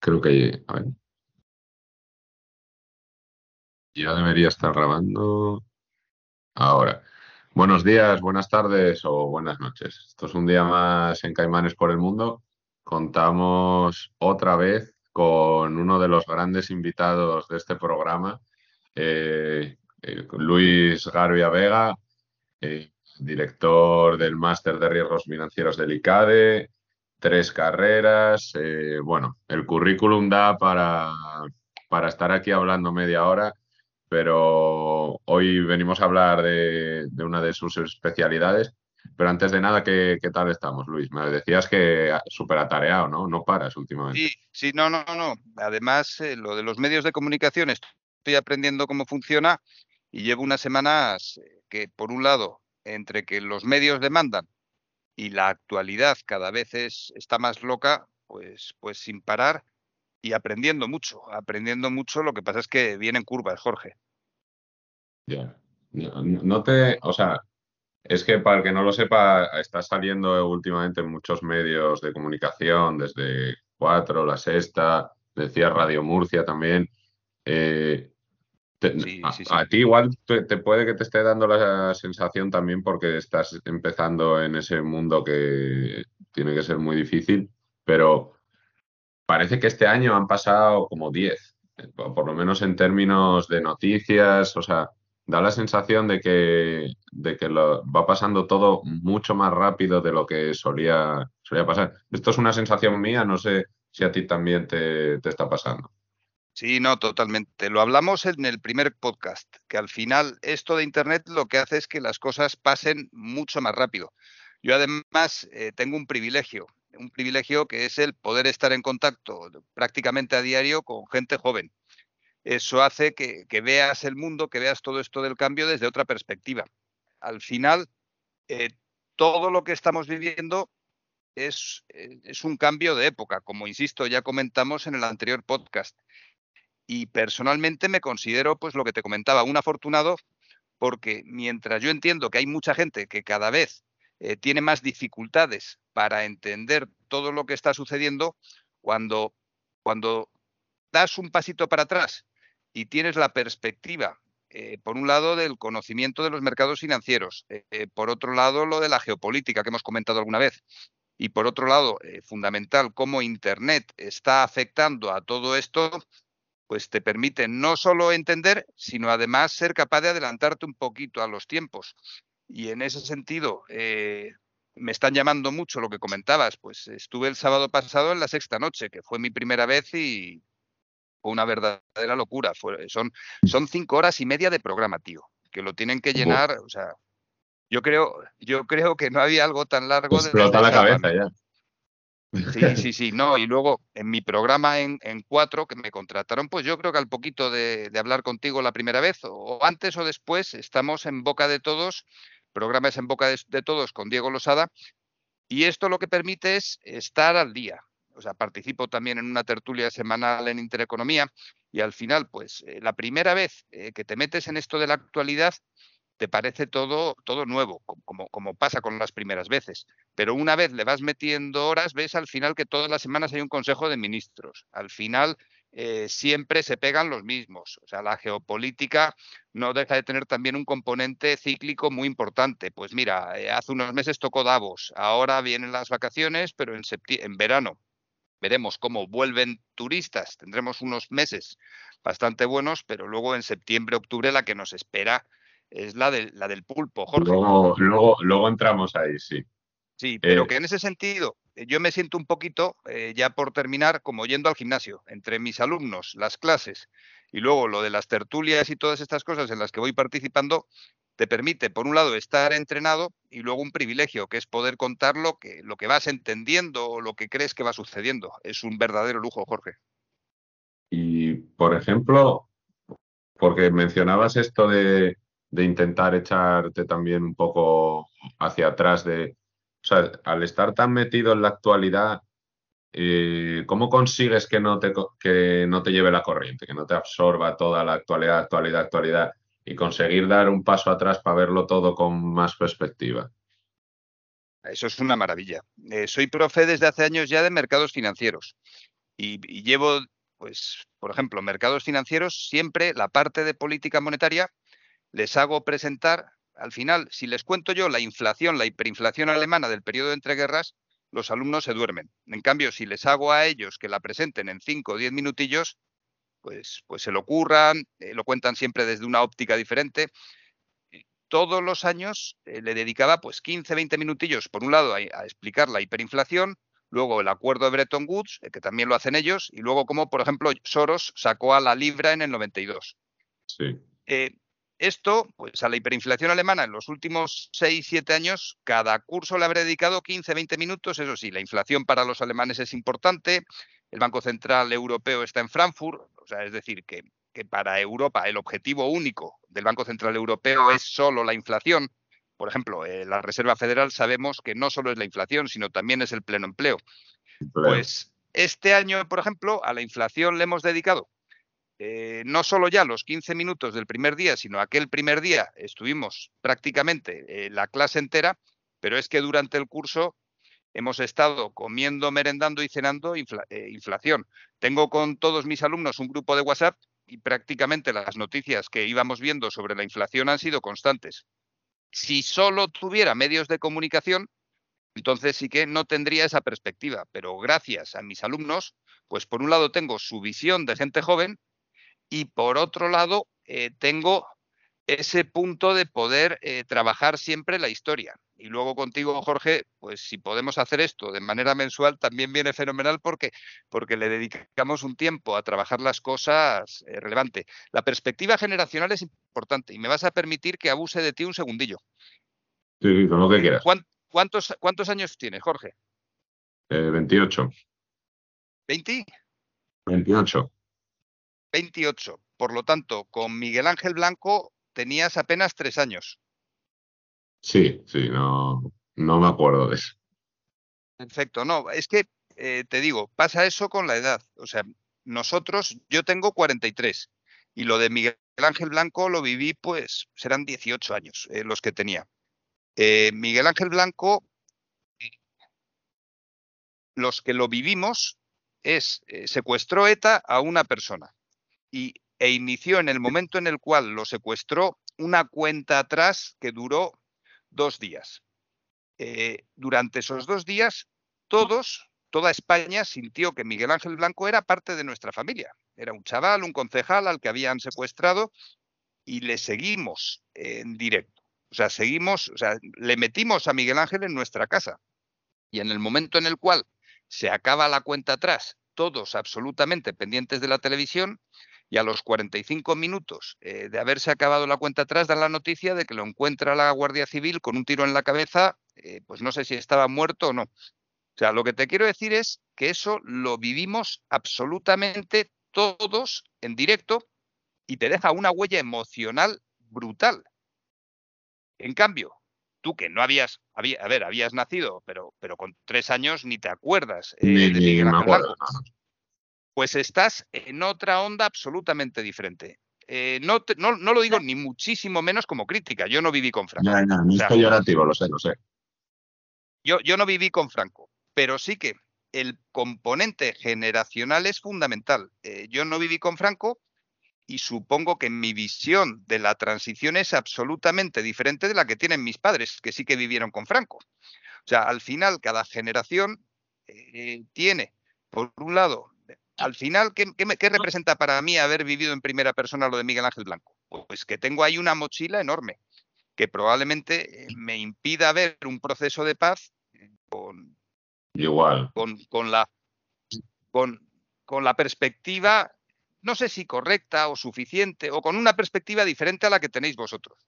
Creo que, a ver. Ya debería estar grabando ahora. Buenos días, buenas tardes o buenas noches. Esto es un día más en Caimanes por el Mundo. Contamos otra vez con uno de los grandes invitados de este programa, eh, eh, Luis Garbia Vega, eh, director del Máster de Riesgos Financieros del ICADE, tres carreras. bueno, el currículum da para, para estar aquí hablando media hora, pero hoy venimos a hablar de, de una de sus especialidades pero antes de nada, ¿qué, tal estamos, Luis? Me decías que súper atareado, ¿no? No paras últimamente. Sí, sí, no, no, no. Además, eh, lo de los medios de comunicación, estoy aprendiendo cómo funciona y llevo unas semanas eh, que, por un lado, entre que los medios demandan y la actualidad cada vez es, está más loca, pues, pues sin parar y aprendiendo mucho, aprendiendo mucho. Lo que pasa es que vienen curvas, Jorge. Ya. no te, o sea, es que para el que no lo sepa, está saliendo últimamente en muchos medios de comunicación, desde Cuatro, La Sexta, decía Radio Murcia también. Eh, a, ti igual te, puede que te esté dando la sensación también porque estás empezando en ese mundo que tiene que ser muy difícil, pero parece que este año han pasado como 10, por lo menos en términos de noticias, o sea, da la sensación de que, de que lo, va pasando todo mucho más rápido de lo que solía, solía pasar. Esto es una sensación mía, no sé si a ti también te, está pasando. Sí, no, totalmente. Lo hablamos en el primer podcast, que al final esto de Internet lo que hace es que las cosas pasen mucho más rápido. Yo además eh, tengo un privilegio, un privilegio que es el poder estar en contacto prácticamente a diario con gente joven eso hace que, veas el mundo, que veas todo esto del cambio desde otra perspectiva. Al final, eh, todo lo que estamos viviendo eh, es, un cambio de época, como insisto, ya comentamos en el anterior podcast. Y personalmente me considero, pues lo que te comentaba, un afortunado porque mientras yo entiendo que hay mucha gente que cada vez eh, tiene más dificultades para entender todo lo que está sucediendo, cuando, cuando das un pasito para atrás y tienes la perspectiva, eh, por un lado, del conocimiento de los mercados financieros, eh, por otro lado, lo de la geopolítica que hemos comentado alguna vez, y por otro lado, fundamental, cómo Internet está afectando a todo esto, pues te permite no solo entender, sino además ser capaz de adelantarte un poquito a los tiempos. Y en ese sentido, me están llamando mucho lo que comentabas, pues estuve el sábado pasado en la sexta noche, que fue mi primera vez y, una verdadera locura. son, son cinco horas y media de programa, tío, que lo tienen que llenar, o sea, yo creo, yo creo que no había algo tan largo. Explota la cabeza ya. Sí, sí, sí, no, y luego en mi programa en, cuatro que me contrataron, pues yo creo que al poquito de, hablar contigo la primera vez, o antes o después, estamos en boca de todos, programa es en boca de todos con Diego Losada, y esto lo que permite es estar al día, o sea, participo también en una tertulia semanal en Intereconomía y al final, pues eh, la primera vez eh, que te metes en esto de la actualidad, te parece todo, todo nuevo, como, como pasa con las primeras veces. Pero una vez le vas metiendo horas, ves al final que todas las semanas hay un consejo de ministros. Al final eh, siempre se pegan los mismos. O sea, la geopolítica no deja de tener también un componente cíclico muy importante. Pues mira, hace unos meses tocó Davos, ahora vienen las vacaciones, pero en, en verano veremos cómo vuelven turistas. Tendremos unos meses bastante buenos, pero luego en septiembre, octubre la que nos espera es la, de, la del pulpo, Jorge. Luego, luego, entramos ahí, sí. Sí, pero eh, que en ese sentido eh, yo me siento un poquito, eh, ya por terminar, como yendo al gimnasio, entre mis alumnos, las clases y luego lo de las tertulias y todas estas cosas en las que voy participando, te permite, por un lado, estar entrenado y luego un privilegio, que es poder contar lo que, lo que vas entendiendo o lo que crees que va sucediendo. Es un verdadero lujo, Jorge. Y, por ejemplo, porque mencionabas esto de, intentar echarte también un poco hacia atrás de, o sea, al estar tan metido en la actualidad, eh, ¿cómo consigues que no, te, que no te lleve la corriente, que no te absorba toda la actualidad, actualidad, actualidad? y conseguir dar un paso atrás para verlo todo con más perspectiva. Eso es una maravilla. Eh, soy profe desde hace años ya de mercados financieros y, llevo, pues, por ejemplo, mercados financieros, siempre la parte de política monetaria les hago presentar, al final, si les cuento yo la inflación, la hiperinflación alemana del periodo de entreguerras, los alumnos se duermen. En cambio, si les hago a ellos que la presenten en 5 o 10 minutillos, pues, pues se lo curran, eh, lo cuentan siempre desde una óptica diferente. Todos los años eh, le dedicaba pues 15, 20 minutillos, por un lado, a, explicar la hiperinflación, luego el acuerdo de Bretton Woods, eh, que también lo hacen ellos, y luego como, por ejemplo, Soros sacó a la libra en el 92. Sí. Esto, pues a la hiperinflación alemana en los últimos 6, 7 años, cada curso le habré dedicado 15, 20 minutos. Eso sí, la inflación para los alemanes es importante. El Banco Central Europeo está en Frankfurt. O sea, es decir, que, para Europa el objetivo único del Banco Central Europeo es solo la inflación. Por ejemplo, eh, la Reserva Federal sabemos que no solo es la inflación, sino también es el pleno empleo. Pues este año, por ejemplo, a la inflación le hemos dedicado eh, no solo ya los 15 minutos del primer día, sino aquel primer día estuvimos prácticamente eh, la clase entera, pero es que durante el curso hemos estado comiendo, merendando y cenando eh, inflación. Tengo con todos mis alumnos un grupo de WhatsApp y prácticamente las noticias que íbamos viendo sobre la inflación han sido constantes. Si solo tuviera medios de comunicación, entonces sí que no tendría esa perspectiva, pero gracias a mis alumnos, pues por un lado tengo su visión de gente joven y por otro lado eh, tengo ese punto de poder eh, trabajar siempre la historia. Y luego contigo, Jorge, pues si podemos hacer esto de manera mensual, también viene fenomenal porque, porque le dedicamos un tiempo a trabajar las cosas eh, relevantes. La perspectiva generacional es importante y me vas a permitir que abuse de ti un segundillo. Sí, con lo que quieras. ¿Cuántos, cuántos años tienes, Jorge? 28. ¿20? 28. 28. Por lo tanto, con Miguel Ángel Blanco tenías apenas tres años. Sí, sí, no, no me acuerdo de eso. Perfecto, no, es que eh, te digo, pasa eso con la edad. O sea, nosotros, yo tengo 43 y lo de Miguel Ángel Blanco lo viví, pues serán 18 años eh, los que tenía. Eh, Miguel Ángel Blanco, los que lo vivimos es, secuestró ETA a una persona y, e inició en el momento en el cual lo secuestró una cuenta atrás que duró dos días. Eh, durante esos dos días, todos, toda España sintió que Miguel Ángel Blanco era parte de nuestra familia. Era un chaval, un concejal al que habían secuestrado y le seguimos en directo. O sea, seguimos, o sea, le metimos a Miguel Ángel en nuestra casa. Y en el momento en el cual se acaba la cuenta atrás, todos absolutamente pendientes de la televisión, y a los 45 minutos eh, de haberse acabado la cuenta atrás dan la noticia de que lo encuentra la Guardia Civil con un tiro en la cabeza, eh, pues no sé si estaba muerto o no. O sea, lo que te quiero decir es que eso lo vivimos absolutamente todos en directo y te deja una huella emocional brutal. En cambio, tú que no habías, había, a ver, habías nacido, pero, pero con tres años ni te acuerdas eh, de Miguel Ángel pues estás en otra onda absolutamente diferente. Eh, no, no, lo digo ni muchísimo menos como crítica. Yo no viví con Franco. No, no llorativo, lo sé, lo sé. Yo, yo no viví con Franco, pero sí que el componente generacional es fundamental. Eh, yo no viví con Franco y supongo que mi visión de la transición es absolutamente diferente de la que tienen mis padres, que sí que vivieron con Franco. O sea, al final cada generación eh, tiene, por un lado, al final, ¿qué, representa para mí haber vivido en primera persona lo de Miguel Ángel Blanco? Pues que tengo ahí una mochila enorme que probablemente eh, me impida ver un proceso de paz con, Igual. Con, la, con, con la perspectiva, no sé si correcta o suficiente, o con una perspectiva diferente a la que tenéis vosotros.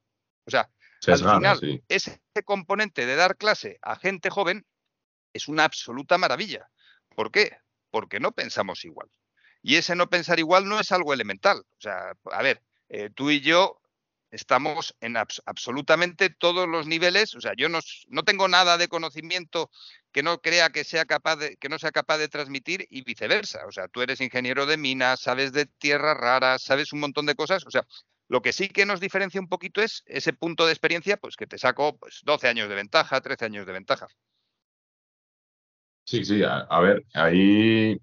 O sea, al final, ese componente de dar clase a gente joven es una absoluta maravilla. ¿Por qué? Porque no pensamos igual. Y ese no pensar igual no es algo elemental. O sea, a ver, eh, tú y yo estamos en absolutamente todos los niveles. O sea, yo no, no, tengo nada de conocimiento que no crea que sea capaz de, que no sea capaz de transmitir y viceversa. O sea, tú eres ingeniero de minas, sabes de tierras raras, sabes un montón de cosas. O sea, lo que sí que nos diferencia un poquito es ese punto de experiencia, pues que te saco pues, 12 años de ventaja, 13 años de ventaja. Sí, sí, a, ver, ahí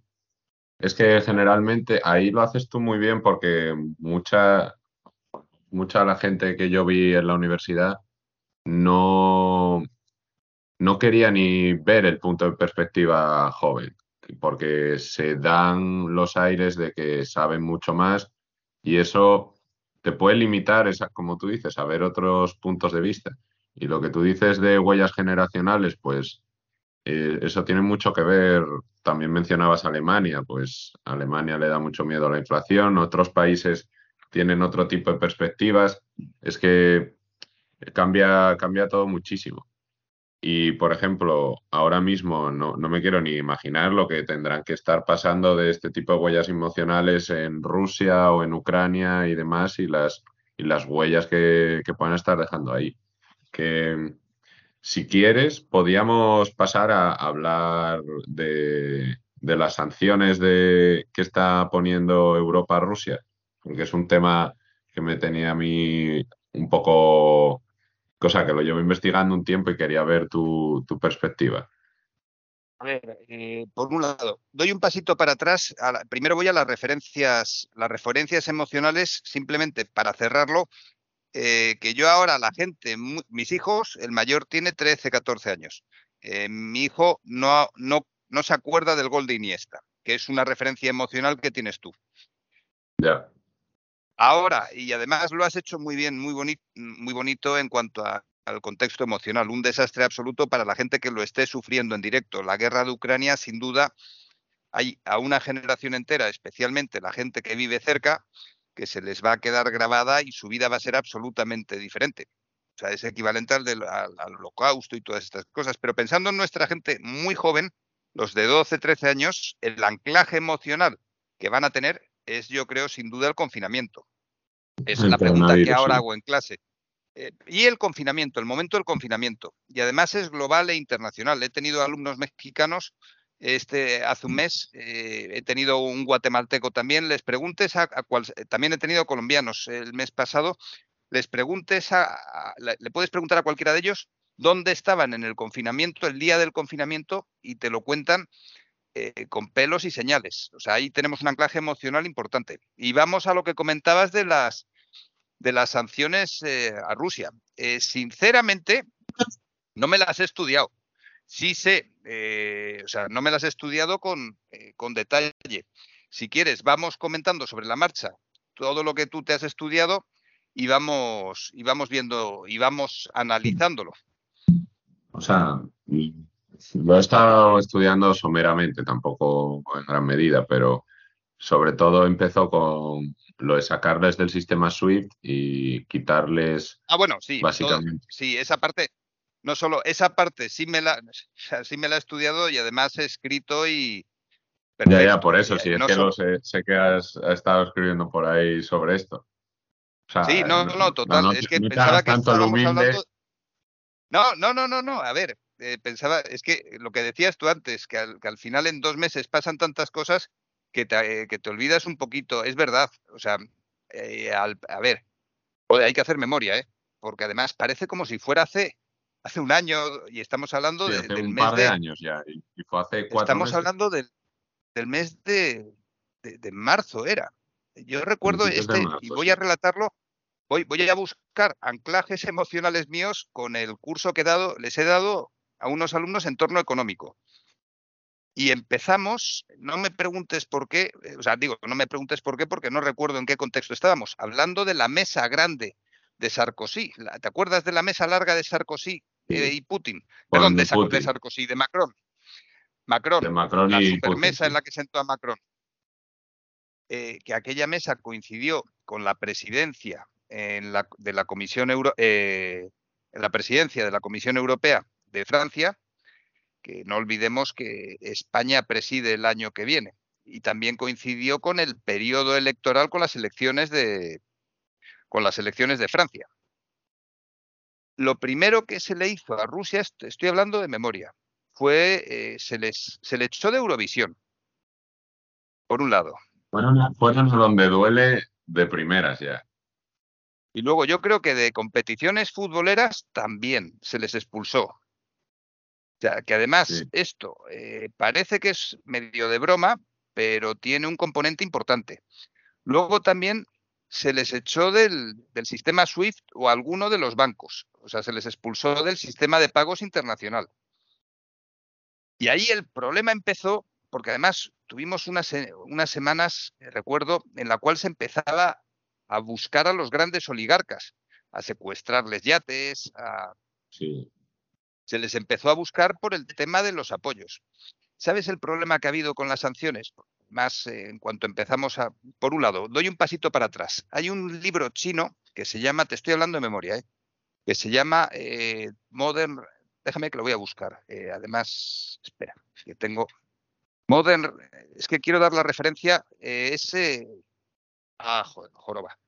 Es que generalmente ahí lo haces tú muy bien porque mucha, mucha la gente que yo vi en la universidad no, no quería ni ver el punto de perspectiva joven, porque se dan los aires de que saben mucho más y eso te puede limitar, esa, como tú dices, a ver otros puntos de vista. Y lo que tú dices de huellas generacionales, pues eso tiene mucho que ver. También mencionabas Alemania, pues Alemania le da mucho miedo a la inflación, otros países tienen otro tipo de perspectivas. Es que cambia, cambia todo muchísimo. Y, por ejemplo, ahora mismo no, no, me quiero ni imaginar lo que tendrán que estar pasando de este tipo de huellas emocionales en Rusia o en Ucrania y demás, y las, y las huellas que, que puedan estar dejando ahí. Que si quieres, podíamos pasar a hablar de, las sanciones de, que está poniendo Europa a Rusia, porque es un tema que me tenía a mí un poco cosa que lo llevo investigando un tiempo y quería ver tu, perspectiva. A ver, eh, por un lado, doy un pasito para atrás. primero voy a las referencias, las referencias emocionales, simplemente para cerrarlo. Eh, que yo ahora, la gente, mis hijos, el mayor tiene 13, 14 años. Eh, mi hijo no, no, no se acuerda del gol de Iniesta, que es una referencia emocional que tienes tú. Ya. Ahora, y además lo has hecho muy bien, muy, bonito, muy bonito en cuanto al contexto emocional. Un desastre absoluto para la gente que lo esté sufriendo en directo. La guerra de Ucrania, sin duda, hay a una generación entera, especialmente la gente que vive cerca, que se les va a quedar grabada y su vida va a ser absolutamente diferente. O sea, es equivalente al, del, al, holocausto y todas estas cosas. Pero pensando en nuestra gente muy joven, los de 12, 13 años, el anclaje emocional que van a tener es, yo creo, sin duda el confinamiento. Es la pregunta que ahora hago en clase. Eh, y el confinamiento, el momento del confinamiento. Y además es global e internacional. He tenido alumnos mexicanos este, hace un mes, eh, he tenido un guatemalteco también. Les preguntes a, cuál, también he tenido colombianos el mes pasado. Les preguntes a, le puedes preguntar a cualquiera de ellos dónde estaban en el confinamiento, el día del confinamiento, y te lo cuentan eh, con pelos y señales. O sea, ahí tenemos un anclaje emocional importante. Y vamos a lo que comentabas de las, sanciones eh, a Rusia. Eh, sinceramente, no me las he estudiado. Sí sé, o sea, no me las he estudiado con, con detalle. Si quieres, vamos comentando sobre la marcha todo lo que tú te has estudiado y vamos, y vamos viendo y vamos analizándolo. O sea, lo he estado estudiando someramente, tampoco en gran medida, pero sobre todo empezó con lo de sacarles del sistema Swift y quitarles. Ah, bueno, sí. Básicamente. sí, esa parte, no solo esa parte, sí me la, sí me la he estudiado y además he escrito y. Ya, ya, por eso, sí, es que lo sé, sé, que has, estado escribiendo por ahí sobre esto. sí, no, no, total. es que pensaba que estábamos hablando. No, no, no, no, no. A ver, eh, pensaba, es que lo que decías tú antes, que al, final en dos meses pasan tantas cosas que te, eh, que te olvidas un poquito. Es verdad, o sea, eh, a ver, hay que hacer memoria, ¿eh? Porque además parece como si fuera hace, hace un año y estamos hablando de, del un mes par de, años ya. Y, fue hace cuatro Estamos hablando del, del mes de, de, marzo, era. Yo recuerdo este, y voy a relatarlo Voy, voy, a buscar anclajes emocionales míos con el curso que he dado, les he dado a unos alumnos en torno económico. Y empezamos, no me preguntes por qué, eh, o sea, digo, no me preguntes por qué porque no recuerdo en qué contexto estábamos, hablando de la mesa grande de Sarkozy. ¿Te acuerdas de la mesa larga de Sarkozy eh, y Putin? Perdón, de, Sarkozy, de Macron. Macron, de Macron la supermesa en la que sentó a Macron. Eh, que aquella mesa coincidió con la presidencia en la, de la Comisión Euro, en la presidencia de la Comisión Europea de Francia, que no olvidemos que España preside el año que viene. Y también coincidió con el periodo electoral con las elecciones de, con las elecciones de Francia. Lo primero que se le hizo a Rusia, estoy hablando de memoria, fue eh, se, les, se le echó de Eurovisión, por un lado. Fueron, fueron donde duele de primeras ya. Y luego yo creo que de competiciones futboleras también se les expulsó. O sea, que además esto eh, parece que es medio de broma, pero tiene un componente importante. Luego también se les echó del, del, sistema SWIFT o alguno de los bancos, o sea, se les expulsó del sistema de pagos internacional. Y ahí el problema empezó porque además tuvimos unas, unas semanas, eh, recuerdo, en la cual se empezaba a buscar a los grandes oligarcas, a secuestrarles yates, a... se les empezó a buscar por el tema de los apoyos. ¿Sabes el problema que ha habido con las sanciones? Más eh, en cuanto empezamos a... Por un lado, doy un pasito para atrás. Hay un libro chino que se llama, te estoy hablando de memoria, ¿eh? que se llama Modern... Déjame que lo voy a buscar. además, espera, que tengo Modern, es que quiero dar la referencia, eh, ese... Ah, joder, joroba.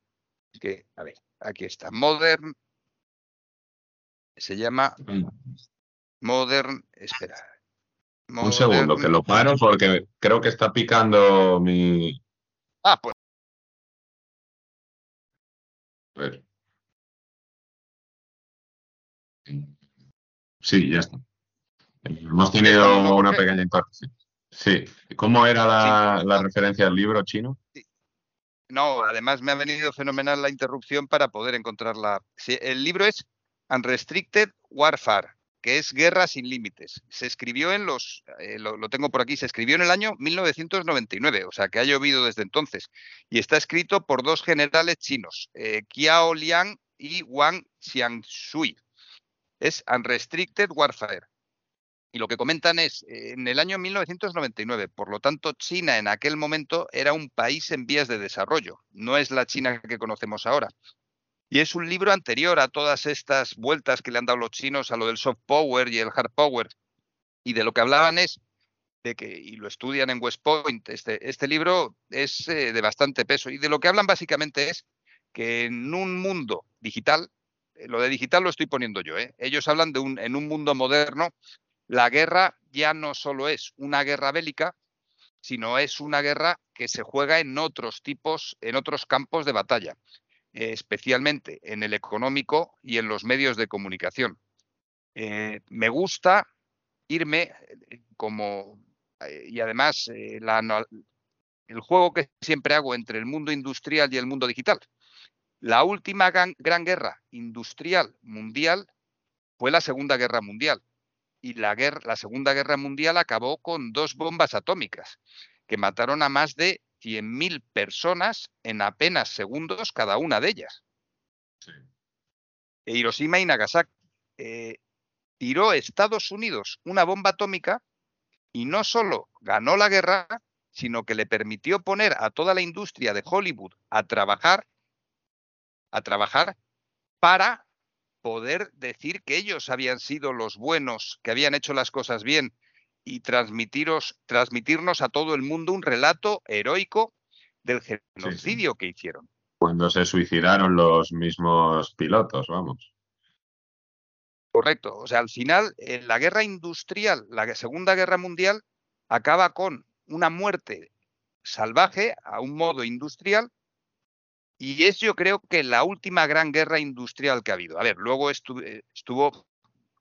que, a ver, aquí está. Modern, se llama Modern, espera. Un segundo, que lo paro porque creo que está picando mi... Ah, pues. A ver. Sí, ya está. Hemos tenido una pequeña interrupción. Sí. ¿Cómo era la, referencia al libro chino? No, además me ha venido fenomenal la interrupción para poder encontrarla. el libro es Unrestricted Warfare, que es Guerra sin Límites. Se escribió en los, eh, lo, tengo por aquí, se escribió en el año 1999, o sea que ha llovido desde entonces. Y está escrito por dos generales chinos, eh, Qiao Liang y Wang Xiangshui. Es Unrestricted Warfare. Y lo que comentan es, en el año 1999, por lo tanto, China en aquel momento era un país en vías de desarrollo, no es la China que conocemos ahora. Y es un libro anterior a todas estas vueltas que le han dado los chinos a lo del soft power y el hard power. Y de lo que hablaban es de que, y lo estudian en West Point, este, este libro es eh, de bastante peso. Y de lo que hablan básicamente es que en un mundo digital, eh, lo de digital lo estoy poniendo yo, ¿eh? ellos hablan de un, en un mundo moderno la guerra ya no solo es una guerra bélica, sino es una guerra que se juega en otros tipos, en otros campos de batalla, especialmente en el económico y en los medios de comunicación. Eh, me gusta irme eh, como, eh, y además el juego que siempre hago entre el mundo industrial y el mundo digital. La última gran guerra industrial mundial fue la Segunda Guerra Mundial y la Segunda Guerra Mundial acabó con dos bombas atómicas que mataron a más de 100.000 personas en apenas segundos cada una de ellas. E Hiroshima y Nagasaki. Eh, tiró Estados Unidos una bomba atómica y no solo ganó la guerra, sino que le permitió poner a toda la industria de Hollywood a trabajar, a trabajar para poder decir que ellos habían sido los buenos, que habían hecho las cosas bien y transmitiros, transmitirnos a todo el mundo un relato heroico del genocidio que hicieron. Cuando se suicidaron los mismos pilotos, vamos. Correcto. O sea, al final, en la guerra industrial, la Segunda Guerra Mundial, acaba con una muerte salvaje a un modo industrial y es yo creo que la última gran guerra industrial que ha habido. A ver, luego estuvo,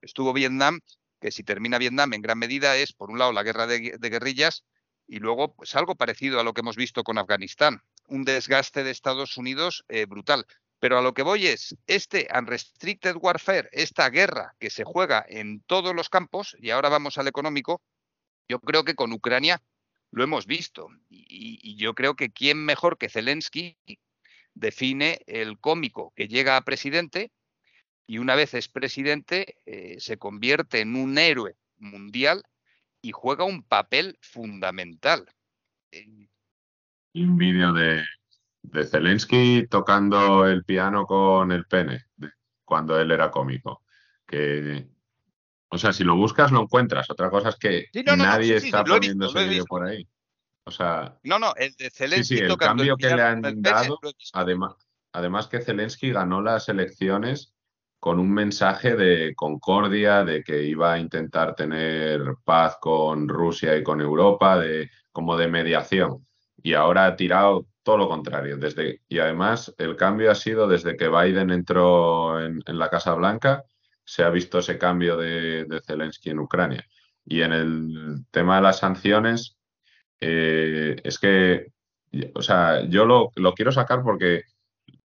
estuvo Vietnam, que si termina Vietnam en gran medida es, por un lado, la guerra de, guerrillas y luego pues algo parecido a lo que hemos visto con Afganistán, un desgaste de Estados Unidos eh, brutal. Pero a lo que voy es, este unrestricted warfare, esta guerra que se juega en todos los campos, y ahora vamos al económico, yo creo que con Ucrania lo hemos visto. Y, y yo creo que quién mejor que Zelensky define el cómico que llega a presidente y una vez es presidente eh, se convierte en un héroe mundial y juega un papel fundamental. Un vídeo de, de Zelensky tocando el piano con el pene cuando él era cómico. Que, o sea, si lo buscas lo encuentras. Otra cosa es que nadie está poniendo ese vídeo por ahí. O sea, no, no, el de Zelensky. Sí, sí, el cambio que le han dado, además, además que Zelensky ganó las elecciones con un mensaje de concordia, de que iba a intentar tener paz con Rusia y con Europa, de como de mediación. Y ahora ha tirado todo lo contrario. Desde, y además el cambio ha sido desde que Biden entró en, la Casa Blanca, se ha visto ese cambio de, de Zelensky en Ucrania. Y en el tema de las sanciones, eh, es que, o sea, yo lo, lo quiero sacar porque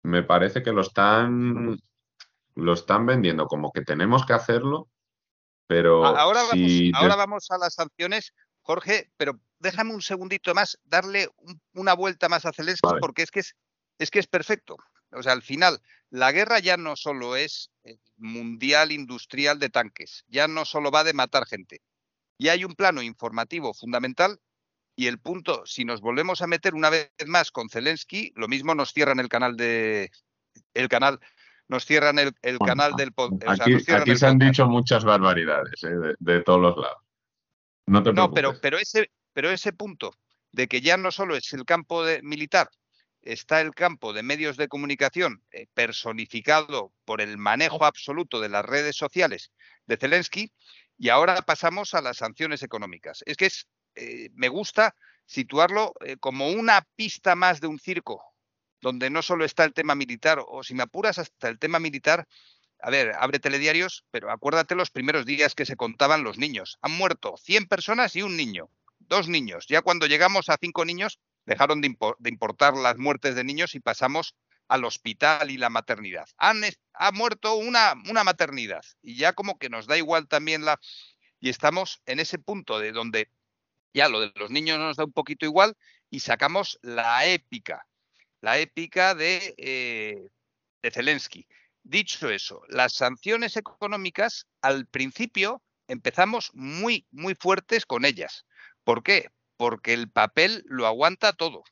me parece que lo están, lo están vendiendo como que tenemos que hacerlo, pero Ahora vamos, ahora vamos a las sanciones, Jorge, pero déjame un segundito más, darle un- una vuelta más a Zelensky, Vale. porque es que es, es que es perfecto. O sea, al final, la guerra ya no solo es mundial industrial de tanques, ya no solo va de matar gente. Y hay un plano informativo fundamental y el punto, si nos volvemos a meter una vez más con Zelensky, lo mismo nos cierran el canal de el canal, nos cierran el, el Bueno, canal del pod- o sea, aquí, se han podcast. dicho muchas barbaridades, ¿eh? de, de todos los lados. No te No, pero, ese, pero ese punto de que ya no solo es el campo de, militar, está el campo de medios de comunicación eh, personificado por el manejo absoluto de las redes sociales de Zelensky, y ahora pasamos a las sanciones económicas. Es que es, eh, me gusta situarlo eh, como una pista más de un circo, donde no solo está el tema militar, o si me apuras hasta el tema militar, a ver, abre telediarios, pero acuérdate los primeros días que se contaban los niños. Han muerto 100 personas y un niño, dos niños. Ya cuando llegamos a cinco niños, dejaron de, de importar las muertes de niños y pasamos al hospital y la maternidad. Han, ha muerto una, una maternidad y ya como que nos da igual también la... Y estamos en ese punto de donde ya lo de los niños nos da un poquito igual y sacamos la épica, la épica de, eh, de Zelensky. Dicho eso, las sanciones económicas al principio empezamos muy, muy fuertes con ellas. ¿Por qué? Porque el papel lo aguanta todo.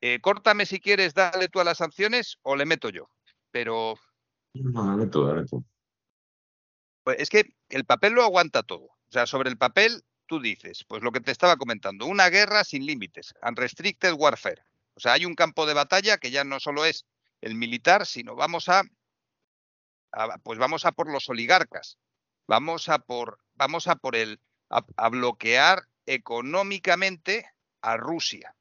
Eh, córtame si quieres, dale tú a las sanciones o le meto yo. Pero No, dale tú, dale tú. pues, es que el papel lo aguanta todo. O sea, sobre el papel tú dices, pues lo que te estaba comentando, una guerra sin límites, unrestricted warfare. O sea, hay un campo de batalla que ya no solo es el militar, sino vamos a, pues vamos a por los oligarcas, vamos a por, vamos a por el, a bloquear económicamente a Rusia.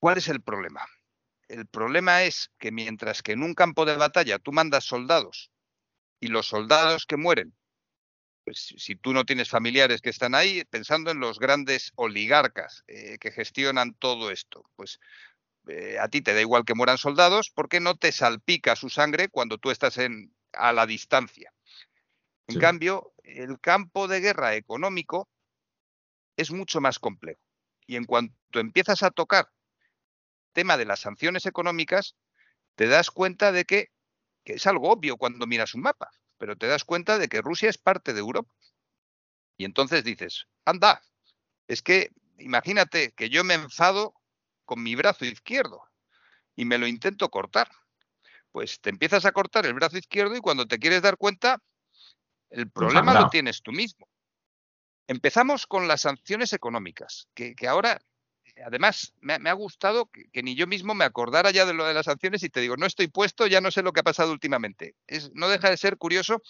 ¿Cuál es el problema? El problema es que mientras que en un campo de batalla tú mandas soldados y los soldados que mueren, pues si- tú no tienes familiares que están ahí, pensando en los grandes oligarcas eh, que gestionan todo esto, pues eh, a ti te da igual que mueran soldados porque no te salpica su sangre cuando tú estás en, a la distancia. En Sí. cambio, el campo de guerra económico es mucho más complejo. Y en cuanto empiezas a tocar tema de las sanciones económicas, te das cuenta de que, que es algo obvio cuando miras un mapa, pero te das cuenta de que Rusia es parte de Europa. Y entonces dices, anda, es que imagínate que yo me enfado con mi brazo izquierdo y me lo intento cortar. Pues te empiezas a cortar el brazo izquierdo y cuando te quieres dar cuenta, el problema lo tienes tú mismo. Empezamos con las sanciones económicas, que, que ahora, además, me, me ha gustado que, ni yo mismo me acordara ya de lo de las sanciones y te digo, no estoy puesto, ya no sé lo que ha pasado últimamente. Es, no deja de ser curioso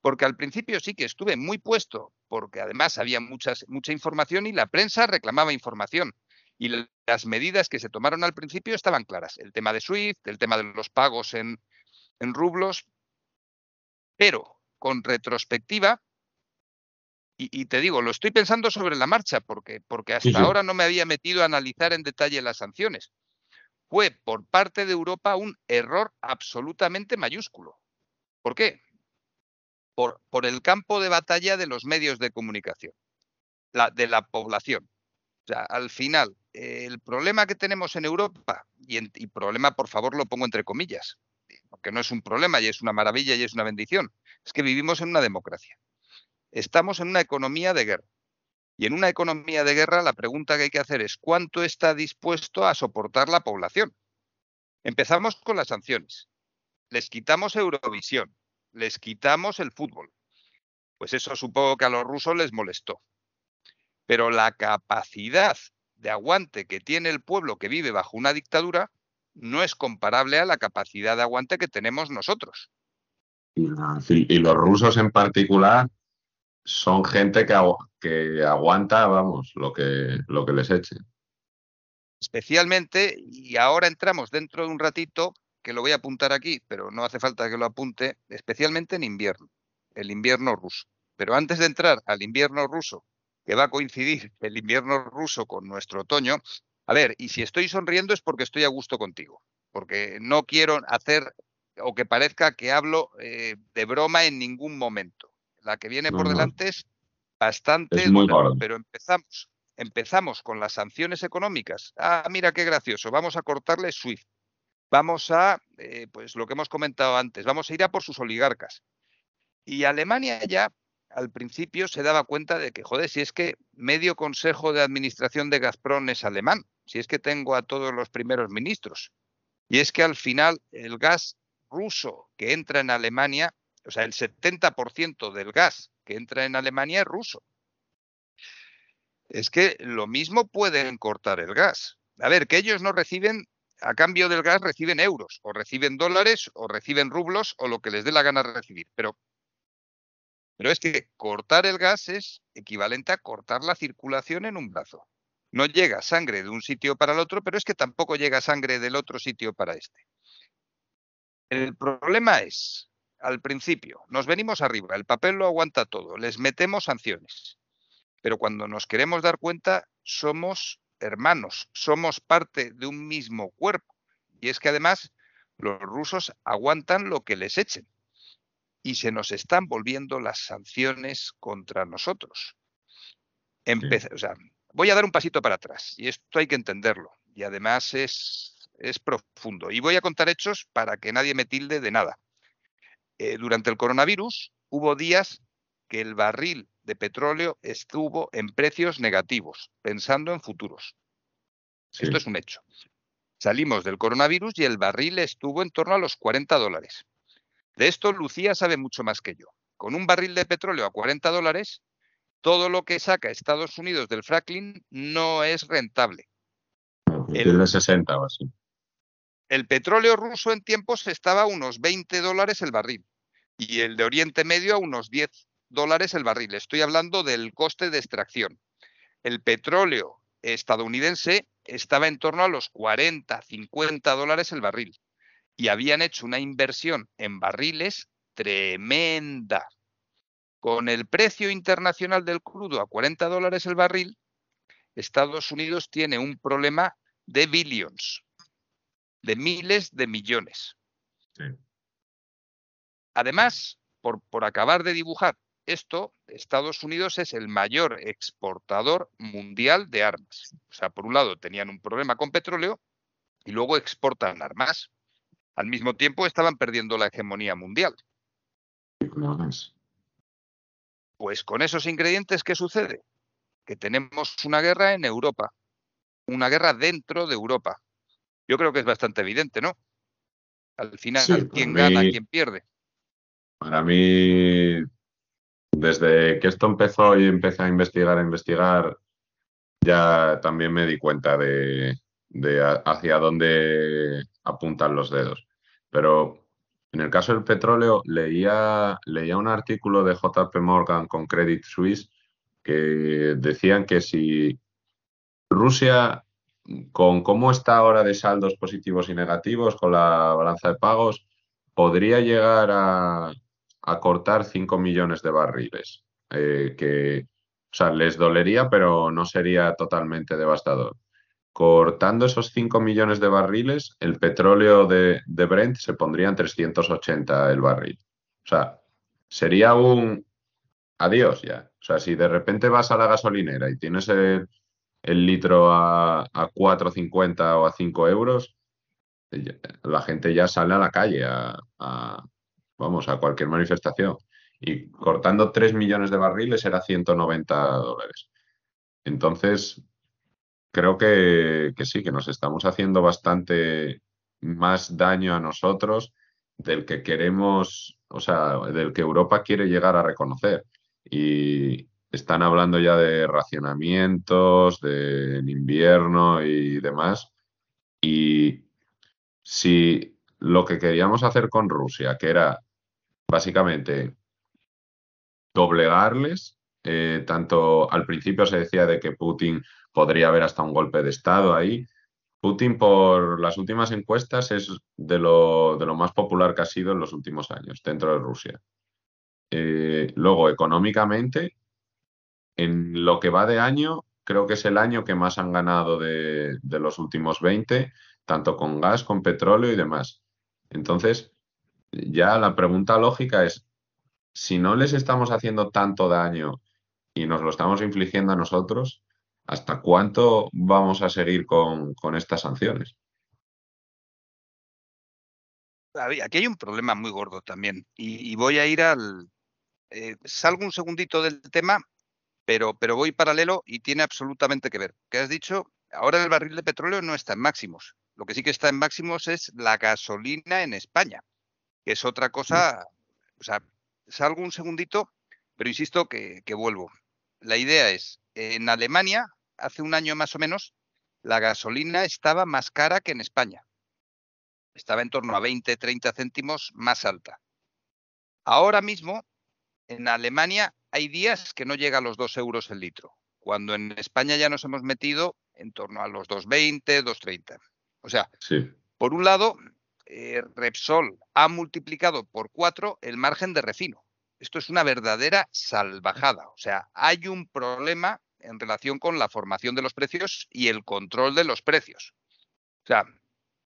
porque al principio sí que estuve muy puesto, porque además había muchas, mucha información y la prensa reclamaba información. Y las medidas que se tomaron al principio estaban claras. El tema de SWIFT, el tema de los pagos en, en rublos, pero con retrospectiva, y, y te digo, lo estoy pensando sobre la marcha, porque, porque hasta Sí, sí. ahora no me había metido a analizar en detalle las sanciones. Fue por parte de Europa un error absolutamente mayúsculo. ¿Por qué? Por, por el campo de batalla de los medios de comunicación, la, de la población. O sea, al final, eh, el problema que tenemos en Europa, y, en- y problema, por favor, lo pongo entre comillas, porque no es un problema y es una maravilla y es una bendición, es que vivimos en una democracia. Estamos en una economía de guerra. Y en una economía de guerra la pregunta que hay que hacer es cuánto está dispuesto a soportar la población. Empezamos con las sanciones. Les quitamos Eurovisión, les quitamos el fútbol. Pues eso supongo que a los rusos les molestó. Pero la capacidad de aguante que tiene el pueblo que vive bajo una dictadura no es comparable a la capacidad de aguante que tenemos nosotros. Y, la- y los rusos en particular son gente que, agu- que aguanta, vamos, lo que, lo que les eche. Especialmente, y ahora entramos dentro de un ratito, que lo voy a apuntar aquí, pero no hace falta que lo apunte, especialmente en invierno, el invierno ruso. Pero antes de entrar al invierno ruso que va a coincidir el invierno ruso con nuestro otoño. A ver, y si estoy sonriendo es porque estoy a gusto contigo, porque no quiero hacer o que parezca que hablo eh, de broma en ningún momento. La que viene por delante es bastante pero empezamos, empezamos con las sanciones económicas. Ah, mira qué gracioso, vamos a cortarle SWIFT. Vamos a, eh, pues lo que hemos comentado antes, vamos a ir a por sus oligarcas. Y Alemania ya al principio se daba cuenta de que, joder, si es que medio consejo de administración de Gazprom es alemán, si es que tengo a todos los primeros ministros. Y es que al final el gas ruso que entra en Alemania, o sea, el 70% del gas que entra en Alemania es ruso. Es que lo mismo pueden cortar el gas. A ver, que ellos no reciben, a cambio del gas reciben euros, o reciben dólares, o reciben rublos, o lo que les dé la gana recibir. Pero, pero es que cortar el gas es equivalente a cortar la circulación en un brazo. No llega sangre de un sitio para el otro, pero es que tampoco llega sangre del otro sitio para este. El problema es, al principio, nos venimos arriba, el papel lo aguanta todo, les metemos sanciones, pero cuando nos queremos dar cuenta, somos hermanos, somos parte de un mismo cuerpo. Y es que además los rusos aguantan lo que les echen y se nos están volviendo las sanciones contra nosotros. voy a dar un pasito para atrás y esto hay que entenderlo y además es es profundo. Y voy a contar hechos para que nadie me tilde de nada. Eh, durante el coronavirus hubo días que el barril de petróleo estuvo en precios negativos, pensando en futuros. Esto es un hecho. Salimos del coronavirus y el barril estuvo en torno a los 40 dólares. De esto Lucía sabe mucho más que yo. Con un barril de petróleo a 40 dólares, todo lo que saca Estados Unidos del fracking no es rentable. El de 60 o así. El petróleo ruso en tiempos estaba a unos 20 dólares el barril y el de Oriente Medio a unos 10 dólares el barril. Estoy hablando del coste de extracción. El petróleo estadounidense estaba en torno a los 40, 50 dólares el barril y habían hecho una inversión en barriles tremenda. Con el precio internacional del crudo a 40 dólares el barril, Estados Unidos tiene un problema de billions, de miles de millones. Además, por, por acabar de dibujar esto, Estados Unidos es el mayor exportador mundial de armas. O sea, por un lado tenían un problema con petróleo y luego exportan armas. Al mismo tiempo estaban perdiendo la hegemonía mundial. Pues con esos ingredientes, ¿qué sucede? Que tenemos una guerra en Europa, una guerra dentro de Europa. Yo creo que es bastante evidente, ¿no? Al final, ¿quién gana, quién pierde? Para mí, desde que esto empezó y empecé a investigar, a investigar, ya también me di cuenta de, hacia dónde apuntan los dedos. Pero en el caso del petróleo, leía, leía un artículo de JP Morgan con Credit Suisse que decían que si Rusia con cómo está ahora de saldos positivos y negativos con la balanza de pagos, podría llegar a, cortar 5 millones de barriles, eh, que, o sea, les dolería, pero no sería totalmente devastador. Cortando esos 5 millones de barriles, el petróleo de, de Brent se pondría en 380 el barril. O sea, sería un adiós ya. O sea, si de repente vas a la gasolinera y tienes el, el litro a, a 4,50 o a 5 euros, la gente ya sale a la calle a, vamos, a cualquier manifestación. Y cortando 3 millones de barriles era 190 dólares. Entonces, creo que, que sí, que nos estamos haciendo bastante más daño a nosotros del que queremos, o sea, del que Europa quiere llegar a reconocer. Y, están hablando ya de racionamientos, de invierno y demás. Y si lo que queríamos hacer con Rusia, que era básicamente doblegarles, eh, tanto al principio se decía de que Putin podría haber hasta un golpe de Estado ahí. Putin, por las últimas encuestas, es de lo, de lo más popular que ha sido en los últimos años dentro de Rusia. Eh, luego, económicamente, en lo que va de año, creo que es el año que más han ganado de, los últimos 20, tanto con gas, con petróleo y demás. Entonces, ya la pregunta lógica es, si no les estamos haciendo tanto daño y nos lo estamos infligiendo a nosotros, ¿hasta cuánto vamos a seguir con, estas sanciones? Aquí hay un problema muy gordo también y, voy a ir al... Eh, salgo un segundito del tema, pero, pero voy paralelo y tiene absolutamente que ver. ¿Qué has dicho? Ahora el barril de petróleo no está en máximos. Lo que sí que está en máximos es la gasolina en España, que es otra cosa. O sea, salgo un segundito, pero insisto que vuelvo. La idea es, en Alemania hace un año más o menos, la gasolina estaba más cara que en España. Estaba en torno a 20, 30 céntimos más alta. Ahora mismo, en Alemania hay días que no llega a los 2 euros el litro, cuando en España ya nos hemos metido en torno a los 2,20, 2,30. O sea, por un lado, eh, Repsol ha multiplicado por cuatro el margen de refino. Esto es una verdadera salvajada. O sea, hay un problema en relación con la formación de los precios y el control de los precios. O sea,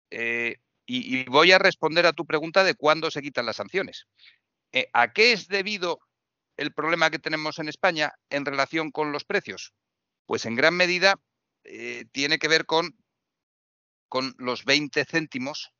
eh, y, voy a responder a tu pregunta de cuándo se quitan las sanciones. Eh, ¿A qué es debido el problema que tenemos en España en relación con los precios? Pues en gran medida eh, tiene que ver con, con los 20 céntimos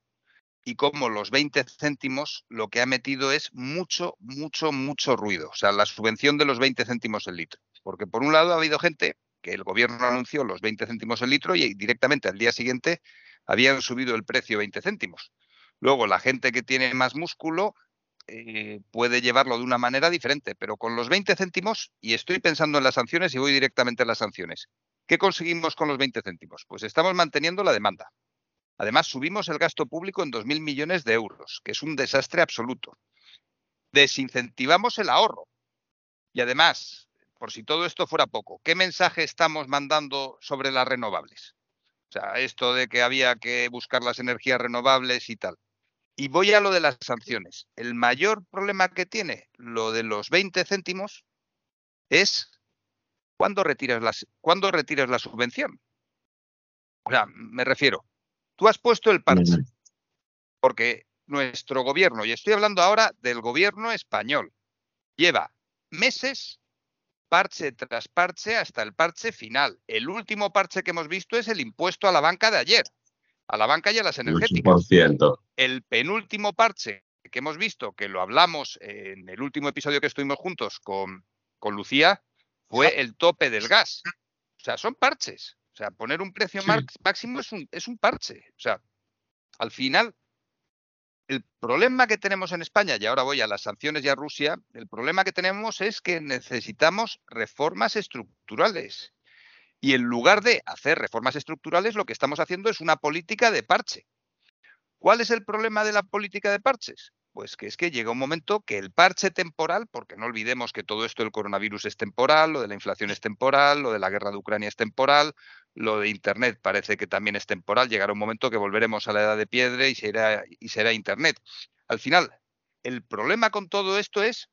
y como los 20 céntimos lo que ha metido es mucho, mucho, mucho ruido. O sea, la subvención de los 20 céntimos el litro. Porque por un lado ha habido gente que el gobierno anunció los 20 céntimos el litro y directamente al día siguiente habían subido el precio 20 céntimos. Luego, la gente que tiene más músculo eh, puede llevarlo de una manera diferente, pero con los 20 céntimos, y estoy pensando en las sanciones y voy directamente a las sanciones, ¿qué conseguimos con los 20 céntimos? Pues estamos manteniendo la demanda. Además, subimos el gasto público en 2.000 millones de euros, que es un desastre absoluto. Desincentivamos el ahorro. Y además, por si todo esto fuera poco, ¿qué mensaje estamos mandando sobre las renovables? O sea, esto de que había que buscar las energías renovables y tal. Y voy a lo de las sanciones. El mayor problema que tiene lo de los 20 céntimos es cuándo retiras, las, ¿cuándo retiras la subvención. O sea, me refiero, tú has puesto el parche, porque nuestro gobierno, y estoy hablando ahora del gobierno español, lleva meses parche tras parche hasta el parche final. El último parche que hemos visto es el impuesto a la banca de ayer, a la banca y a las energéticas. El penúltimo parche que hemos visto, que lo hablamos en el último episodio que estuvimos juntos con, con Lucía, fue el tope del gas. O sea, son parches. O sea, poner un precio máximo es un, es un parche. O sea, al final, el problema que tenemos en España, y ahora voy a las sanciones y a Rusia, el problema que tenemos es que necesitamos reformas estructurales. Y en lugar de hacer reformas estructurales, lo que estamos haciendo es una política de parche. ¿Cuál es el problema de la política de parches? Pues que es que llega un momento que el parche temporal, porque no olvidemos que todo esto del coronavirus es temporal, lo de la inflación es temporal, lo de la guerra de Ucrania es temporal, lo de Internet parece que también es temporal. Llegará un momento que volveremos a la edad de piedra y será, y será Internet. Al final, el problema con todo esto es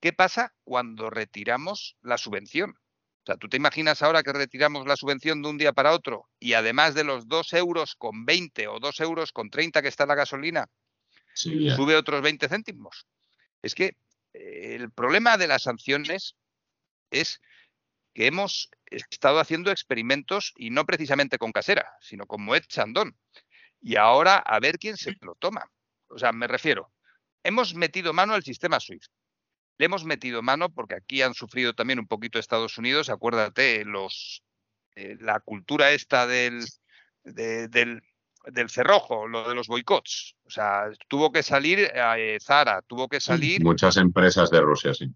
qué pasa cuando retiramos la subvención. O sea, tú te imaginas ahora que retiramos la subvención de un día para otro y además de los 2 euros con 20 o 2 euros con 30 que está la gasolina, sube otros 20 céntimos. Es que eh, el problema de las sanciones es que hemos estado haciendo experimentos y no precisamente con casera, sino con Moet Chandon. Y ahora a ver quién se lo toma. O sea, me refiero, hemos metido mano al sistema SWIFT. Le hemos metido mano porque aquí han sufrido también un poquito Estados Unidos. Acuérdate, los, eh, la cultura esta del, del, del cerrojo, lo de los boicots. O sea, tuvo que salir eh, Zara, tuvo que salir. Muchas empresas de Rusia, sí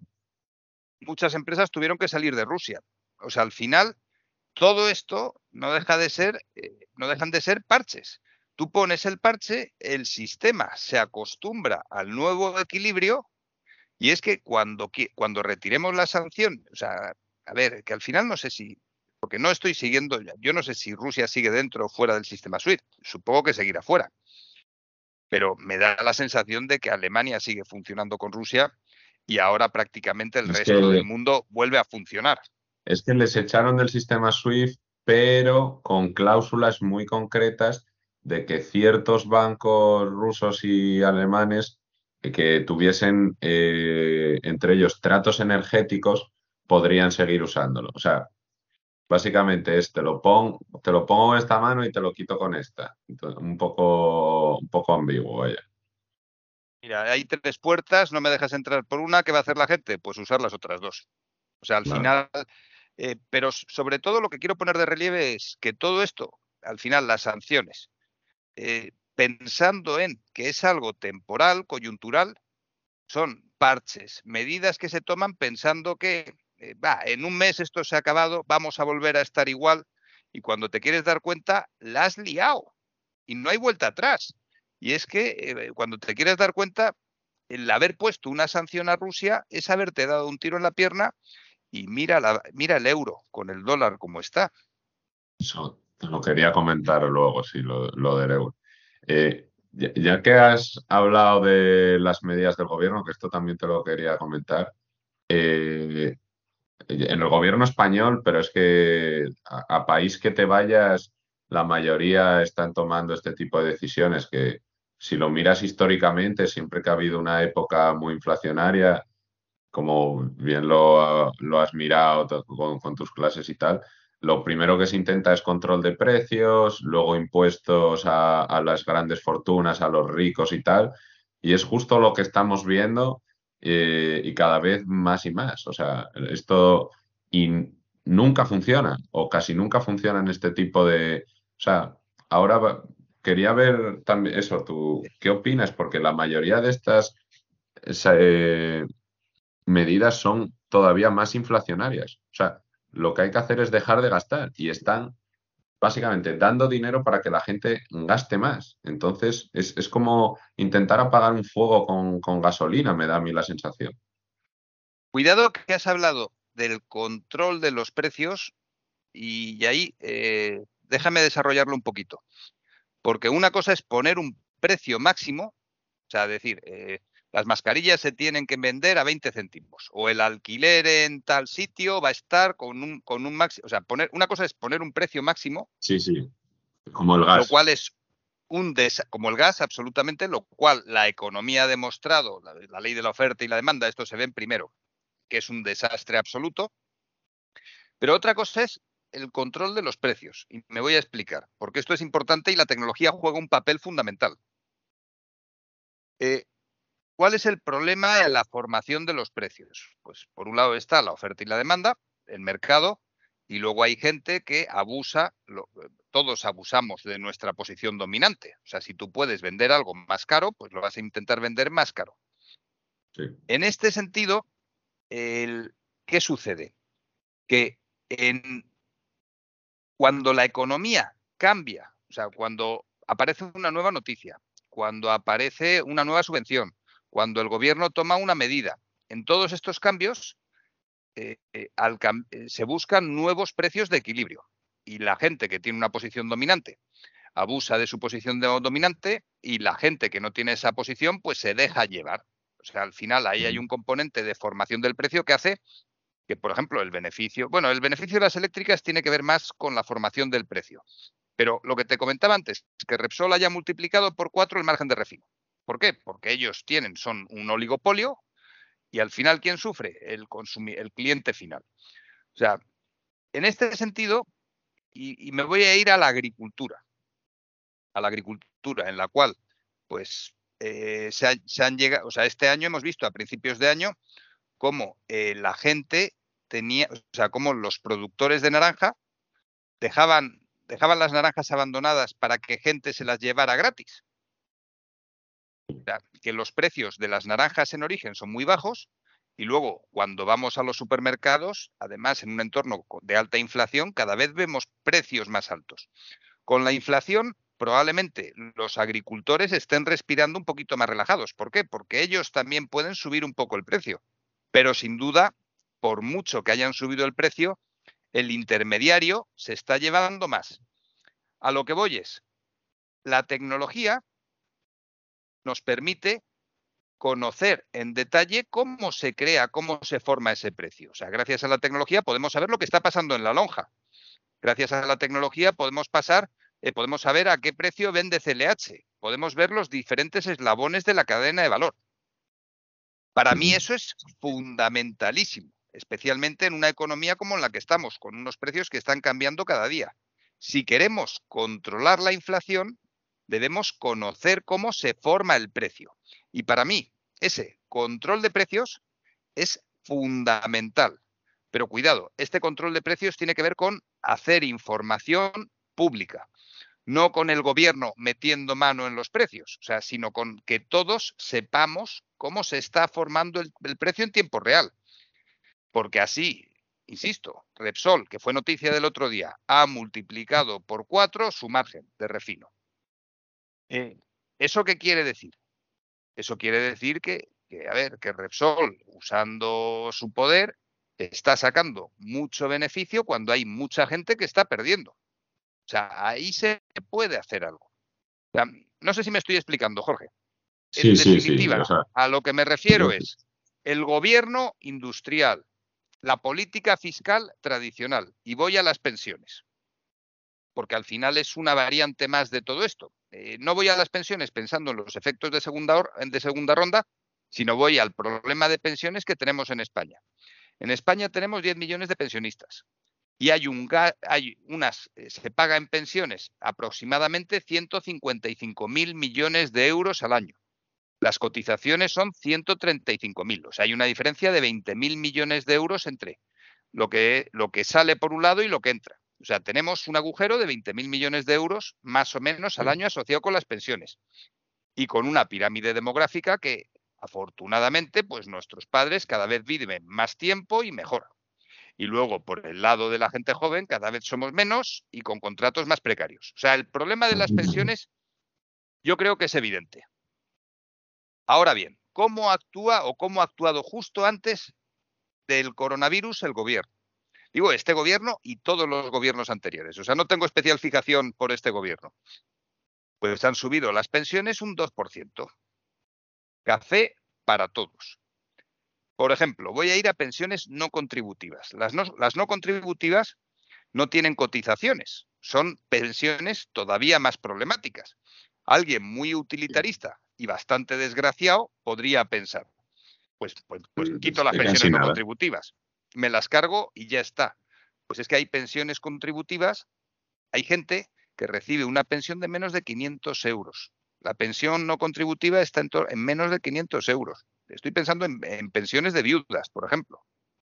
muchas empresas tuvieron que salir de Rusia. O sea, al final, todo esto no deja de ser, eh, no dejan de ser parches. Tú pones el parche, el sistema se acostumbra al nuevo equilibrio y es que cuando, cuando retiremos la sanción, o sea, a ver, que al final no sé si, porque no estoy siguiendo, yo no sé si Rusia sigue dentro o fuera del sistema SWIFT, supongo que seguirá fuera, pero me da la sensación de que Alemania sigue funcionando con Rusia y ahora prácticamente el resto del mundo vuelve a funcionar. es que les echaron del sistema SWIFT, pero con cláusulas muy concretas de que ciertos bancos rusos y alemanes que tuviesen eh, entre ellos tratos energéticos podrían seguir usándolo. O sea, básicamente es te lo, pongo, te lo pongo en esta mano y te lo quito con esta. un, poco, un poco ambiguo, vaya. Mira, hay tres puertas, no me dejas entrar por una, ¿qué va a hacer la gente? Pues usar las otras dos. O sea, al final, eh, pero sobre todo lo que quiero poner de relieve es que todo esto, al final, las sanciones, eh, pensando en que es algo temporal, coyuntural, son parches, medidas que se toman pensando que eh, en un mes esto se ha acabado, vamos a volver a estar igual y cuando te quieres dar cuenta, la has liado y no hay vuelta atrás. Y es que eh, cuando te quieres dar cuenta, el haber puesto una sanción a Rusia es haberte dado un tiro en la pierna y mira, la, mira el euro con el dólar como está. Eso te lo quería comentar luego, sí, lo, del euro. Eh, ya, que has hablado de las medidas del gobierno, que esto también te lo quería comentar, eh, en el gobierno español, pero es que a, país que te vayas, la mayoría están tomando este tipo de decisiones que si lo miras históricamente, siempre que ha habido una época muy inflacionaria, como bien lo, has mirado con, tus clases y tal, lo primero que se intenta es control de precios, luego impuestos a, las grandes fortunas, a los ricos y tal, y es justo lo que estamos viendo eh, y cada vez más y más. O sea, esto y nunca funciona o casi nunca funciona en este tipo de... O sea, ahora quería ver también eso, tú, ¿qué opinas? Porque la mayoría de estas eh, medidas son todavía más inflacionarias. O sea, lo que hay que hacer es dejar de gastar y están básicamente dando dinero para que la gente gaste más. Entonces, es, como intentar apagar un fuego con, gasolina, me da a mí la sensación. Cuidado que has hablado del control de los precios y, ahí eh, déjame desarrollarlo un poquito. Porque una cosa es poner un precio máximo, o sea, decir, eh, las mascarillas se tienen que vender a 20 céntimos o el alquiler en tal sitio va a estar con un, con un máximo, o sea, poner, una cosa es poner un precio máximo. Sí, sí, como el gas. Lo cual es un des, como el gas, absolutamente, lo cual la economía ha demostrado, la, la ley de la oferta y la demanda, esto se ven primero, que es un desastre absoluto. Pero otra cosa es el control de los precios. Y me voy a explicar, porque esto es importante y la tecnología juega un papel fundamental. Eh, ¿Cuál es el problema en la formación de los precios? Pues por un lado está la oferta y la demanda, el mercado, y luego hay gente que abusa, todos abusamos de nuestra posición dominante. O sea, si tú puedes vender algo más caro, pues lo vas a intentar vender más caro. En este sentido, ¿qué sucede? Que cuando la economía cambia, o sea, cuando aparece una nueva noticia, cuando aparece una nueva subvención, cuando el gobierno toma una medida. En todos estos cambios eh, eh, eh, se buscan nuevos precios de equilibrio y la gente que tiene una posición dominante abusa de su posición dominante y la gente que no tiene esa posición pues se deja llevar. O sea, al final ahí hay un componente de formación del precio que hace que, por ejemplo, el beneficio, bueno, el beneficio de las eléctricas tiene que ver más con la formación del precio. Pero lo que te comentaba antes, es que Repsol haya multiplicado por cuatro el margen de refino. ¿Por qué? Porque ellos tienen, son un oligopolio y al final, ¿quién sufre? El, el cliente final. O sea, en este sentido, y, me voy a ir a la agricultura, a la agricultura en la cual, pues, eh, se, han llegado, o sea, este año hemos visto a principios de año cómo eh, la gente tenía, o sea, cómo los productores de naranja dejaban, dejaban las naranjas abandonadas para que gente se las llevara gratis que los precios de las naranjas en origen son muy bajos y luego cuando vamos a los supermercados, además en un entorno de alta inflación, cada vez vemos precios más altos. Con la inflación, probablemente los agricultores estén respirando un poquito más relajados. ¿Por qué? Porque ellos también pueden subir un poco el precio. Pero sin duda, por mucho que hayan subido el precio, el intermediario se está llevando más. A lo que voy es, la tecnología nos permite conocer en detalle cómo se crea, cómo se forma ese precio. O sea, gracias a la tecnología podemos saber lo que está pasando en la lonja. Gracias a la tecnología podemos pasar, eh, podemos saber a qué precio vende CLH. Podemos ver los diferentes eslabones de la cadena de valor. Para mí eso es fundamentalísimo, especialmente en una economía como la que estamos, con unos precios que están cambiando cada día. Si queremos controlar la inflación, debemos conocer cómo se forma el precio. Y para mí, ese control de precios es fundamental. Pero cuidado, este control de precios tiene que ver con hacer información pública, no con el gobierno metiendo mano en los precios, o sea, sino con que todos sepamos cómo se está formando el, precio en tiempo real. Porque así, insisto, Repsol, que fue noticia del otro día, ha multiplicado por cuatro su margen de refino. Eh, ¿Eso qué quiere decir? Eso quiere decir que, que, a ver, que Repsol, usando su poder, está sacando mucho beneficio cuando hay mucha gente que está perdiendo. O sea, ahí se puede hacer algo. no sé si me estoy explicando, Jorge. en definitiva, a lo que me refiero es el gobierno industrial, la política fiscal tradicional, y voy a las pensiones, porque al final es una variante más de todo esto. Eh, no voy a las pensiones pensando en los efectos de segunda, ronda, sino voy al problema de pensiones que tenemos en España. En España tenemos 10 millones de pensionistas y hay, un, hay unas, eh, se paga en pensiones aproximadamente 155 mil millones de euros al año. Las cotizaciones son 135 mil, o sea, hay una diferencia de 20 mil millones de euros entre lo que sale por un lado y lo que entra. O sea, tenemos un agujero de 20 mil millones de euros más o menos al año asociado con las pensiones y con una pirámide demográfica que Afortunadamente, pues nuestros padres cada vez viven más tiempo y mejor. Y luego, por el lado de la gente joven, cada vez somos menos y con contratos más precarios. O sea, el problema de las pensiones yo creo que es evidente. Ahora bien, ¿cómo actúa o cómo ha actuado justo antes del coronavirus el gobierno? Digo, este gobierno y todos los gobiernos anteriores. O sea, no tengo especial fijación por este gobierno. Pues han subido las pensiones un 2%. Café para todos. Por ejemplo, voy a ir a pensiones no contributivas. Las no, las no contributivas no tienen cotizaciones, son pensiones todavía más problemáticas. Alguien muy utilitarista y bastante desgraciado podría pensar, pues, pues, pues mm, quito las pensiones no contributivas, me las cargo y ya está. Pues es que hay pensiones contributivas, hay gente que recibe una pensión de menos de 500 euros. La pensión no contributiva está en, menos de 500 euros. Estoy pensando en, pensiones de viudas, por ejemplo.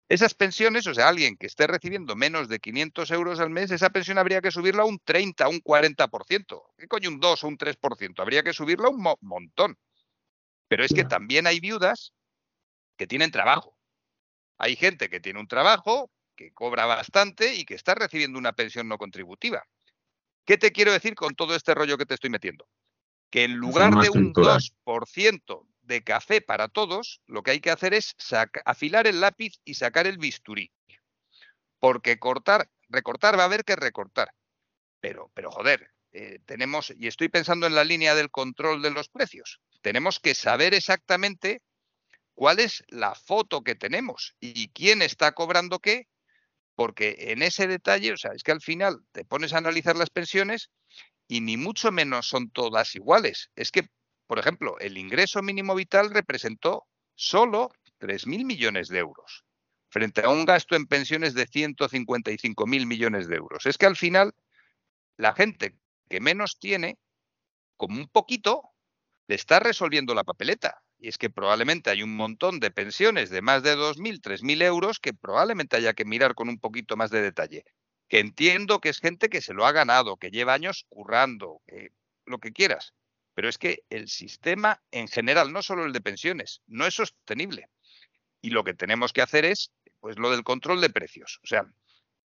Esas pensiones, o sea, alguien que esté recibiendo menos de 500 euros al mes, esa pensión habría que subirla un 30, un 40%. ¿Qué coño un 2 o un 3%? Habría que subirla un montón. Pero es que también hay viudas que tienen trabajo. Hay gente que tiene un trabajo, que cobra bastante y que está recibiendo una pensión no contributiva. ¿Qué te quiero decir con todo este rollo que te estoy metiendo? que en lugar de un 2% de café para todos, lo que hay que hacer es afilar el lápiz y sacar el bisturí. Porque cortar, recortar va a haber que recortar. Pero, pero joder, eh, tenemos, y estoy pensando en la línea del control de los precios, tenemos que saber exactamente cuál es la foto que tenemos y quién está cobrando qué, porque en ese detalle, o sea, es que al final te pones a analizar las pensiones y ni mucho menos son todas iguales. Es que, por ejemplo, el ingreso mínimo vital representó solo 3.000 millones de euros frente a un gasto en pensiones de 155.000 millones de euros. Es que al final la gente que menos tiene, como un poquito, le está resolviendo la papeleta. Y es que probablemente hay un montón de pensiones de más de 2.000, 3.000 euros que probablemente haya que mirar con un poquito más de detalle que entiendo que es gente que se lo ha ganado, que lleva años currando, lo que quieras. Pero es que el sistema en general, no solo el de pensiones, no es sostenible. Y lo que tenemos que hacer es, pues, lo del control de precios. O sea,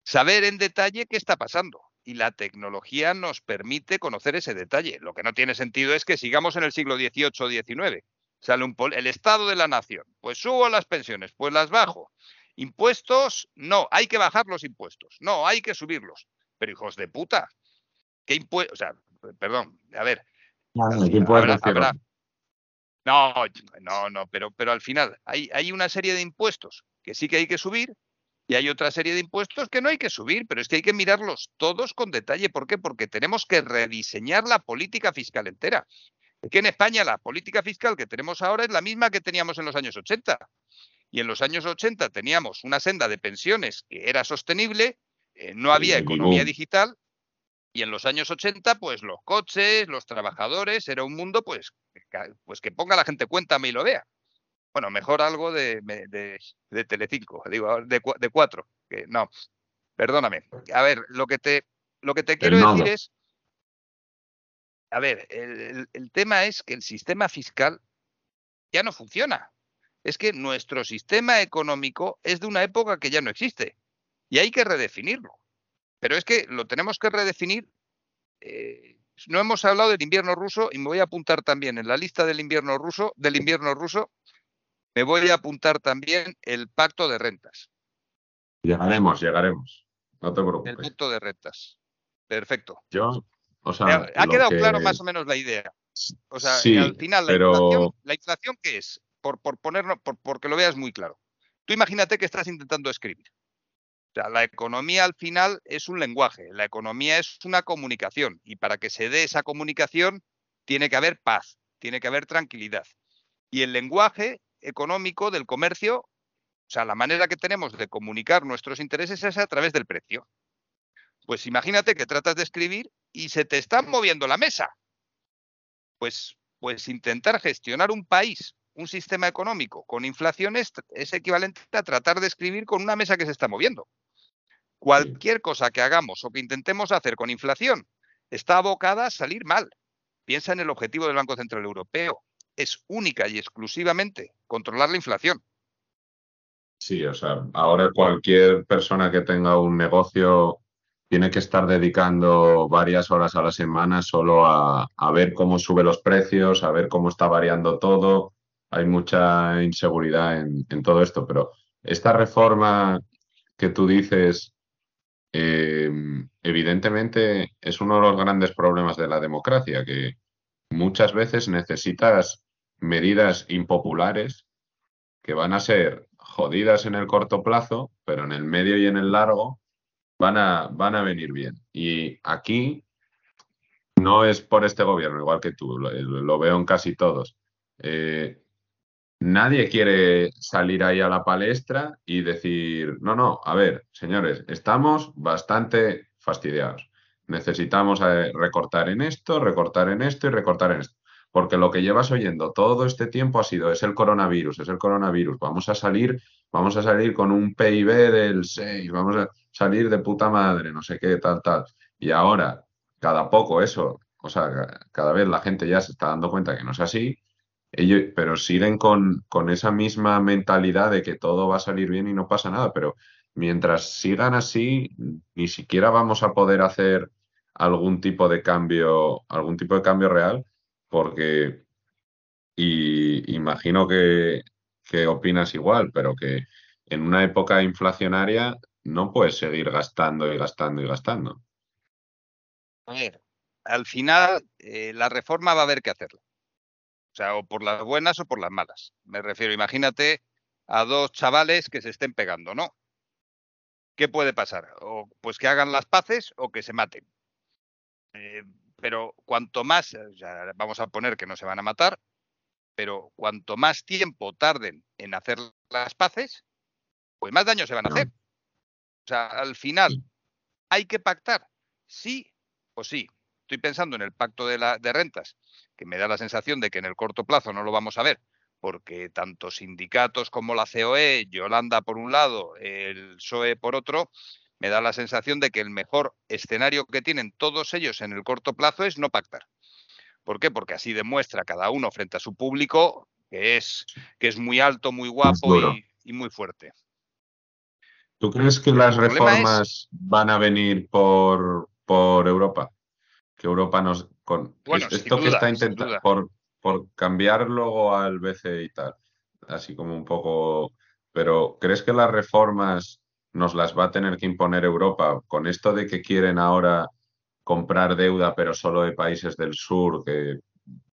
saber en detalle qué está pasando. Y la tecnología nos permite conocer ese detalle. Lo que no tiene sentido es que sigamos en el siglo XVIII o XIX. Sale un el Estado de la Nación. Pues subo las pensiones, pues las bajo. Impuestos, no, hay que bajar los impuestos, no, hay que subirlos. Pero hijos de puta, ¿qué impuestos? O sea, perdón, a ver, No, no, no, pero, pero al final hay, hay una serie de impuestos que sí que hay que subir y hay otra serie de impuestos que no hay que subir, pero es que hay que mirarlos todos con detalle. ¿Por qué? Porque tenemos que rediseñar la política fiscal entera. Es que en España la política fiscal que tenemos ahora es la misma que teníamos en los años 80. Y en los años 80 teníamos una senda de pensiones que era sostenible, eh, no había economía digital y en los años 80, pues los coches, los trabajadores, era un mundo pues, pues que ponga la gente cuenta y lo vea. Bueno, mejor algo de, de, de Telecinco, digo, de, de cuatro. Que, no, perdóname. A ver, lo que te, lo que te quiero decir es, a ver, el, el tema es que el sistema fiscal ya no funciona. Es que nuestro sistema económico es de una época que ya no existe y hay que redefinirlo. Pero es que lo tenemos que redefinir. Eh, no hemos hablado del invierno ruso y me voy a apuntar también en la lista del invierno ruso, del invierno ruso, me voy a apuntar también el pacto de rentas. Llegaremos, llegaremos. No te preocupes. El pacto de rentas. Perfecto. Yo, o sea, ha quedado claro más o menos la idea. O sea, al final, la, inflación, la inflación, ¿qué es? Por, por ponerlo, por, porque lo veas muy claro. Tú imagínate que estás intentando escribir. O sea, la economía al final es un lenguaje, la economía es una comunicación y para que se dé esa comunicación tiene que haber paz, tiene que haber tranquilidad. Y el lenguaje económico del comercio, o sea, la manera que tenemos de comunicar nuestros intereses es a través del precio. Pues imagínate que tratas de escribir y se te está moviendo la mesa. Pues, pues intentar gestionar un país, un sistema económico con inflación es equivalente a tratar de escribir con una mesa que se está moviendo. Cualquier cosa que hagamos o que intentemos hacer con inflación está abocada a salir mal. Piensa en el objetivo del Banco Central Europeo. Es única y exclusivamente controlar la inflación. Sí, o sea, ahora cualquier persona que tenga un negocio tiene que estar dedicando varias horas a la semana solo a, ver cómo sube los precios, a ver cómo está variando todo. Hay mucha inseguridad en, en todo esto, pero esta reforma que tú dices Em, evidentemente es uno de los grandes problemas de la democracia, que muchas veces necesitas medidas impopulares que van a ser jodidas en el corto plazo, pero en el medio y en el largo van a, van a venir bien. Y aquí no es por este gobierno, igual que tú, lo, veo en casi todos. Eh, Nadie quiere salir ahí a la palestra y decir, no, no, a ver, señores, estamos bastante fastidiados. Necesitamos eh, recortar en esto, recortar en esto y recortar en esto. Porque lo que llevas oyendo todo este tiempo ha sido, es el coronavirus, es el coronavirus. Vamos a salir, vamos a salir con un PIB del 6, vamos a salir de puta madre, no sé qué, tal, tal. Y ahora, cada poco eso, o sea, cada vez la gente ya se está dando cuenta que no es así ellos, pero siguen con, con esa misma mentalidad de que todo va a salir bien y no pasa nada, pero mientras sigan así, ni siquiera vamos a poder hacer algún tipo de cambio, algún tipo de cambio real, porque y imagino que, que opinas igual, pero que en una época inflacionaria no puedes seguir gastando y gastando y gastando. A ver, al final eh, la reforma va a haber que hacerla. O sea, o por las buenas o por las malas. Me refiero, imagínate a dos chavales que se estén pegando, ¿no? ¿Qué puede pasar? O pues que hagan las paces o que se maten. Eh, pero cuanto más, vamos a poner que no se van a matar, pero cuanto más tiempo tarden en hacer las paces, pues más daño se van a hacer. O sea, al final, ¿hay que pactar? Sí o sí. Estoy pensando en el pacto de, la, de rentas que me da la sensación de que en el corto plazo no lo vamos a ver, porque tanto sindicatos como la COE, Yolanda por un lado, el PSOE por otro, me da la sensación de que el mejor escenario que tienen todos ellos en el corto plazo es no pactar. ¿Por qué? Porque así demuestra cada uno frente a su público que es, que es muy alto, muy guapo y, muy fuerte. ¿Tú crees que las reformas van a venir por, por Europa? Que Europa nos, bueno, esto que está intentando por, por cambiar luego al BCE y tal, así como un poco, pero ¿crees que las reformas nos las va a tener que imponer Europa con esto de que quieren ahora comprar deuda pero solo de países del sur que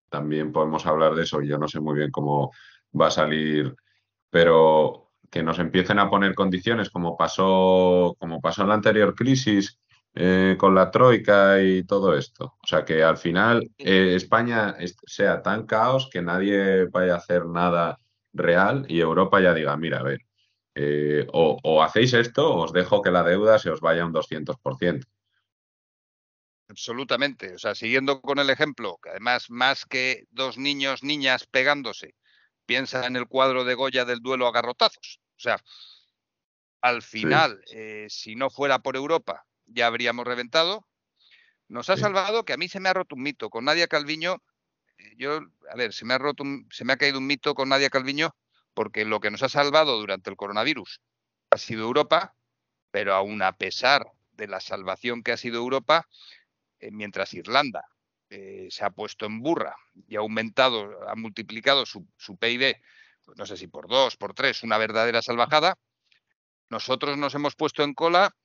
también podemos hablar de eso. Yo no sé muy bien cómo va a salir, pero que nos empiecen a poner condiciones como pasó, como pasó en la anterior crisis eh, con la troika y todo esto. O sea, que al final eh, España sea tan caos que nadie vaya a hacer nada real y Europa ya diga, mira, a ver, eh, o, o, hacéis esto o os dejo que la deuda se os vaya un 200%. Absolutamente. O sea, siguiendo con el ejemplo, que además más que dos niños, niñas pegándose, piensa en el cuadro de Goya del duelo a garrotazos. O sea, al final, eh, si no fuera por Europa, ya habríamos reventado. Nos ha salvado que a mí se me ha roto un mito. Con Nadia Calviño, eh, yo, a ver, se me ha roto, se me ha caído un mito con Nadia Calviño porque lo que nos ha salvado durante el coronavirus ha sido Europa, pero aún a pesar de la salvación que ha sido Europa, eh, mientras Irlanda eh, se ha puesto en burra y ha aumentado, ha multiplicado su, PIB, pues no sé si por dos, por tres, una verdadera salvajada, nosotros nos hemos puesto en cola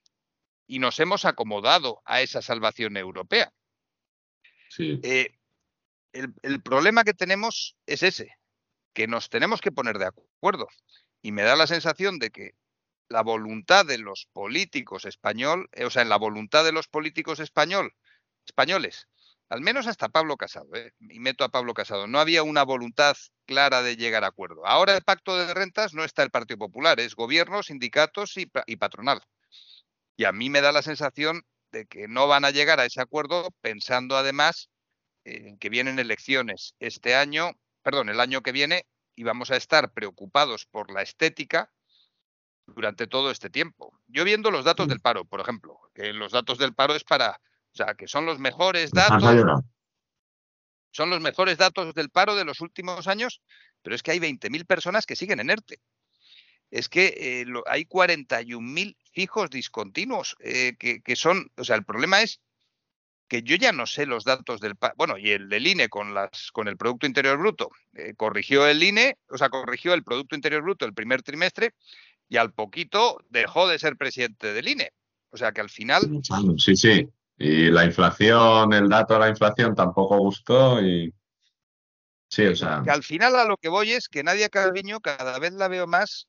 y nos hemos acomodado a esa salvación europea. Eh, el, problema que tenemos es ese, que nos tenemos que poner de acuerdo. Y me da la sensación de que la voluntad de los políticos español, o sea, en la voluntad de los políticos español españoles, al menos hasta Pablo Casado, ¿eh? y meto a Pablo Casado, no había una voluntad clara de llegar a acuerdo. Ahora el pacto de rentas no está el Partido Popular, es gobierno, sindicatos y, patronal. Y a mí me da la sensación de que no van a llegar a ese acuerdo pensando además en que vienen elecciones este año, perdón, el año que viene, y vamos a estar preocupados por la estética durante todo este tiempo. Yo viendo los datos del paro, por ejemplo, que los datos del paro es para o sea, que son los mejores datos. Son los mejores datos del paro de los últimos años, pero es que hay 20.000 personas que siguen en ERTE. Es que eh, hay 41.000 fijos discontinuos eh, que, son, o sea, el problema es que yo ya no sé los datos del bueno y el del INE con las con el producto interior bruto eh, corrigió el INE o sea corrigió el producto interior bruto el primer trimestre y al poquito dejó de ser presidente del INE o sea que al final sí sí y la inflación, el dato de la inflación tampoco gustó y... Sí, o sea... Que al final a lo que voy es que Nadia Calviño cada vez la veo más,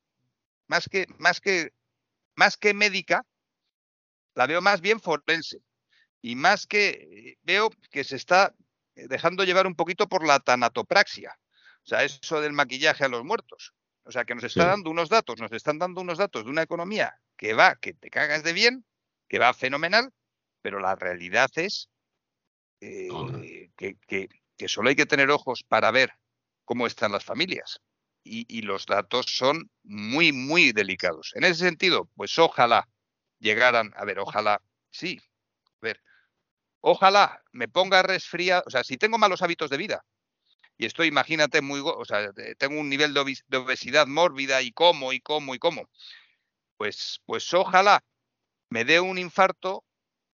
más que, más que, más que médica, la veo más bien forense. Y más que veo que se está dejando llevar un poquito por la tanatopraxia. O sea, eso del maquillaje a los muertos. O sea, que nos está dando unos datos, nos están dando unos datos de una economía que va, que te cagas de bien, que va fenomenal, pero la realidad es eh, que, solo hay que tener ojos para ver cómo están las familias. Y, los datos son muy, muy delicados. En ese sentido, pues ojalá llegaran, a ver, ojalá, sí, a ver, ojalá me ponga resfriado, o sea, si tengo malos hábitos de vida y estoy, imagínate, muy, o sea, tengo un nivel de, obesidad mórbida y como, y como, y como, pues, pues ojalá me dé un infarto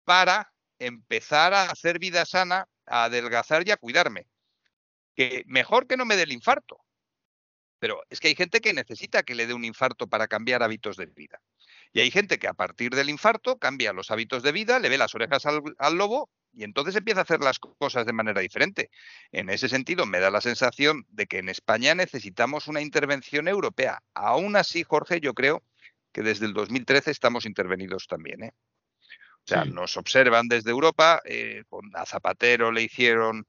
para empezar a hacer vida sana, a adelgazar y a cuidarme. Que mejor que no me dé el infarto. Pero es que hay gente que necesita que le dé un infarto para cambiar hábitos de vida. Y hay gente que a partir del infarto cambia los hábitos de vida, le ve las orejas al, lobo y entonces empieza a hacer las cosas de manera diferente. En ese sentido, me da la sensación de que en España necesitamos una intervención europea. Aún así, Jorge, yo creo que desde el 2013 estamos intervenidos también. ¿eh? O sea, nos observan desde Europa, eh, a Zapatero le hicieron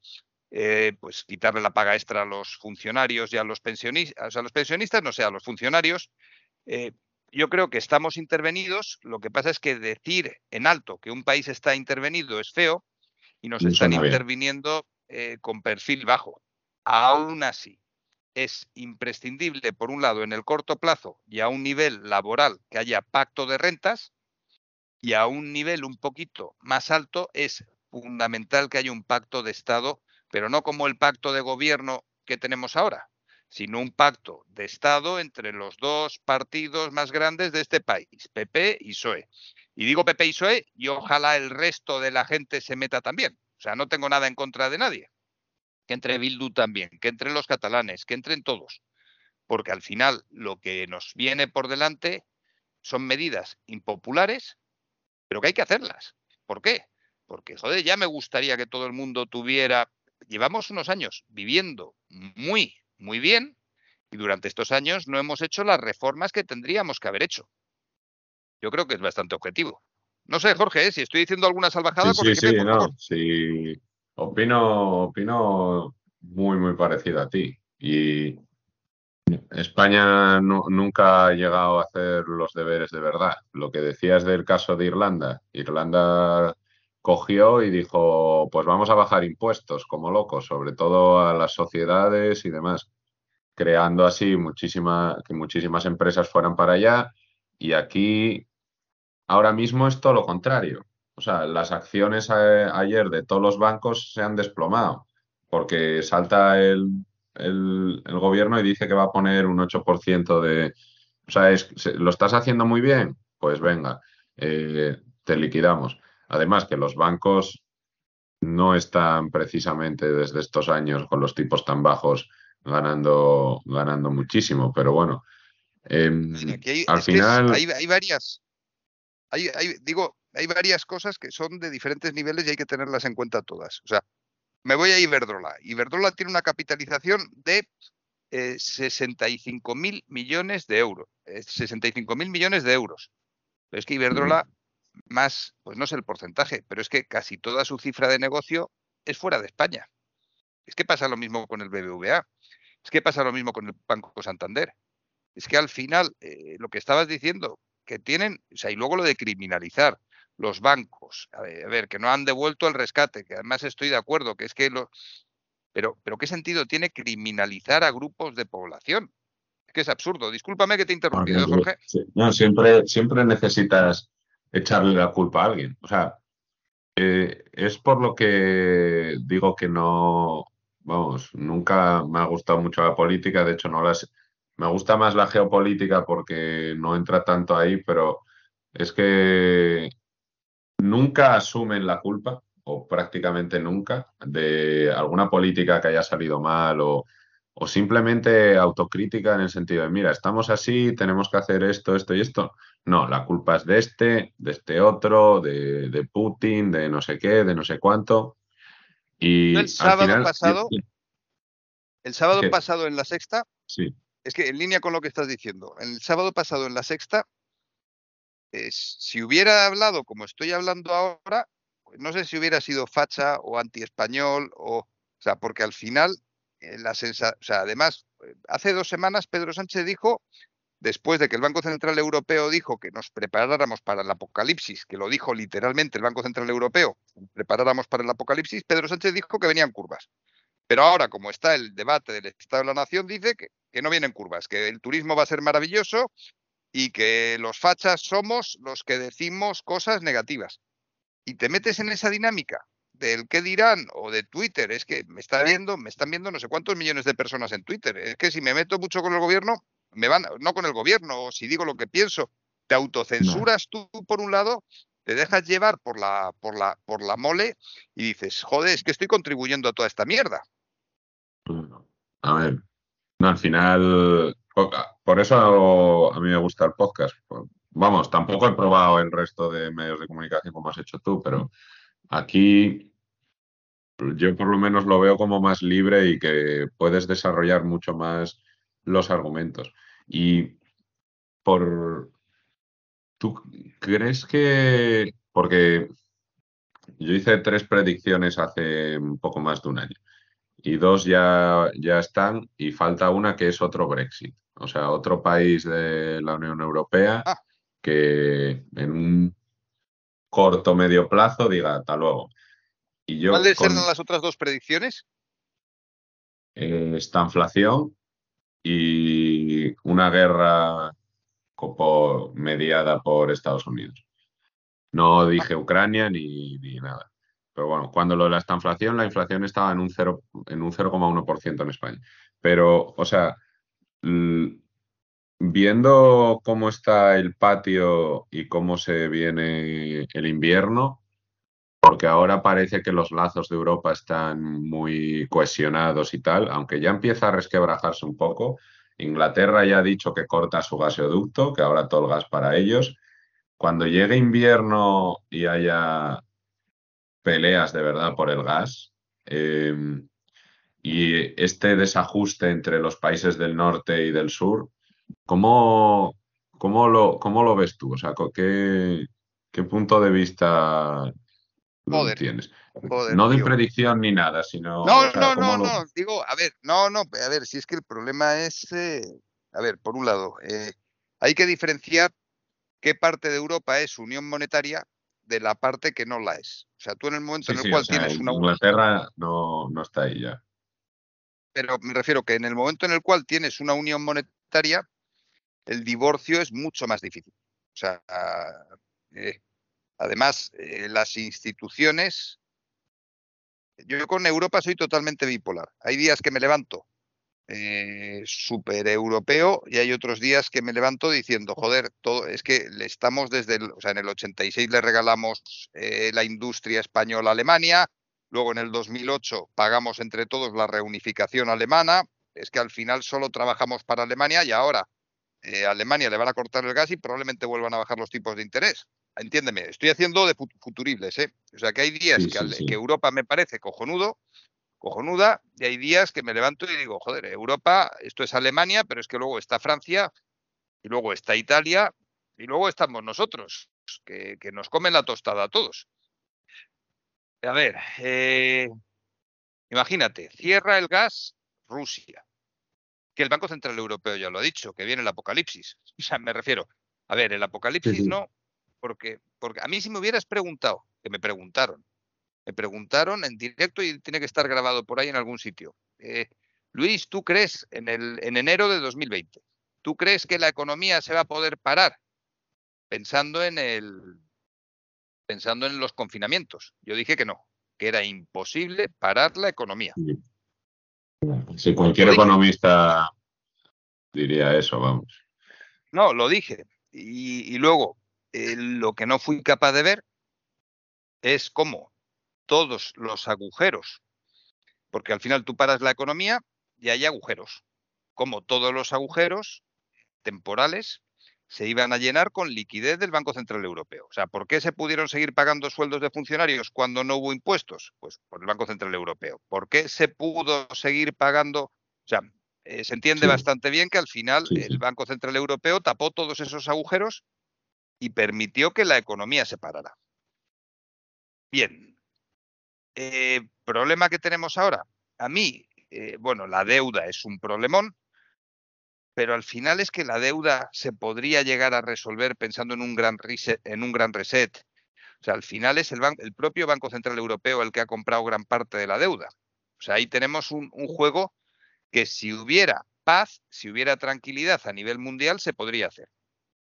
eh, pues quitarle la paga extra a los funcionarios y a los pensionistas, a los pensionistas, no sé, a los funcionarios. Eh, yo creo que estamos intervenidos, lo que pasa es que decir en alto que un país está intervenido es feo y nos están interviniendo con perfil bajo. Aún así, es imprescindible, por un lado, en el corto plazo y a un nivel laboral que haya pacto de rentas, y a un nivel un poquito más alto es fundamental que haya un pacto de Estado, pero no como el pacto de gobierno que tenemos ahora, sino un pacto de Estado entre los dos partidos más grandes de este país, PP y PSOE. Y digo PP y PSOE y ojalá el resto de la gente se meta también. O sea, no tengo nada en contra de nadie. Que entre Bildu también, que entren los catalanes, que entren todos. Porque al final lo que nos viene por delante son medidas impopulares pero que hay que hacerlas. ¿Por qué? Porque, joder, ya me gustaría que todo el mundo tuviera llevamos unos años viviendo muy, muy bien y durante estos años no hemos hecho las reformas que tendríamos que haber hecho. Yo creo que es bastante objetivo. No sé, Jorge, ¿eh? si estoy diciendo alguna salvajada, sí, sí, sí, no, sí. Opino, opino muy, muy parecido a ti. Y España nunca ha llegado a hacer los deberes de verdad. Lo que decías del caso de Irlanda, Irlanda cogió y dijo, pues vamos a bajar impuestos como locos, sobre todo a las sociedades y demás, creando así muchísima, que muchísimas empresas fueran para allá. Y aquí ahora mismo es todo lo contrario. O sea, las acciones ayer de todos los bancos se han desplomado porque salta el el, gobierno y dice que va a poner un 8% de... O sea, es, ¿lo estás haciendo muy bien? Pues venga, eh, te liquidamos. Además que los bancos no están precisamente desde estos años con los tipos tan bajos ganando, ganando muchísimo, pero bueno. Em, al final... hay, varias... Hay, digo, hay varias cosas que son de diferentes niveles y hay que tenerlas en cuenta todas. O sea, me voy a Iberdrola. Iberdrola tiene una capitalización de 65 eh, mil millones de euros. 65 eh, mil millones de euros. Pero es que Iberdrola, más, pues no sé el porcentaje, pero es que casi toda su cifra de negocio es fuera de España. Es que pasa lo mismo con el BBVA. Es que pasa lo mismo con el Banco Santander. Es que al final, eh, lo que estabas diciendo, que tienen, o sea, y luego lo de criminalizar los bancos, a ver, que no han devuelto el rescate, que además estoy de acuerdo, que es que lo... Pero, pero ¿qué sentido tiene criminalizar a grupos de población? Es que es absurdo. Discúlpame que te he interrumpido, Jorge. No, siempre, siempre necesitas echarle la culpa a alguien. O sea, eh, es por lo que digo que no, vamos, nunca me ha gustado mucho la política, de hecho no las... Me gusta más la geopolítica porque no entra tanto ahí, pero es que nunca asumen la culpa, o prácticamente nunca, de alguna política que haya salido mal o, simplemente autocrítica en el sentido de, mira, estamos así, tenemos que hacer esto, esto y esto. No, la culpa es de este, de este otro, de, Putin, de no sé qué, de no sé cuánto. Y el sábado pasado, el sábado pasado en la sexta, sí. es que en línea con lo que estás diciendo, el sábado pasado en la sexta si hubiera hablado como estoy hablando ahora, pues no sé si hubiera sido facha o anti-español, o, o sea, porque al final, eh, la sensa, o sea, además, eh, hace dos semanas Pedro Sánchez dijo, después de que el Banco Central Europeo dijo que nos preparáramos para el apocalipsis, que lo dijo literalmente el Banco Central Europeo, preparáramos para el apocalipsis, Pedro Sánchez dijo que venían curvas. Pero ahora, como está el debate del Estado de la Nación, dice que no vienen curvas, que el turismo va a ser maravilloso, y que los fachas somos los que decimos cosas negativas. Y te metes en esa dinámica del qué dirán o de Twitter, es que me está viendo, me están viendo no sé cuántos millones de personas en Twitter. Es que si me meto mucho con el gobierno, me van, no con el gobierno, o si digo lo que pienso, te autocensuras tú por un lado, te dejas llevar por la, por la, por la mole y dices, joder, es que estoy contribuyendo a toda esta mierda. A ver, no, al final por eso a mí me gusta el podcast. Vamos, tampoco he probado el resto de medios de comunicación como has hecho tú, pero aquí yo por lo menos lo veo como más libre y que puedes desarrollar mucho más los argumentos. Y por... ¿Tú crees que... Porque yo hice tres predicciones hace un poco más de un año y dos ya, ya están y falta una que es otro Brexit o sea, otro país de la Unión Europea ah. que en un corto medio plazo diga hasta luego. Y yo, ¿Cuáles eran las otras dos predicciones? Eh, esta inflación y una guerra mediada por Estados Unidos. No dije. Ucrania ni, ni, nada. Pero bueno, cuando lo de la inflación, la inflación estaba en un 0, en un 0,1% en España. Pero, o sea, viendo cómo está el patio y cómo se viene el invierno, porque ahora parece que los lazos de Europa están muy cohesionados y tal, aunque ya empieza a resquebrajarse un poco. Inglaterra ya ha dicho que corta su gasoducto, que ahora todo para ellos. Cuando llegue invierno y haya peleas de verdad por el gas, em, y este desajuste entre los países del norte y del sur, ¿cómo, cómo, lo, cómo lo ves tú? O sea, ¿qué, qué punto de vista tienes? no de predicción ni nada, sino... No, no, no, no, digo, a ver, no, no, a ver, si es que el problema es, eh, a ver, por un lado, eh, hay que diferenciar qué parte de Europa es unión monetaria de la parte que no la es. O sea, tú en el momento en el cual tienes una... Inglaterra no, no está ahí ya. Pero me refiero que en el momento en el cual tienes una unión monetaria, el divorcio es mucho más difícil. O sea, eh, además, las instituciones yo con Europa soy totalmente bipolar. Hay días que me levanto eh, súper europeo y hay otros días que me levanto diciendo, joder, todo, es que le estamos desde, el, o sea, en el 86 le regalamos eh, la industria española a Alemania, luego en el 2008 pagamos entre todos la reunificación alemana, es que al final solo trabajamos para Alemania y ahora eh, a Alemania le van a cortar el gas y probablemente vuelvan a bajar los tipos de interés entiéndeme, estoy haciendo de futuribles, ¿eh? O sea, que hay días que, Europa me parece cojonudo, cojonuda, y hay días que me levanto y digo, joder, Europa, esto es Alemania, pero es que luego está Francia, y luego está Italia, y luego estamos nosotros, que, nos comen la tostada a todos. A ver, eh, imagínate, cierra el gas Rusia, que el Banco Central Europeo ya lo ha dicho, que viene el apocalipsis. O sea, me refiero, a ver, el apocalipsis no, porque, porque a mí si me hubieras preguntado, que me preguntaron, me preguntaron en directo y tiene que estar grabado por ahí en algún sitio. Eh, Luis, ¿tú crees en, el, en enero de 2020? ¿Tú crees que la economía se va a poder parar? Pensando en el pensando en los confinamientos. Yo dije que no, que era imposible parar la economía. Si cualquier economista diría eso, vamos. No, lo dije. y luego, eh, lo que no fui capaz de ver es cómo todos los agujeros, porque al final tú paras la economía y hay agujeros, como todos los agujeros temporales se iban a llenar con liquidez del Banco Central Europeo. O sea, ¿por qué se pudieron seguir pagando sueldos de funcionarios cuando no hubo impuestos? Pues por el Banco Central Europeo. ¿Por qué se pudo seguir pagando? O sea, eh, se entiende bastante bien que al final el Banco Central Europeo tapó todos esos agujeros y permitió que la economía se parara. Bien, eh, problema que tenemos ahora. A mí, eh, bueno, la deuda es un problemón, pero al final es que la deuda se podría llegar a resolver pensando en un gran reset. O sea, al final es el, el propio Banco Central Europeo el que ha comprado gran parte de la deuda. O sea, ahí tenemos un juego que si hubiera paz, si hubiera tranquilidad a nivel mundial, se podría hacer.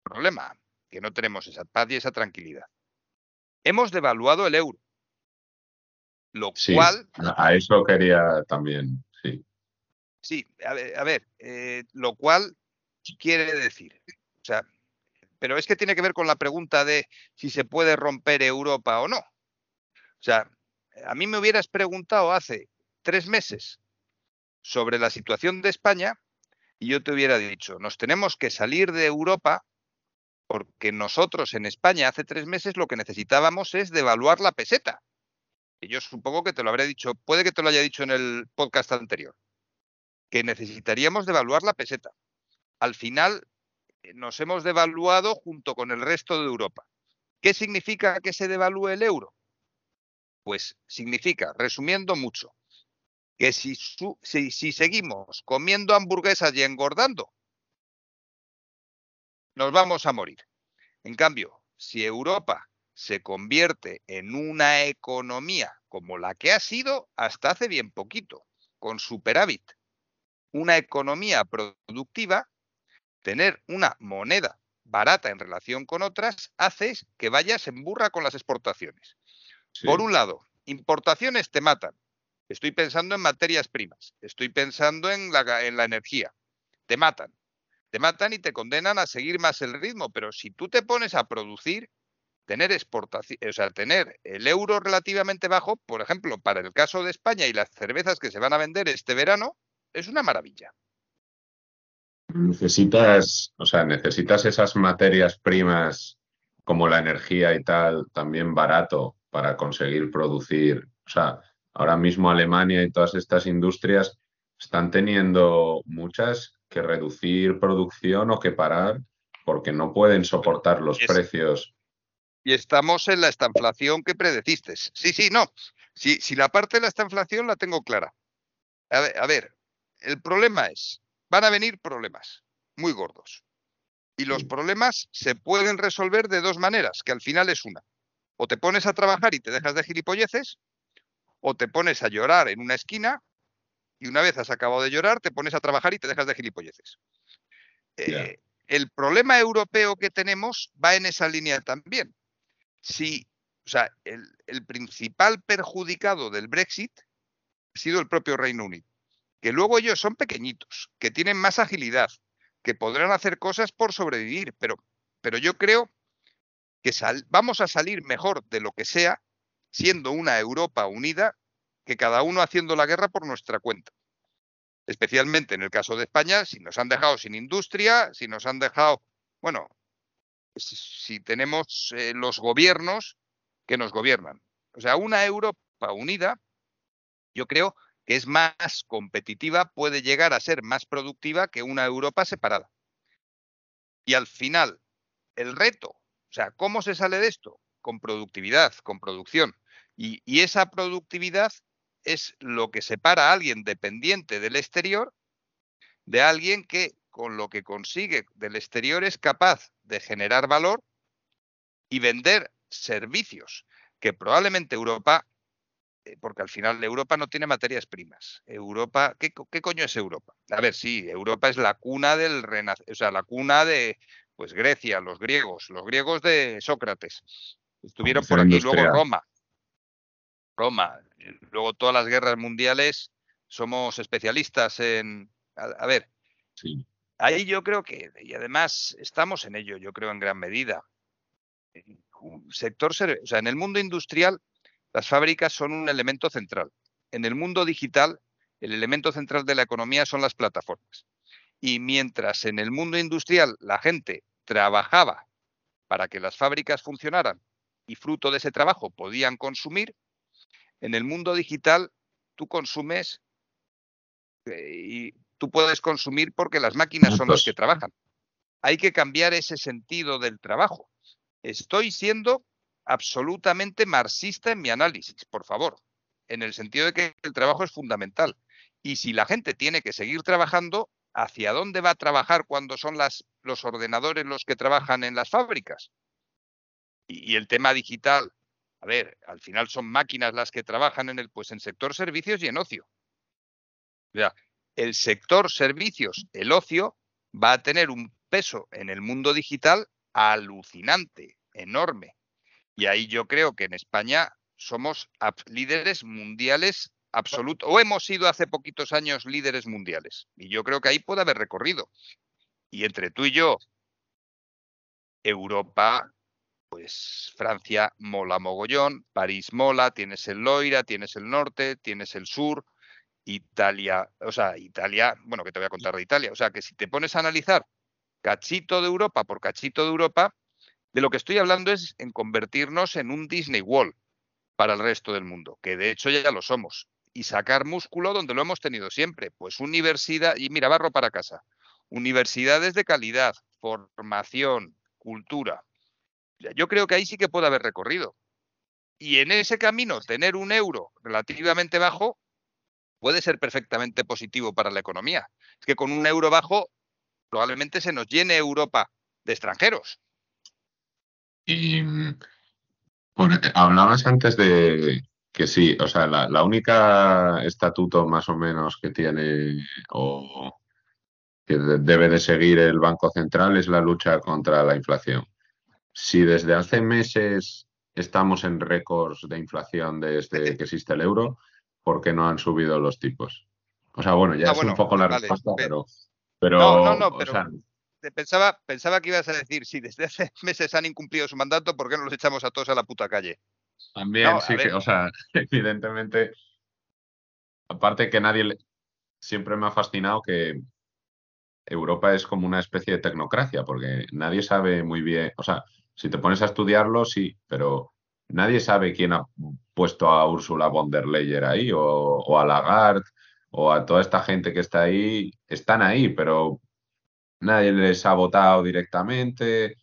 Problema, que no tenemos esa paz y esa tranquilidad. Hemos devaluado el euro, lo cual... A eso quería también, sí. Sí, a ver, eh, lo cual quiere decir, o sea, pero es que tiene que ver con la pregunta de si se puede romper Europa o no. O sea, a mí me hubieras preguntado hace tres meses sobre la situación de España y yo te hubiera dicho, nos tenemos que salir de Europa porque nosotros en España hace tres meses lo que necesitábamos es devaluar la peseta. Y yo supongo que te lo habré dicho, puede que te lo haya dicho en el podcast anterior, que necesitaríamos devaluar la peseta. Al final eh, nos hemos devaluado junto con el resto de Europa. ¿Qué significa que se devalúe el euro? Pues significa, resumiendo mucho, que si, si seguimos comiendo hamburguesas y engordando, nos vamos a morir. En cambio, si Europa se convierte en una economía como la que ha sido hasta hace bien poquito, con superávit, una economía productiva, tener una moneda barata en relación con otras hace que vayas en burra con las exportaciones. Por un lado, importaciones te matan. Estoy pensando en materias primas, estoy pensando en la, en la energía, te matan te matan y te condenan a seguir más el ritmo, pero si tú te pones a producir, tener exportación, o sea, tener el euro relativamente bajo, por ejemplo, para el caso de España y las cervezas que se van a vender este verano, es una maravilla. Necesitas, o sea, necesitas esas materias primas como la energía y tal, también barato para conseguir producir. O sea, ahora mismo Alemania y todas estas industrias están teniendo muchas que reducir producción o que parar porque no pueden soportar los precios. Y estamos en la estanflación que predeciste. Sí, sí, no. Si, si la parte de la estanflación la tengo clara. a ver, el problema es, van a venir problemas muy gordos. Y los problemas se pueden resolver de dos maneras, que al final es una. O te pones a trabajar y te dejas de gilipolleces, o te pones a llorar en una esquina y una vez has acabado de llorar, te pones a trabajar y te dejas de gilipolleces. Eh, el problema europeo que tenemos va en esa línea también. Si, o sea, el, principal perjudicado del Brexit ha sido el propio Reino Unido, que luego ellos son pequeñitos, que tienen más agilidad, que podrán hacer cosas por sobrevivir, pero, pero yo creo que vamos a salir mejor de lo que sea siendo una Europa unida que cada uno haciendo la guerra por nuestra cuenta. Especialmente en el caso de España, si nos han dejado sin industria, si nos han dejado, bueno, si tenemos eh, los gobiernos que nos gobiernan. O sea, una Europa unida, yo creo que es más competitiva, puede llegar a ser más productiva que una Europa separada. Y al final, el reto, o sea, ¿cómo se sale de esto? Con productividad, con producción. Y, esa productividad es lo que separa a alguien dependiente del exterior de alguien que con lo que consigue del exterior es capaz de generar valor y vender servicios que probablemente Europa eh, porque al final Europa no tiene materias primas. Europa, ¿qué, coño es Europa? A ver, sí, Europa es la cuna del renacimiento, o sea, la cuna de pues Grecia, los griegos, los griegos de Sócrates. Estuvieron por aquí, luego Roma. Roma, luego todas las guerras mundiales somos especialistas en a, ver. Sí. Ahí yo creo que y además estamos en ello, yo creo en gran medida. Sector, o sea, en el mundo industrial las fábricas son un elemento central. En el mundo digital, el elemento central de la economía son las plataformas. Y mientras en el mundo industrial la gente trabajaba para que las fábricas funcionaran y fruto de ese trabajo podían consumir, en el mundo digital tú consumes eh, y tú puedes consumir porque las máquinas son las que trabajan. Hay que cambiar ese sentido del trabajo. Estoy siendo absolutamente marxista en mi análisis, por favor, en el sentido de que el trabajo es fundamental. Y si la gente tiene que seguir trabajando, ¿hacia dónde va a trabajar cuando son las, los ordenadores los que trabajan en las fábricas? Y, el tema digital, a ver, al final son máquinas las que trabajan en el pues en sector servicios y en ocio. O sea, el sector servicios, el ocio, va a tener un peso en el mundo digital alucinante, enorme. Y ahí yo creo que en España somos líderes mundiales absolutos, o hemos sido hace poquitos años líderes mundiales. Y yo creo que ahí puede haber recorrido. Y entre tú y yo, Europa, pues Francia mola mogollón, París mola, tienes el Loira, tienes el norte, tienes el sur, Italia, o sea, Italia, bueno, que te voy a contar de Italia, o sea, que si te pones a analizar cachito de Europa por cachito de Europa, de lo que estoy hablando es en convertirnos en un Disney World para el resto del mundo, que de hecho ya lo somos, y sacar músculo donde lo hemos tenido siempre, pues universidad, y mira, barro para casa, universidades de calidad, formación, cultura. Yo creo que ahí sí que puede haber recorrido. Y en ese camino, tener un euro relativamente bajo puede ser perfectamente positivo para la economía. Es que con un euro bajo probablemente se nos llene Europa de extranjeros. Hablabas antes de que sí, o sea, la, única estatuto más o menos que tiene o que debe de seguir el Banco Central es la lucha contra la inflación. Si desde hace meses estamos en récords de inflación desde que existe el euro, ¿por qué no han subido los tipos? O sea, bueno, ya ah, es un poco la respuesta, pero, pero, no, no, pero pensaba, pensaba que ibas a decir, si desde hace meses han incumplido su mandato, ¿por qué no los echamos a todos a la puta calle? También, sí, que, o sea, evidentemente, aparte que nadie, siempre me ha fascinado que Europa es como una especie de tecnocracia, porque nadie sabe muy bien, o sea, si te pones a estudiarlo, sí, pero nadie sabe quién ha puesto a Ursula von der Leyen ahí o, a Lagarde o a toda esta gente que está ahí. Están ahí, pero nadie les ha votado directamente.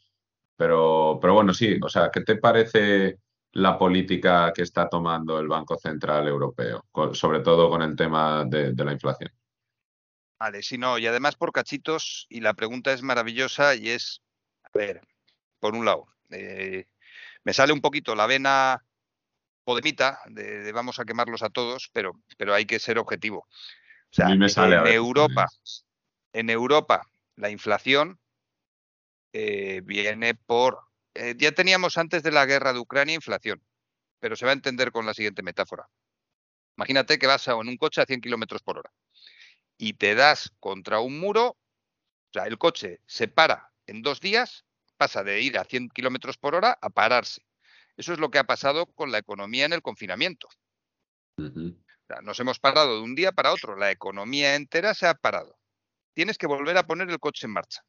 Pero, pero bueno, sí, o sea, ¿qué te parece la política que está tomando el Banco Central Europeo, sobre todo con el tema de, la inflación? Vale, sí, no, y además por cachitos, y la pregunta es maravillosa y es, a ver, por un lado, eh, me sale un poquito la vena podemita de, vamos a quemarlos a todos, pero, pero hay que ser objetivo. O sea, en Europa, en Europa, la inflación eh, viene por. Eh, ya teníamos antes de la guerra de Ucrania inflación, pero se va a entender con la siguiente metáfora. Imagínate que vas en un coche a 100 kilómetros por hora y te das contra un muro, o sea, el coche se para en dos días pasa de ir a 100 kilómetros por hora a pararse. Eso es lo que ha pasado con la economía en el confinamiento. nos hemos parado de un día para otro. La economía entera se ha parado. Tienes que volver a poner el coche en marcha.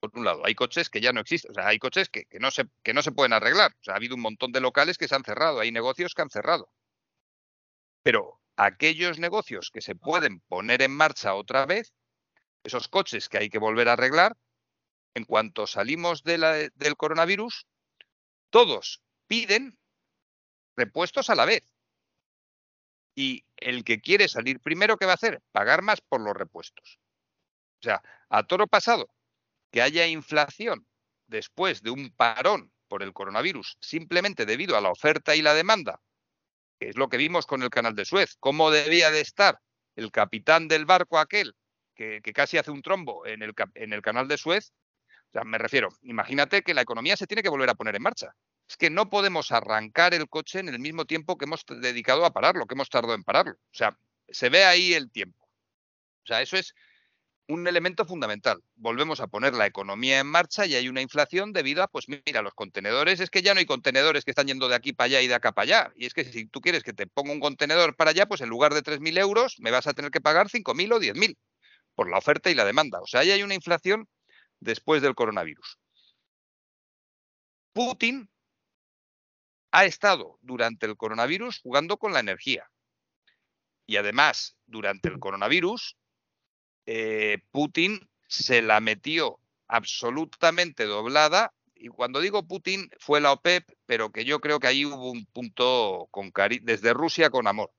Por un lado, hay coches que ya no existen. O sea, hay coches que, no se, que no se pueden arreglar. O sea, ha habido un montón de locales que se han cerrado. Hay negocios que han cerrado. Pero aquellos negocios que se pueden poner en marcha otra vez, esos coches que hay que volver a arreglar, en cuanto salimos del coronavirus, todos piden repuestos a la vez. Y el que quiere salir primero, ¿qué va a hacer? Pagar más por los repuestos. O sea, a toro pasado, que haya inflación después de un parón por el coronavirus, simplemente debido a la oferta y la demanda, que es lo que vimos con el canal de Suez, cómo debía de estar el capitán del barco aquel que, casi hace un trombo en el, en el canal de Suez, o sea, me refiero, imagínate que la economía se tiene que volver a poner en marcha. Es que no podemos arrancar el coche en el mismo tiempo que hemos dedicado a pararlo, que hemos tardado en pararlo. O sea, se ve ahí el tiempo. O sea, eso es un elemento fundamental. Volvemos a poner la economía en marcha y hay una inflación debido a, pues mira, los contenedores, es que ya no hay contenedores que están yendo de aquí para allá y de acá para allá. Y es que si tú quieres que te ponga un contenedor para allá, pues en lugar de 3.000 euros me vas a tener que pagar 5.000 o 10.000 por la oferta y la demanda. O sea, ahí hay una inflación después del coronavirus. Putin ha estado durante el coronavirus jugando con la energía. Y además, durante el coronavirus, eh, Putin se la metió absolutamente doblada. Y cuando digo Putin, fue la OPEP, pero que yo creo que ahí hubo un punto con desde Rusia con amor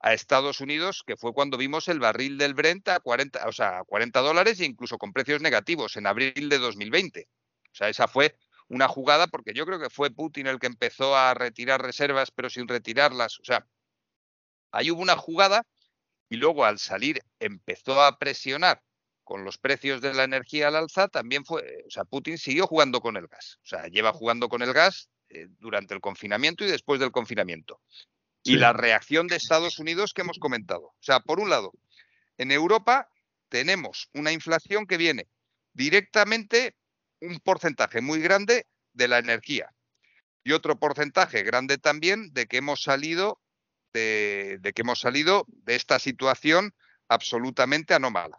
a Estados Unidos, que fue cuando vimos el barril del Brent a 40, o sea, 40 dólares e incluso con precios negativos en abril de 2020. O sea, esa fue una jugada porque yo creo que fue Putin el que empezó a retirar reservas pero sin retirarlas. O sea, ahí hubo una jugada y luego al salir empezó a presionar con los precios de la energía al alza, también fue, o sea, Putin siguió jugando con el gas. O sea, lleva jugando con el gas eh, durante el confinamiento y después del confinamiento y la reacción de Estados Unidos que hemos comentado. O sea, por un lado, en Europa tenemos una inflación que viene directamente un porcentaje muy grande de la energía y otro porcentaje grande también de que hemos salido de, de que hemos salido de esta situación absolutamente anómala.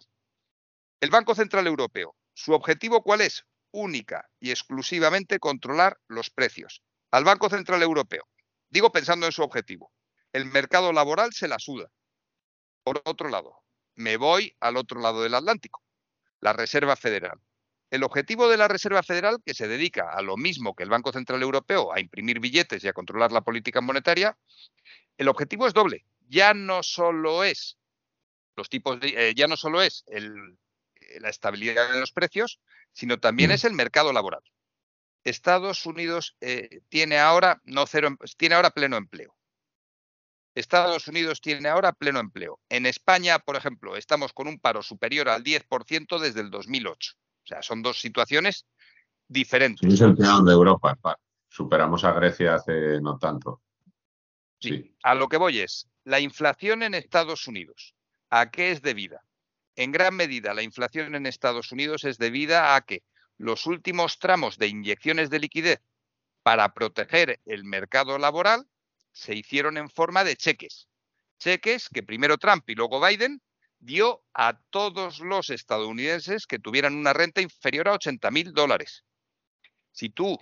El Banco Central Europeo, ¿su objetivo cuál es? Única y exclusivamente controlar los precios. Al Banco Central Europeo, digo pensando en su objetivo, el mercado laboral se la suda. Por otro lado, me voy al otro lado del Atlántico, la Reserva Federal. El objetivo de la Reserva Federal, que se dedica a lo mismo que el Banco Central Europeo, a imprimir billetes y a controlar la política monetaria, el objetivo es doble. Ya no solo es los tipos de, eh, ya no solo es la estabilidad de los precios, sino también mm. es el mercado laboral. Estados Unidos eh, tiene ahora no cero, tiene ahora pleno empleo. Estados Unidos tiene ahora pleno empleo. En España, por ejemplo, estamos con un paro superior al 10% desde el 2008. O sea, son dos situaciones diferentes. Es el de Europa. Superamos a Grecia hace no tanto. Sí. A lo que voy es, la inflación en Estados Unidos, ¿a qué es debida? En gran medida, la inflación en Estados Unidos es debida a que los últimos tramos de inyecciones de liquidez para proteger el mercado laboral se hicieron en forma de cheques. Cheques que primero Trump y luego Biden dio a todos los estadounidenses que tuvieran una renta inferior a 80 mil dólares. Si tú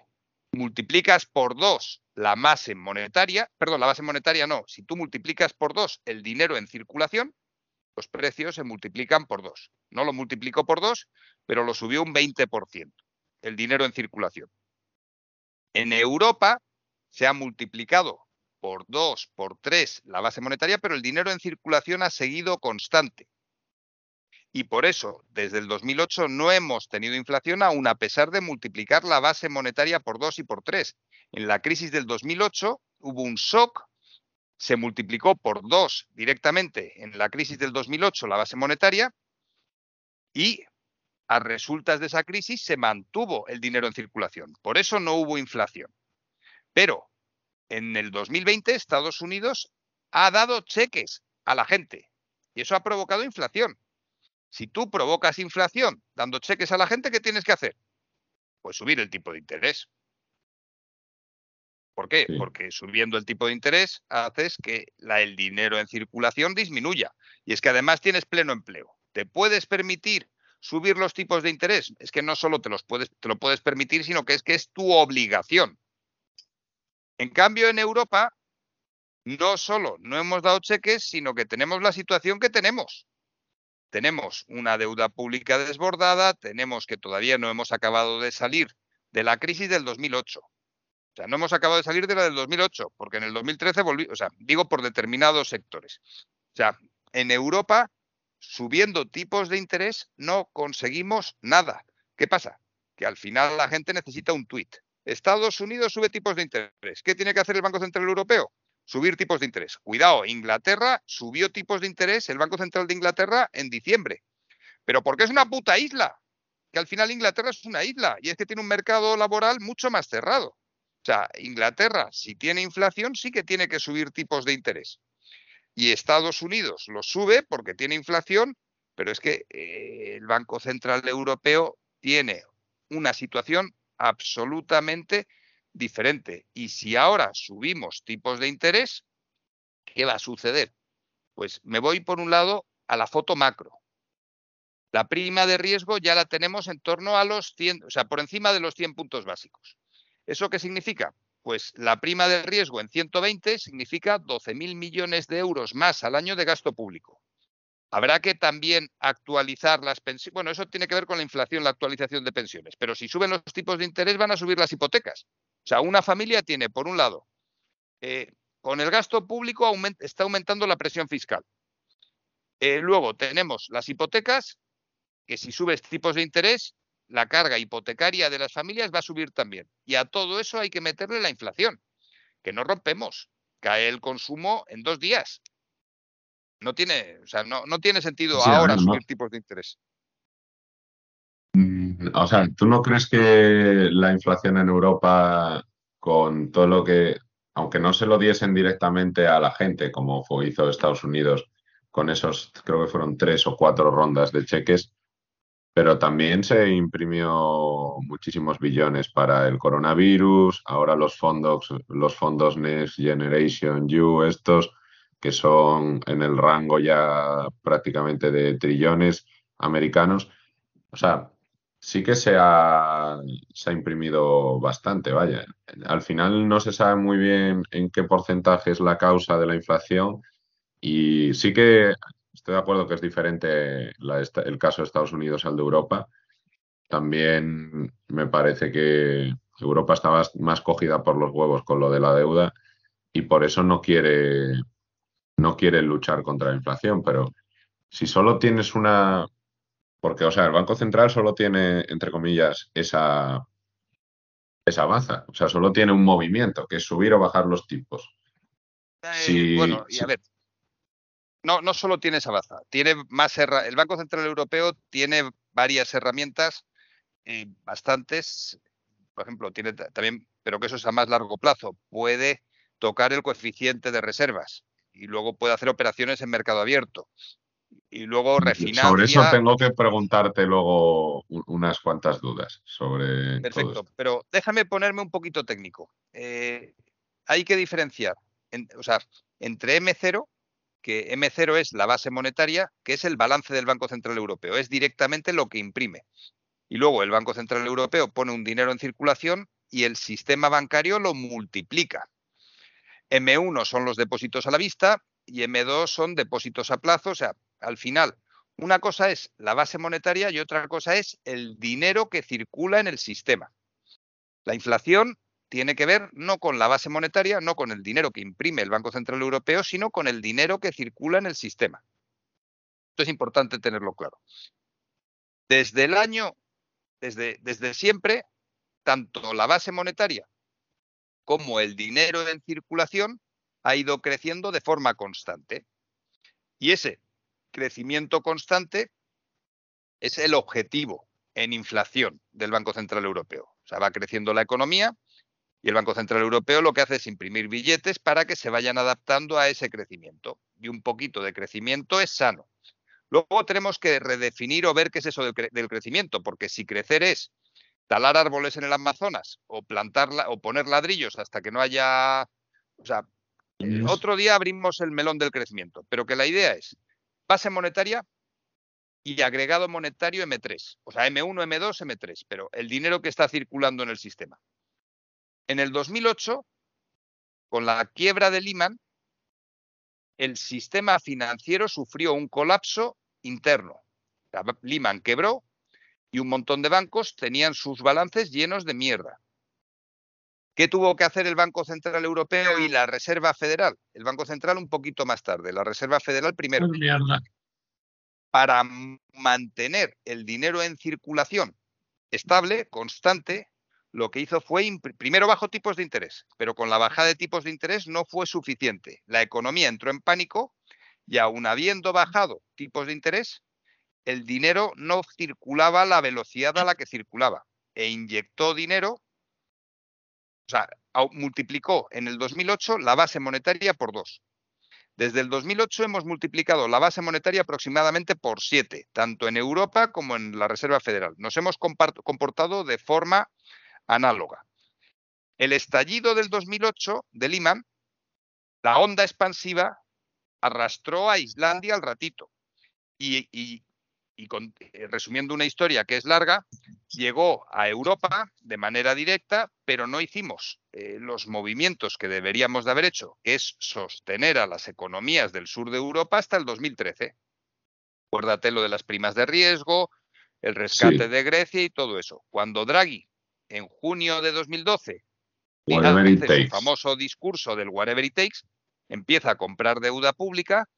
multiplicas por dos la base monetaria, perdón, la base monetaria no, si tú multiplicas por dos el dinero en circulación, los precios se multiplican por dos. No lo multiplicó por dos, pero lo subió un 20%, el dinero en circulación. En Europa se ha multiplicado por dos, por tres la base monetaria, pero el dinero en circulación ha seguido constante. Y por eso, desde el 2008 no hemos tenido inflación, aún a pesar de multiplicar la base monetaria por dos y por tres. En la crisis del 2008 hubo un shock, se multiplicó por dos directamente en la crisis del 2008 la base monetaria y a resultas de esa crisis se mantuvo el dinero en circulación. Por eso no hubo inflación. Pero en el 2020 Estados Unidos ha dado cheques a la gente y eso ha provocado inflación. Si tú provocas inflación dando cheques a la gente, ¿qué tienes que hacer? Pues subir el tipo de interés. ¿Por qué? Porque subiendo el tipo de interés haces que el dinero en circulación disminuya. Y es que además tienes pleno empleo. ¿Te puedes permitir subir los tipos de interés? Es que no solo te, los puedes, te lo puedes permitir, sino que es que es tu obligación. En cambio, en Europa, no solo no hemos dado cheques, sino que tenemos la situación que tenemos tenemos una deuda pública desbordada, tenemos que todavía no hemos acabado de salir de la crisis del 2008. O sea, no hemos acabado de salir de la del 2008, porque en el 2013 volví, o sea, digo por determinados sectores. O sea, en Europa, subiendo tipos de interés, no conseguimos nada. ¿Qué pasa? Que al final la gente necesita un tuit. Estados Unidos sube tipos de interés. ¿Qué tiene que hacer el Banco Central Europeo? subir tipos de interés. Cuidado, Inglaterra subió tipos de interés, el Banco Central de Inglaterra, en diciembre. Pero porque es una puta isla, que al final Inglaterra es una isla y es que tiene un mercado laboral mucho más cerrado. O sea, Inglaterra, si tiene inflación, sí que tiene que subir tipos de interés. Y Estados Unidos lo sube porque tiene inflación, pero es que eh, el Banco Central Europeo tiene una situación absolutamente diferente. Y si ahora subimos tipos de interés, ¿qué va a suceder? Pues me voy por un lado a la foto macro. La prima de riesgo ya la tenemos en torno a los 100, o sea, por encima de los 100 puntos básicos. ¿Eso qué significa? Pues la prima de riesgo en 120 significa 12.000 millones de euros más al año de gasto público. Habrá que también actualizar las pensiones. Bueno, eso tiene que ver con la inflación, la actualización de pensiones. Pero si suben los tipos de interés, van a subir las hipotecas. O sea, una familia tiene, por un lado, eh, con el gasto público está aumentando la presión fiscal. Eh, luego tenemos las hipotecas, que si subes tipos de interés, la carga hipotecaria de las familias va a subir también. Y a todo eso hay que meterle la inflación, que no rompemos. Cae el consumo en dos días. No tiene, o sea, no, tiene sentido ahora subir tipos de interés. O sea, ¿tú no crees que la inflación en Europa, con todo lo que, aunque no se lo diesen directamente a la gente, como hizo Estados Unidos con esos, creo que fueron tres o cuatro rondas de cheques, pero también se imprimió muchísimos billones para el coronavirus, ahora los fondos, los fondos Next Generation U, estos, que son en el rango ya prácticamente de trillones americanos. O sea, sí que se ha, se ha imprimido bastante, vaya. Al final no se sabe muy bien en qué porcentaje es la causa de la inflación y sí que estoy de acuerdo que es diferente el caso de Estados Unidos al de Europa. También me parece que Europa estaba más cogida por los huevos con lo de la deuda y por eso no quiere, no quiere luchar contra la inflación, pero si solo tienes una, porque, o sea, el Banco Central solo tiene, entre comillas, esa, esa baza. O sea, solo tiene un movimiento, que es subir o bajar los tipos. Eh, bueno, y a ver, no, no solo tiene esa baza, tiene más el Banco Central Europeo tiene varias herramientas, eh, bastantes, por ejemplo, tiene también, pero que eso es a más largo plazo, puede tocar el coeficiente de reservas y luego puede hacer operaciones en mercado abierto y luego refinancia. Sobre eso tengo que preguntarte luego unas cuantas dudas sobre. Perfecto, pero déjame ponerme un poquito técnico. Eh, hay que diferenciar, o sea, entre M0, que M0 es la base monetaria, que es el balance del Banco Central Europeo, es directamente lo que imprime. Y luego el Banco Central Europeo pone un dinero en circulación y el sistema bancario lo multiplica. M1 son los depósitos a la vista y M2 son depósitos a plazo. O sea, al final, una cosa es la base monetaria y otra cosa es el dinero que circula en el sistema. La inflación tiene que ver no con la base monetaria, no con el dinero que imprime el Banco Central Europeo, sino con el dinero que circula en el sistema. Esto es importante tenerlo claro. Desde el año, desde, desde siempre, tanto la base monetaria como el dinero en circulación ha ido creciendo de forma constante. Y ese crecimiento constante es el objetivo en inflación del Banco Central Europeo. O sea, va creciendo la economía y el Banco Central Europeo lo que hace es imprimir billetes para que se vayan adaptando a ese crecimiento. Y un poquito de crecimiento es sano. Luego tenemos que redefinir o ver qué es eso del, crecimiento, porque si crecer es talar árboles en el Amazonas o plantarla o poner ladrillos hasta que no haya, o sea, otro día abrimos el melón del crecimiento, pero que la idea es base monetaria y agregado monetario M3, o sea, M1, M2, M3, pero el dinero que está circulando en el sistema. En el 2008, con la quiebra de Lehman, el sistema financiero sufrió un colapso interno. Lehman quebró y un montón de bancos tenían sus balances llenos de mierda. ¿Qué tuvo que hacer el Banco Central Europeo y la Reserva Federal? El Banco Central un poquito más tarde, la Reserva Federal primero. Para mantener el dinero en circulación estable, constante, lo que hizo fue, primero bajo tipos de interés, pero con la bajada de tipos de interés no fue suficiente. La economía entró en pánico y aun habiendo bajado tipos de interés, el dinero no circulaba a la velocidad a la que circulaba e inyectó dinero, o sea, multiplicó en el 2008 la base monetaria por dos. Desde el 2008 hemos multiplicado la base monetaria aproximadamente por siete, tanto en Europa como en la Reserva Federal. Nos hemos comportado de forma análoga. El estallido del 2008 de Lehman, la onda expansiva arrastró a Islandia al ratito. Y, eh, resumiendo una historia que es larga, llegó a Europa de manera directa, pero no hicimos eh, los movimientos que deberíamos de haber hecho, que es sostener a las economías del sur de Europa hasta el 2013. Acuérdate lo de las primas de riesgo, el rescate de Grecia y todo eso. Cuando Draghi en junio de 2012, el famoso discurso del whatever it takes, empieza a comprar deuda pública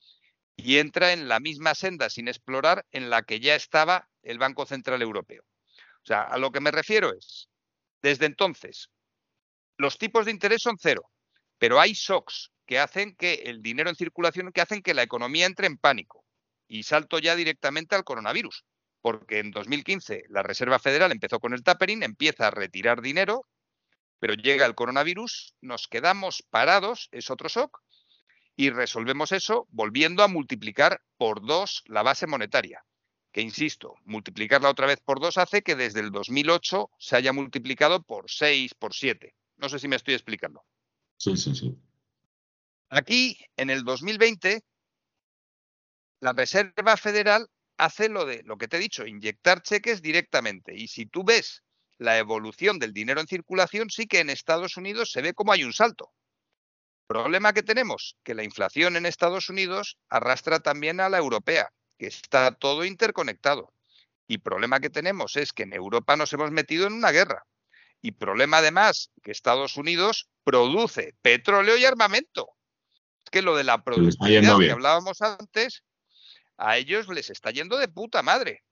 y entra en la misma senda sin explorar en la que ya estaba el Banco Central Europeo. O sea, a lo que me refiero es, desde entonces, los tipos de interés son cero, pero hay shocks que hacen que el dinero en circulación, que hacen que la economía entre en pánico. Y salto ya directamente al coronavirus porque en 2015 la Reserva Federal empezó con el tapering, empieza a retirar dinero, pero llega el coronavirus, nos quedamos parados, es otro shock, y resolvemos eso volviendo a multiplicar por dos la base monetaria. Que insisto, multiplicarla otra vez por dos hace que desde el 2008 se haya multiplicado por seis, por siete. No sé si me estoy explicando. Sí, sí, sí. Aquí, en el 2020, la Reserva Federal hace lo de lo que te he dicho, inyectar cheques directamente. Y si tú ves la evolución del dinero en circulación, sí que en Estados Unidos se ve como hay un salto. Problema que tenemos, que la inflación en Estados Unidos arrastra también a la europea, que está todo interconectado. Y problema que tenemos es que en Europa nos hemos metido en una guerra. Y problema además que Estados Unidos produce petróleo y armamento. Es que lo de la productividad que hablábamos antes a ellos les está yendo de puta madre.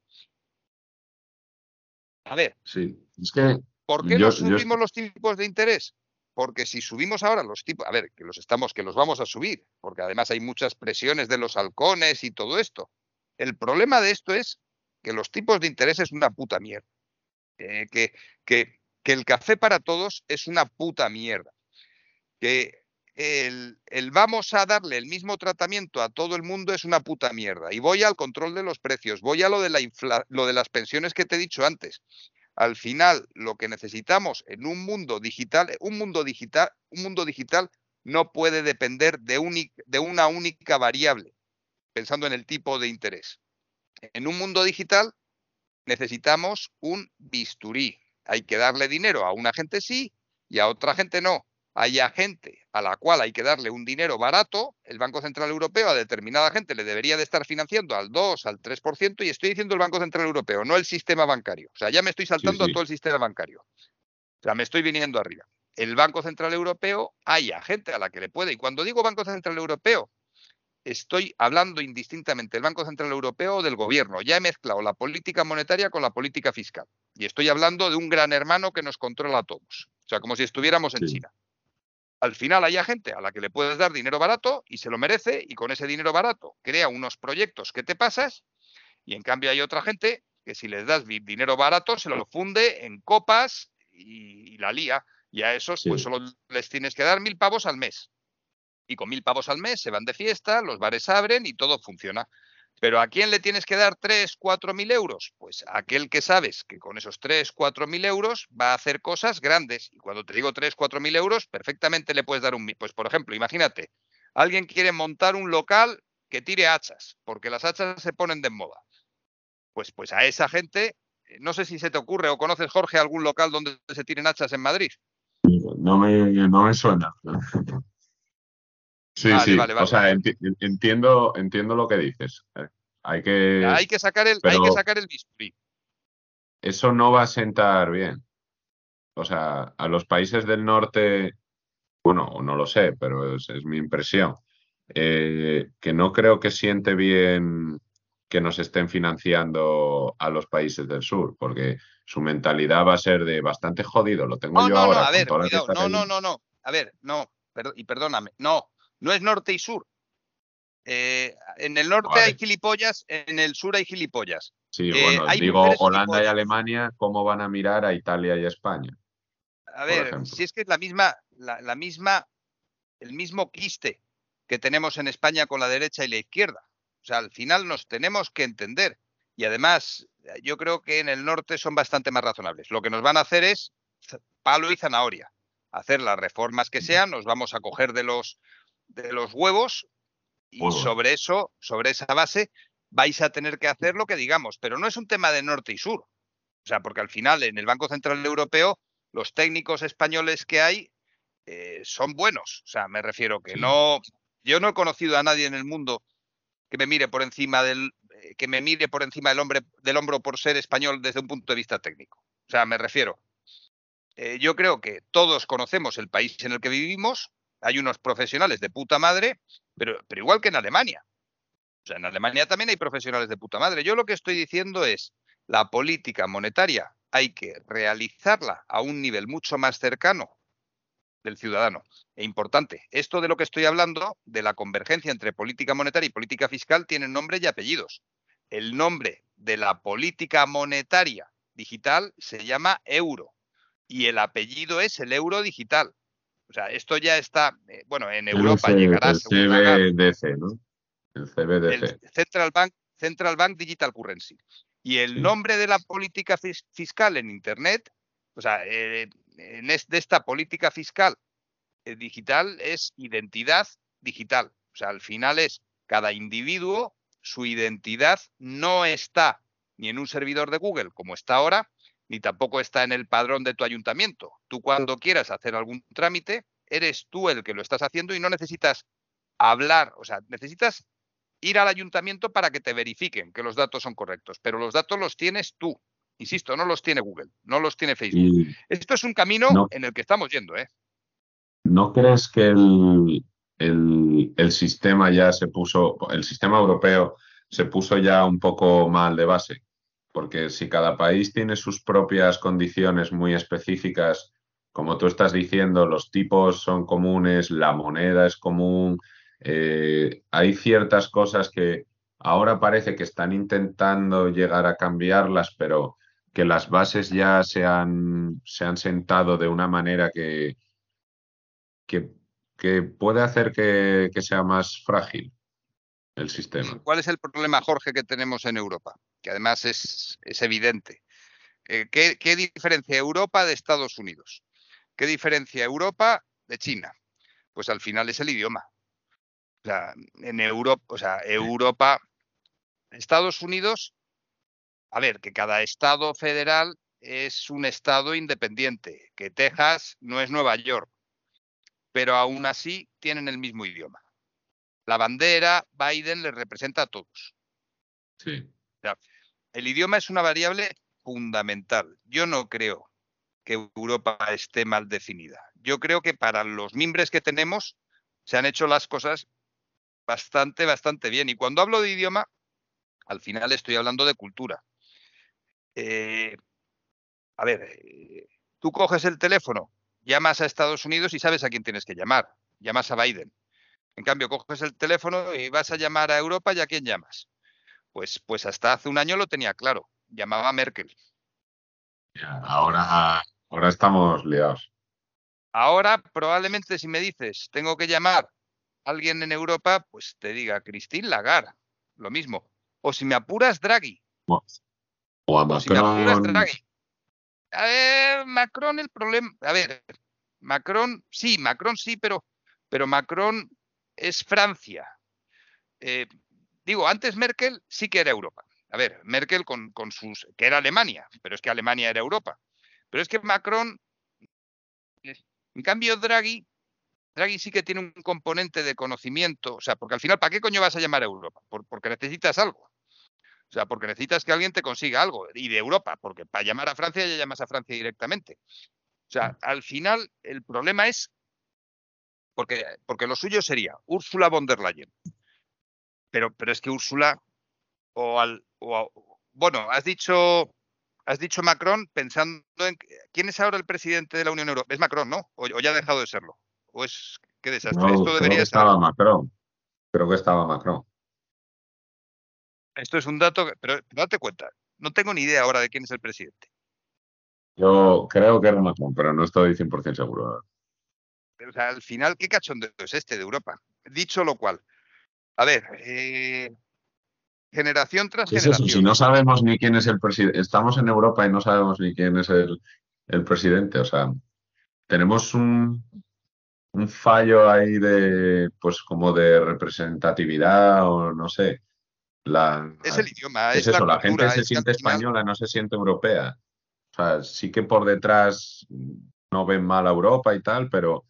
A ver. Sí, es que. ¿Por qué no subimos los tipos de interés? Porque si subimos ahora los tipos, a ver, que los estamos, que los vamos a subir, porque además hay muchas presiones de los halcones y todo esto. El problema de esto es que los tipos de interés es una puta mierda. Eh, que, que, que el café para todos es una puta mierda. Que el, vamos a darle el mismo tratamiento a todo el mundo es una puta mierda. Y voy al control de los precios, voy a lo de, la lo de las pensiones que te he dicho antes. Al final, lo que necesitamos en un mundo digital, un mundo digital, un mundo digital no puede depender de, de una única variable, pensando en el tipo de interés. En un mundo digital necesitamos un bisturí, hay que darle dinero a una gente sí y a otra gente no. Hay gente a la cual hay que darle un dinero barato, el Banco Central Europeo a determinada gente le debería de estar financiando al 2, al 3%, y estoy diciendo el Banco Central Europeo, no el sistema bancario. O sea, ya me estoy saltando a todo el sistema bancario. O sea, me estoy viniendo arriba. El Banco Central Europeo hay gente a la que le puede, y cuando digo Banco Central Europeo, estoy hablando indistintamente del Banco Central Europeo o del gobierno. Ya he mezclado la política monetaria con la política fiscal. Y estoy hablando de un gran hermano que nos controla a todos. O sea, como si estuviéramos en China al final hay gente a la que le puedes dar dinero barato y se lo merece y con ese dinero barato crea unos proyectos que te pasas y en cambio hay otra gente que si les das dinero barato se lo funde en copas y, la lía y a esos pues solo les tienes que dar mil pavos al mes y con mil pavos al mes se van de fiesta, los bares abren y todo funciona. Pero ¿a quién le tienes que dar 3, 4 mil euros? Pues a aquel que sabes que con esos 3, 4 mil euros va a hacer cosas grandes. Y cuando te digo 3, 4 mil euros, perfectamente le puedes dar un... Pues por ejemplo, imagínate, alguien quiere montar un local que tire hachas, porque las hachas se ponen de moda. Pues, pues a esa gente, eh, no sé si se te ocurre o conoces, Jorge, algún local donde se tiren hachas en Madrid. No me, no me suena. Sí, sí, o sea, entiendo, entiendo lo que dices. Hay que, hay que sacar el, hay que sacar el bisturí. Eso no va a sentar bien. O sea, a los países del norte, bueno, no lo sé, pero es, mi impresión, eh, que no creo que siente bien que nos estén financiando a los países del sur, porque su mentalidad va a ser de bastante jodido, lo tengo yo ahora. No, a ver, no, no, no, no, a ver, no, y perdóname, no, no es norte y sur. Eh, en el norte hay gilipollas, en el sur hay gilipollas. Sí, eh, bueno, digo Holanda y Alemania, ¿cómo van a mirar a Italia y España? A ver, si es que es la misma, la, misma, el mismo quiste que tenemos en España con la derecha y la izquierda. O sea, al final nos tenemos que entender. Y además, yo creo que en el norte son bastante más razonables. Lo que nos van a hacer es palo y zanahoria. Hacer las reformas que sean, nos vamos a coger de los de los huevos y sobre eso, sobre esa base, vais a tener que hacer lo que digamos, pero no es un tema de norte y sur. O sea, porque al final en el Banco Central Europeo los técnicos españoles que hay eh, son buenos. O sea, me refiero que no, yo no he conocido a nadie en el mundo que me mire por encima del, eh, que me mire por encima del hombre, del hombro por ser español desde un punto de vista técnico. O sea, me refiero. Eh, yo creo que todos conocemos el país en el que vivimos, hay unos profesionales de puta madre, pero, igual que en Alemania. O sea, en Alemania también hay profesionales de puta madre. Yo lo que estoy diciendo es, la política monetaria hay que realizarla a un nivel mucho más cercano del ciudadano. E importante, esto de lo que estoy hablando, de la convergencia entre política monetaria y política fiscal, tiene nombre y apellidos. El nombre de la política monetaria digital se llama euro y el apellido es el euro digital. O sea, esto ya está, eh, bueno, en Europa llegará. El CBDC, ¿no? El CBDC. Central Bank, Central Bank Digital Currency. Y el nombre de la política fiscal en Internet, o sea, eh, en de esta política fiscal eh, digital es identidad digital. O sea, al final es cada individuo, su identidad no está ni en un servidor de Google como está ahora, ni tampoco está en el padrón de tu ayuntamiento. Tú cuando quieras hacer algún trámite, eres tú el que lo estás haciendo y no necesitas hablar, o sea, necesitas ir al ayuntamiento para que te verifiquen que los datos son correctos, pero los datos los tienes tú. Insisto, no los tiene Google, no los tiene Facebook. Esto es un camino en el que estamos yendo, ¿eh? ¿No crees que el, el sistema ya se puso, el sistema europeo se puso ya un poco mal de base? Porque si cada país tiene sus propias condiciones muy específicas, como tú estás diciendo, los tipos son comunes, la moneda es común, eh, hay ciertas cosas que ahora parece que están intentando llegar a cambiarlas, pero que las bases ya se han, se han sentado de una manera que, que, puede hacer que sea más frágil el sistema. ¿Cuál es el problema, Jorge, que tenemos en Europa? Que además es, evidente. Eh, ¿qué, diferencia Europa de Estados Unidos? ¿Qué diferencia Europa de China? Pues al final es el idioma. O sea, en Europa, o sea, Europa, Estados Unidos, a ver, que cada estado federal es un estado independiente, que Texas no es Nueva York, pero aún así tienen el mismo idioma. La bandera, Biden les representa a todos. Sí. el idioma es una variable fundamental. Yo no creo que Europa esté mal definida. Yo creo que para los mimbres que tenemos se han hecho las cosas bastante, bastante bien. Y cuando hablo de idioma, al final estoy hablando de cultura. Eh, a ver, eh, tú coges el teléfono, llamas a Estados Unidos y sabes a quién tienes que llamar. Llamas a Biden. En cambio, coges el teléfono y vas a llamar a Europa y a quién llamas. Pues, pues hasta hace un año lo tenía claro. Llamaba a Merkel. ahora, ahora estamos liados. Ahora, probablemente, si me dices, tengo que llamar a alguien en Europa, pues te diga Christine Lagarde, lo mismo. O si me apuras, Draghi. O a Macron. A ver, Macron, el problema. A ver, Macron, sí, Macron sí, pero, pero Macron es Francia. Eh, digo, antes Merkel sí que era Europa. A ver, Merkel con, con, sus. que era Alemania, pero es que Alemania era Europa. Pero es que Macron. En cambio, Draghi. Draghi sí que tiene un componente de conocimiento. O sea, porque al final, ¿para qué coño vas a llamar a Europa? porque necesitas algo. O sea, porque necesitas que alguien te consiga algo. Y de Europa, porque para llamar a Francia ya llamas a Francia directamente. O sea, al final el problema es porque, porque lo suyo sería Úrsula von der Leyen. Pero, pero es que Úrsula o al bueno, has dicho has dicho Macron pensando en quién es ahora el presidente de la Unión Europea. Es Macron, ¿no? O, ya ha dejado de serlo. O es qué desastre. Esto debería creo que estaba Macron. Creo que estaba Macron. Esto es un dato, pero, date cuenta, no tengo ni idea ahora de quién es el presidente. Yo creo que era Macron, pero no estoy 100% seguro. O sea, al final, ¿qué cachondeo es este de Europa? Dicho lo cual, a ver, eh, generación tras generación. Si no sabemos ni quién es el presidente, estamos en Europa y no sabemos ni quién es el, el presidente, o sea, tenemos un, un fallo ahí de, pues como de representatividad o no sé es el idioma, es, eso, la, gente se siente española, no se siente europea. O sea, sí que por detrás no ven mal a Europa y tal, pero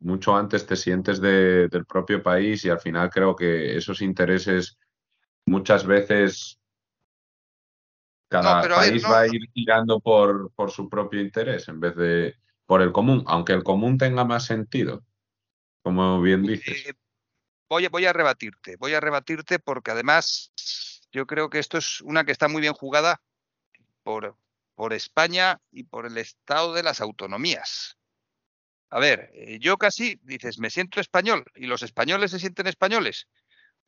mucho antes te sientes del propio país y al final creo que esos intereses muchas veces cada país va a ir tirando por, por su propio interés en vez de por el común, aunque el común tenga más sentido, como bien dices. Eh, voy, a rebatirte, voy a rebatirte porque además yo creo que esto es una que está muy bien jugada por, por España y por el estado de las autonomías. A ver, eh, yo casi, dices, me siento español y los españoles se sienten españoles.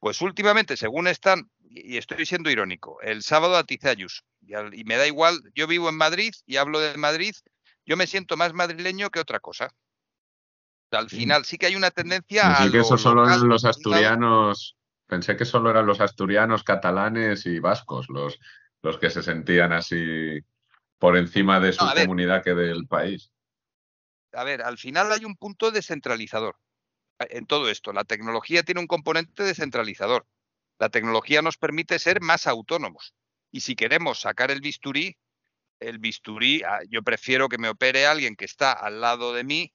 Pues últimamente, según están, y estoy siendo irónico, el sábado a Ayuso, y me da igual, yo vivo en Madrid y hablo de Madrid, yo me siento más madrileño que otra cosa. Al final sí que hay una tendencia Pensé que eso solo eran los asturianos, pensé que solo eran los asturianos, catalanes y vascos los, los que se sentían así por encima de su comunidad que del país. A ver, al final hay un punto descentralizador en todo esto. La tecnología tiene un componente descentralizador. La tecnología nos permite ser más autónomos. Y si queremos sacar el bisturí, el bisturí, ah, yo prefiero que me opere alguien que está al lado de mí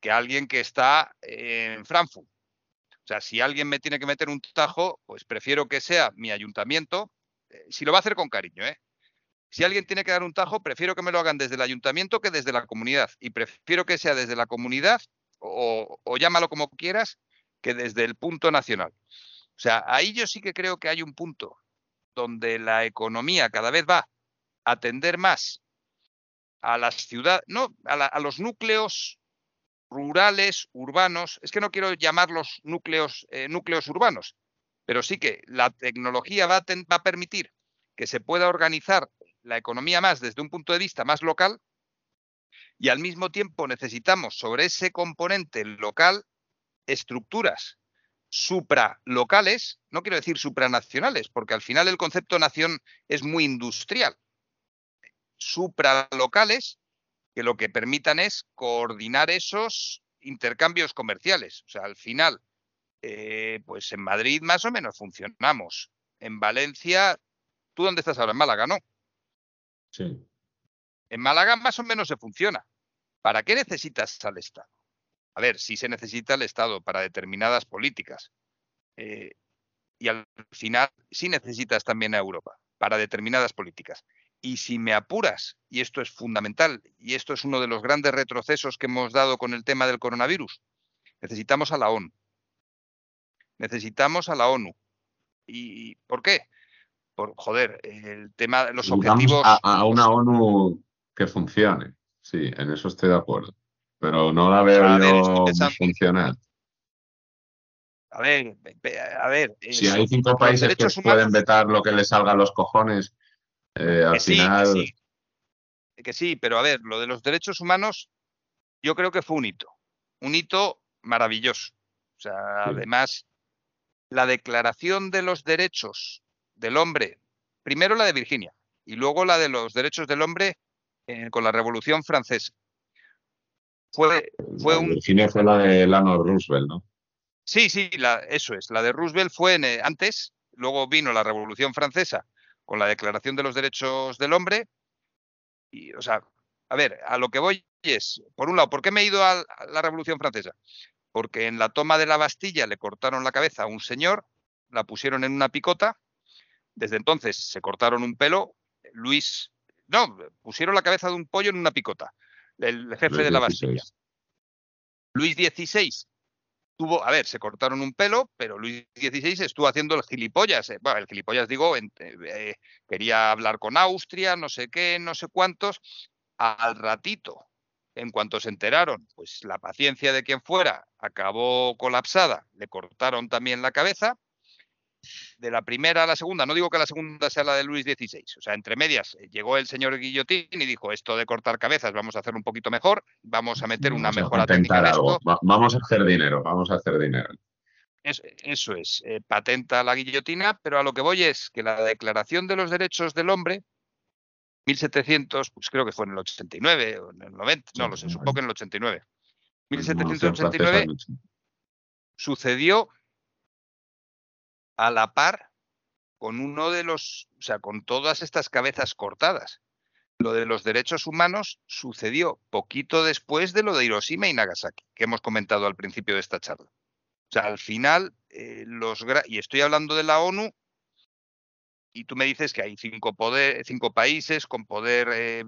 que alguien que está en Frankfurt. O sea, si alguien me tiene que meter un tajo, pues prefiero que sea mi ayuntamiento, eh, si lo va a hacer con cariño, ¿eh? Si alguien tiene que dar un tajo, prefiero que me lo hagan desde el ayuntamiento que desde la comunidad. Y prefiero que sea desde la comunidad, o, llámalo como quieras, que desde el punto nacional. O sea, ahí yo sí que creo que hay un punto donde la economía cada vez va a atender más a las ciudades, no, a, los núcleos rurales, urbanos, es que no quiero llamarlos núcleos, eh, núcleos urbanos, pero sí que la tecnología va a permitir que se pueda organizar la economía más desde un punto de vista más local y al mismo tiempo necesitamos sobre ese componente local estructuras supralocales, no quiero decir supranacionales, porque al final el concepto nación es muy industrial, supralocales que lo que permitan es coordinar esos intercambios comerciales. O sea, al final, eh, pues en Madrid más o menos funcionamos. En Valencia, ¿tú dónde estás ahora? En Málaga, ¿no? Sí. En Málaga más o menos se funciona. ¿Para qué necesitas al Estado? A ver, sí se necesita el Estado para determinadas políticas. Eh, y al final sí necesitas también a Europa para determinadas políticas. Y si me apuras, y esto es fundamental, y esto es uno de los grandes retrocesos que hemos dado con el tema del coronavirus, necesitamos a la ONU. Necesitamos a la ONU. ¿Y por qué? Por, joder, el tema de los objetivos. A, una ONU que funcione. Sí, en eso estoy de acuerdo. Pero no la veo yo funcionar. A ver, a ver. Si hay cinco países que pueden vetar lo que les salga a los cojones, eh, al final. Sí, que sí, pero a ver, lo de los derechos humanos, yo creo que fue un hito. Un hito maravilloso. O sea, además, la declaración de los derechos del hombre, primero la de Virginia y luego la de los derechos del hombre eh, con la Revolución Francesa. Fue, fue un... Virginia fue la de Lano Roosevelt, ¿no? Sí, sí, la, eso es. La de Roosevelt fue eh, antes, luego vino la Revolución Francesa con la Declaración de los Derechos del Hombre. Y, o sea, a ver, a lo que voy es, por un lado, ¿por qué me he ido a la Revolución Francesa? Porque en la toma de la Bastilla le cortaron la cabeza a un señor, la pusieron en una picota, desde entonces se cortaron un pelo, Luis, no, pusieron la cabeza de un pollo en una picota, el jefe de la Bastilla. Luis XVI tuvo, a ver, se cortaron un pelo, pero Luis XVI estuvo haciendo el gilipollas. Eh, bueno, el gilipollas digo, eh, quería hablar con Austria, no sé qué, no sé cuántos. Al ratito, en cuanto se enteraron, pues la paciencia de quien fuera acabó colapsada, le cortaron también la cabeza de la primera a la segunda, no digo que la segunda sea la de Luis XVI, o sea, entre medias eh, llegó el señor Guillotín y dijo, esto de cortar cabezas vamos a hacer un poquito mejor, vamos a meter una mejora técnica Vamos a hacer dinero, vamos a hacer dinero. eso es, eh, patenta la guillotina, pero a lo que voy es que la Declaración de los Derechos del Hombre, 1700, pues creo que fue en el 89 o en el 90, no lo sé, supongo que en el 89. 1789 sucedió a la par con uno de los, o sea, con todas estas cabezas cortadas. Lo de los derechos humanos sucedió poquito después de lo de Hiroshima y Nagasaki, que hemos comentado al principio de esta charla. O sea, al final, eh, los y estoy hablando de la ONU, y tú me dices que hay cinco, poder, cinco países con poder eh,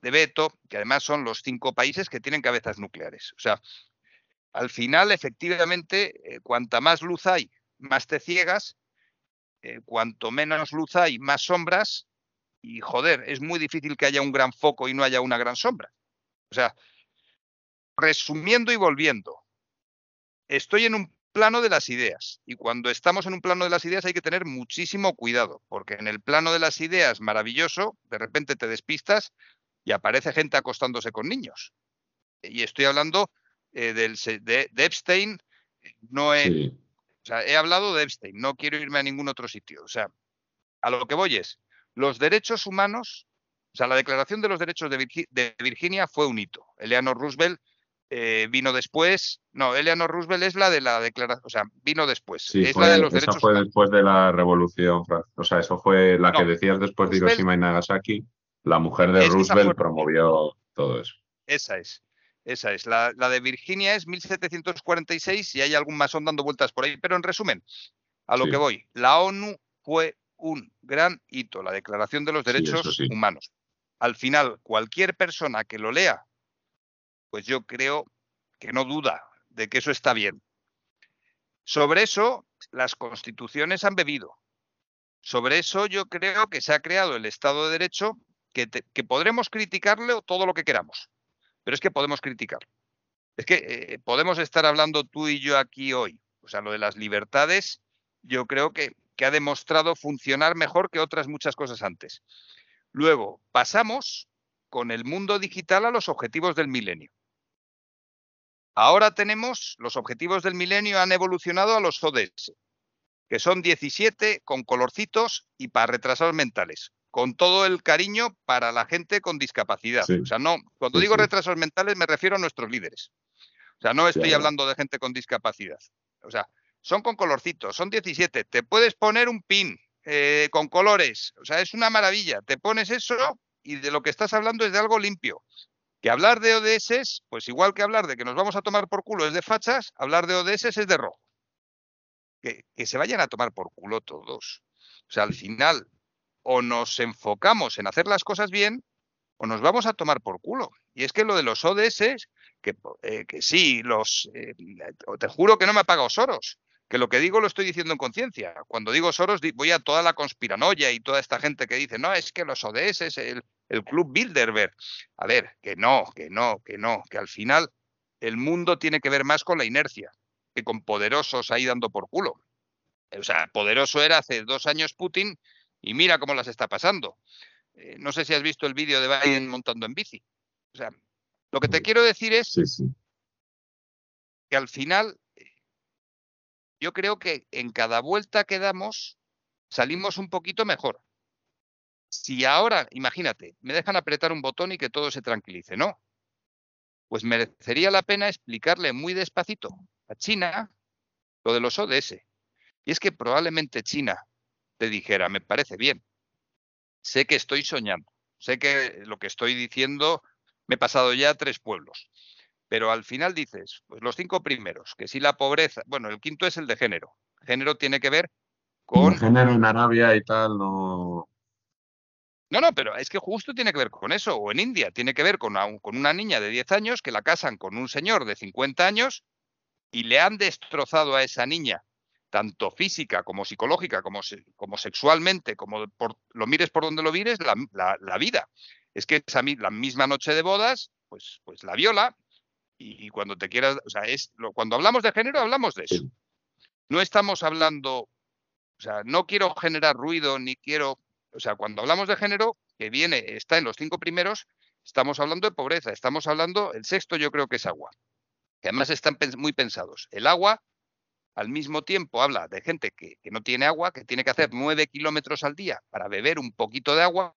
de veto, que además son los cinco países que tienen cabezas nucleares. O sea, al final, efectivamente, eh, cuanta más luz hay más te ciegas, eh, cuanto menos luz hay, más sombras, y joder, es muy difícil que haya un gran foco y no haya una gran sombra. O sea, resumiendo y volviendo, estoy en un plano de las ideas, y cuando estamos en un plano de las ideas hay que tener muchísimo cuidado, porque en el plano de las ideas, maravilloso, de repente te despistas y aparece gente acostándose con niños. Y estoy hablando eh, del, de, Epstein, no en, o sea, he hablado de Epstein, no quiero irme a ningún otro sitio. O sea, a lo que voy es, los derechos humanos, o sea, la Declaración de los Derechos de, Virginia fue un hito. Eleanor Roosevelt eh, vino después. No, Eleanor Roosevelt es la de la declaración, o sea, vino después. Sí, es la de los esa fue después de la Revolución O sea, eso fue la que decías después de Hiroshima y Nagasaki. La mujer de Roosevelt promovió todo eso. Esa es. Esa es. La, de Virginia es 1746 y hay algún masón dando vueltas por ahí. Pero en resumen, a lo que voy, la ONU fue un gran hito, la Declaración de los Derechos Humanos. Al final, cualquier persona que lo lea, pues yo creo que no duda de que eso está bien. Sobre eso, las constituciones han bebido. Sobre eso yo creo que se ha creado el Estado de Derecho que, que podremos criticarle todo lo que queramos pero es que podemos criticar. Es que eh, podemos estar hablando tú y yo aquí hoy. O sea, lo de las libertades, yo creo que, que ha demostrado funcionar mejor que otras muchas cosas antes. Luego, pasamos con el mundo digital a los objetivos del milenio. Ahora tenemos, los objetivos del milenio han evolucionado a los ODS, que son 17 con colorcitos y para retrasados mentales con todo el cariño para la gente con discapacidad. O sea, no, cuando digo retrasos mentales me refiero a nuestros líderes. O sea, no estoy hablando de gente con discapacidad. O sea, son con colorcitos, son 17. Te puedes poner un pin eh, con colores. O sea, es una maravilla. Te pones eso y de lo que estás hablando es de algo limpio. Que hablar de ODS, pues igual que hablar de que nos vamos a tomar por culo es de fachas, hablar de ODS es de rojo. Que, que se vayan a tomar por culo todos. O sea, al final, o nos enfocamos en hacer las cosas bien, o nos vamos a tomar por culo. Y es que lo de los ODS, que, eh, que sí, los, eh, te juro que no me ha pagado Soros, que lo que digo lo estoy diciendo en conciencia. Cuando digo Soros, voy a toda la conspiranoia y toda esta gente que dice, no, es que los ODS, el, el Club Bilderberg. A ver, que no, que no, que no, que al final el mundo tiene que ver más con la inercia que con poderosos ahí dando por culo. O sea, poderoso era hace dos años Putin y mira cómo las está pasando. Eh, no sé si has visto el vídeo de Biden montando en bici. O sea, lo que te quiero decir es Sí, sí. que al final yo creo que en cada vuelta que damos salimos un poquito mejor. Si ahora, imagínate, me dejan apretar un botón y que todo se tranquilice, ¿no? Pues merecería la pena explicarle muy despacito a China lo de los ODS. Y es que probablemente China te dijera, me parece bien, sé que estoy soñando, sé que lo que estoy diciendo me he pasado ya tres pueblos, pero al final dices, pues los cinco primeros, que si la pobreza, bueno, el quinto es el de género. Género tiene que ver con... El género en Arabia y tal, no. No, no, pero es que justo tiene que ver con eso. O en India tiene que ver con una, con una niña de 10 años que la casan con un señor de 50 años y le han destrozado a esa niña, tanto física como psicológica, como, como sexualmente, como por, lo mires por donde lo mires, la, la- la vida. Es que esa, la misma noche de bodas, pues, pues la viola y, y cuando te quieras, o sea, es lo- cuando hablamos de género hablamos de eso. No estamos hablando, o sea, no quiero generar ruido ni quiero, o sea, cuando hablamos de género, que viene, está en los cinco primeros, estamos hablando de pobreza, estamos hablando, el sexto yo creo que es agua, que además están muy pensados. El agua, al mismo tiempo, habla de gente que, que no tiene agua, que tiene que hacer nueve kilómetros al día para beber un poquito de agua,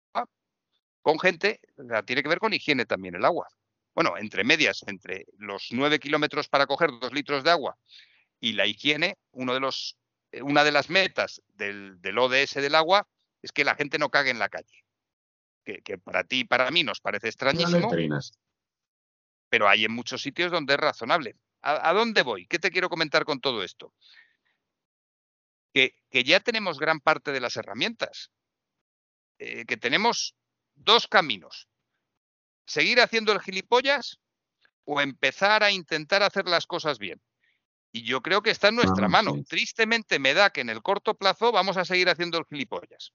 con gente, tiene que ver con higiene también el agua. Bueno, entre medias, entre los nueve kilómetros para coger dos litros de agua y la higiene, uno de los, eh, una de las metas del, del ODS del agua es que la gente no cague en la calle. Que, que para ti y para mí nos parece extrañísimo, pero hay en muchos sitios donde es razonable. ¿A, a dónde voy? ¿Qué te quiero comentar con todo esto? Que, que ya tenemos gran parte de las herramientas, eh, que tenemos dos caminos. Seguir haciendo el gilipollas o empezar a intentar hacer las cosas bien. Y yo creo que está en nuestra mano. Tristemente me da que en el corto plazo vamos a seguir haciendo el gilipollas.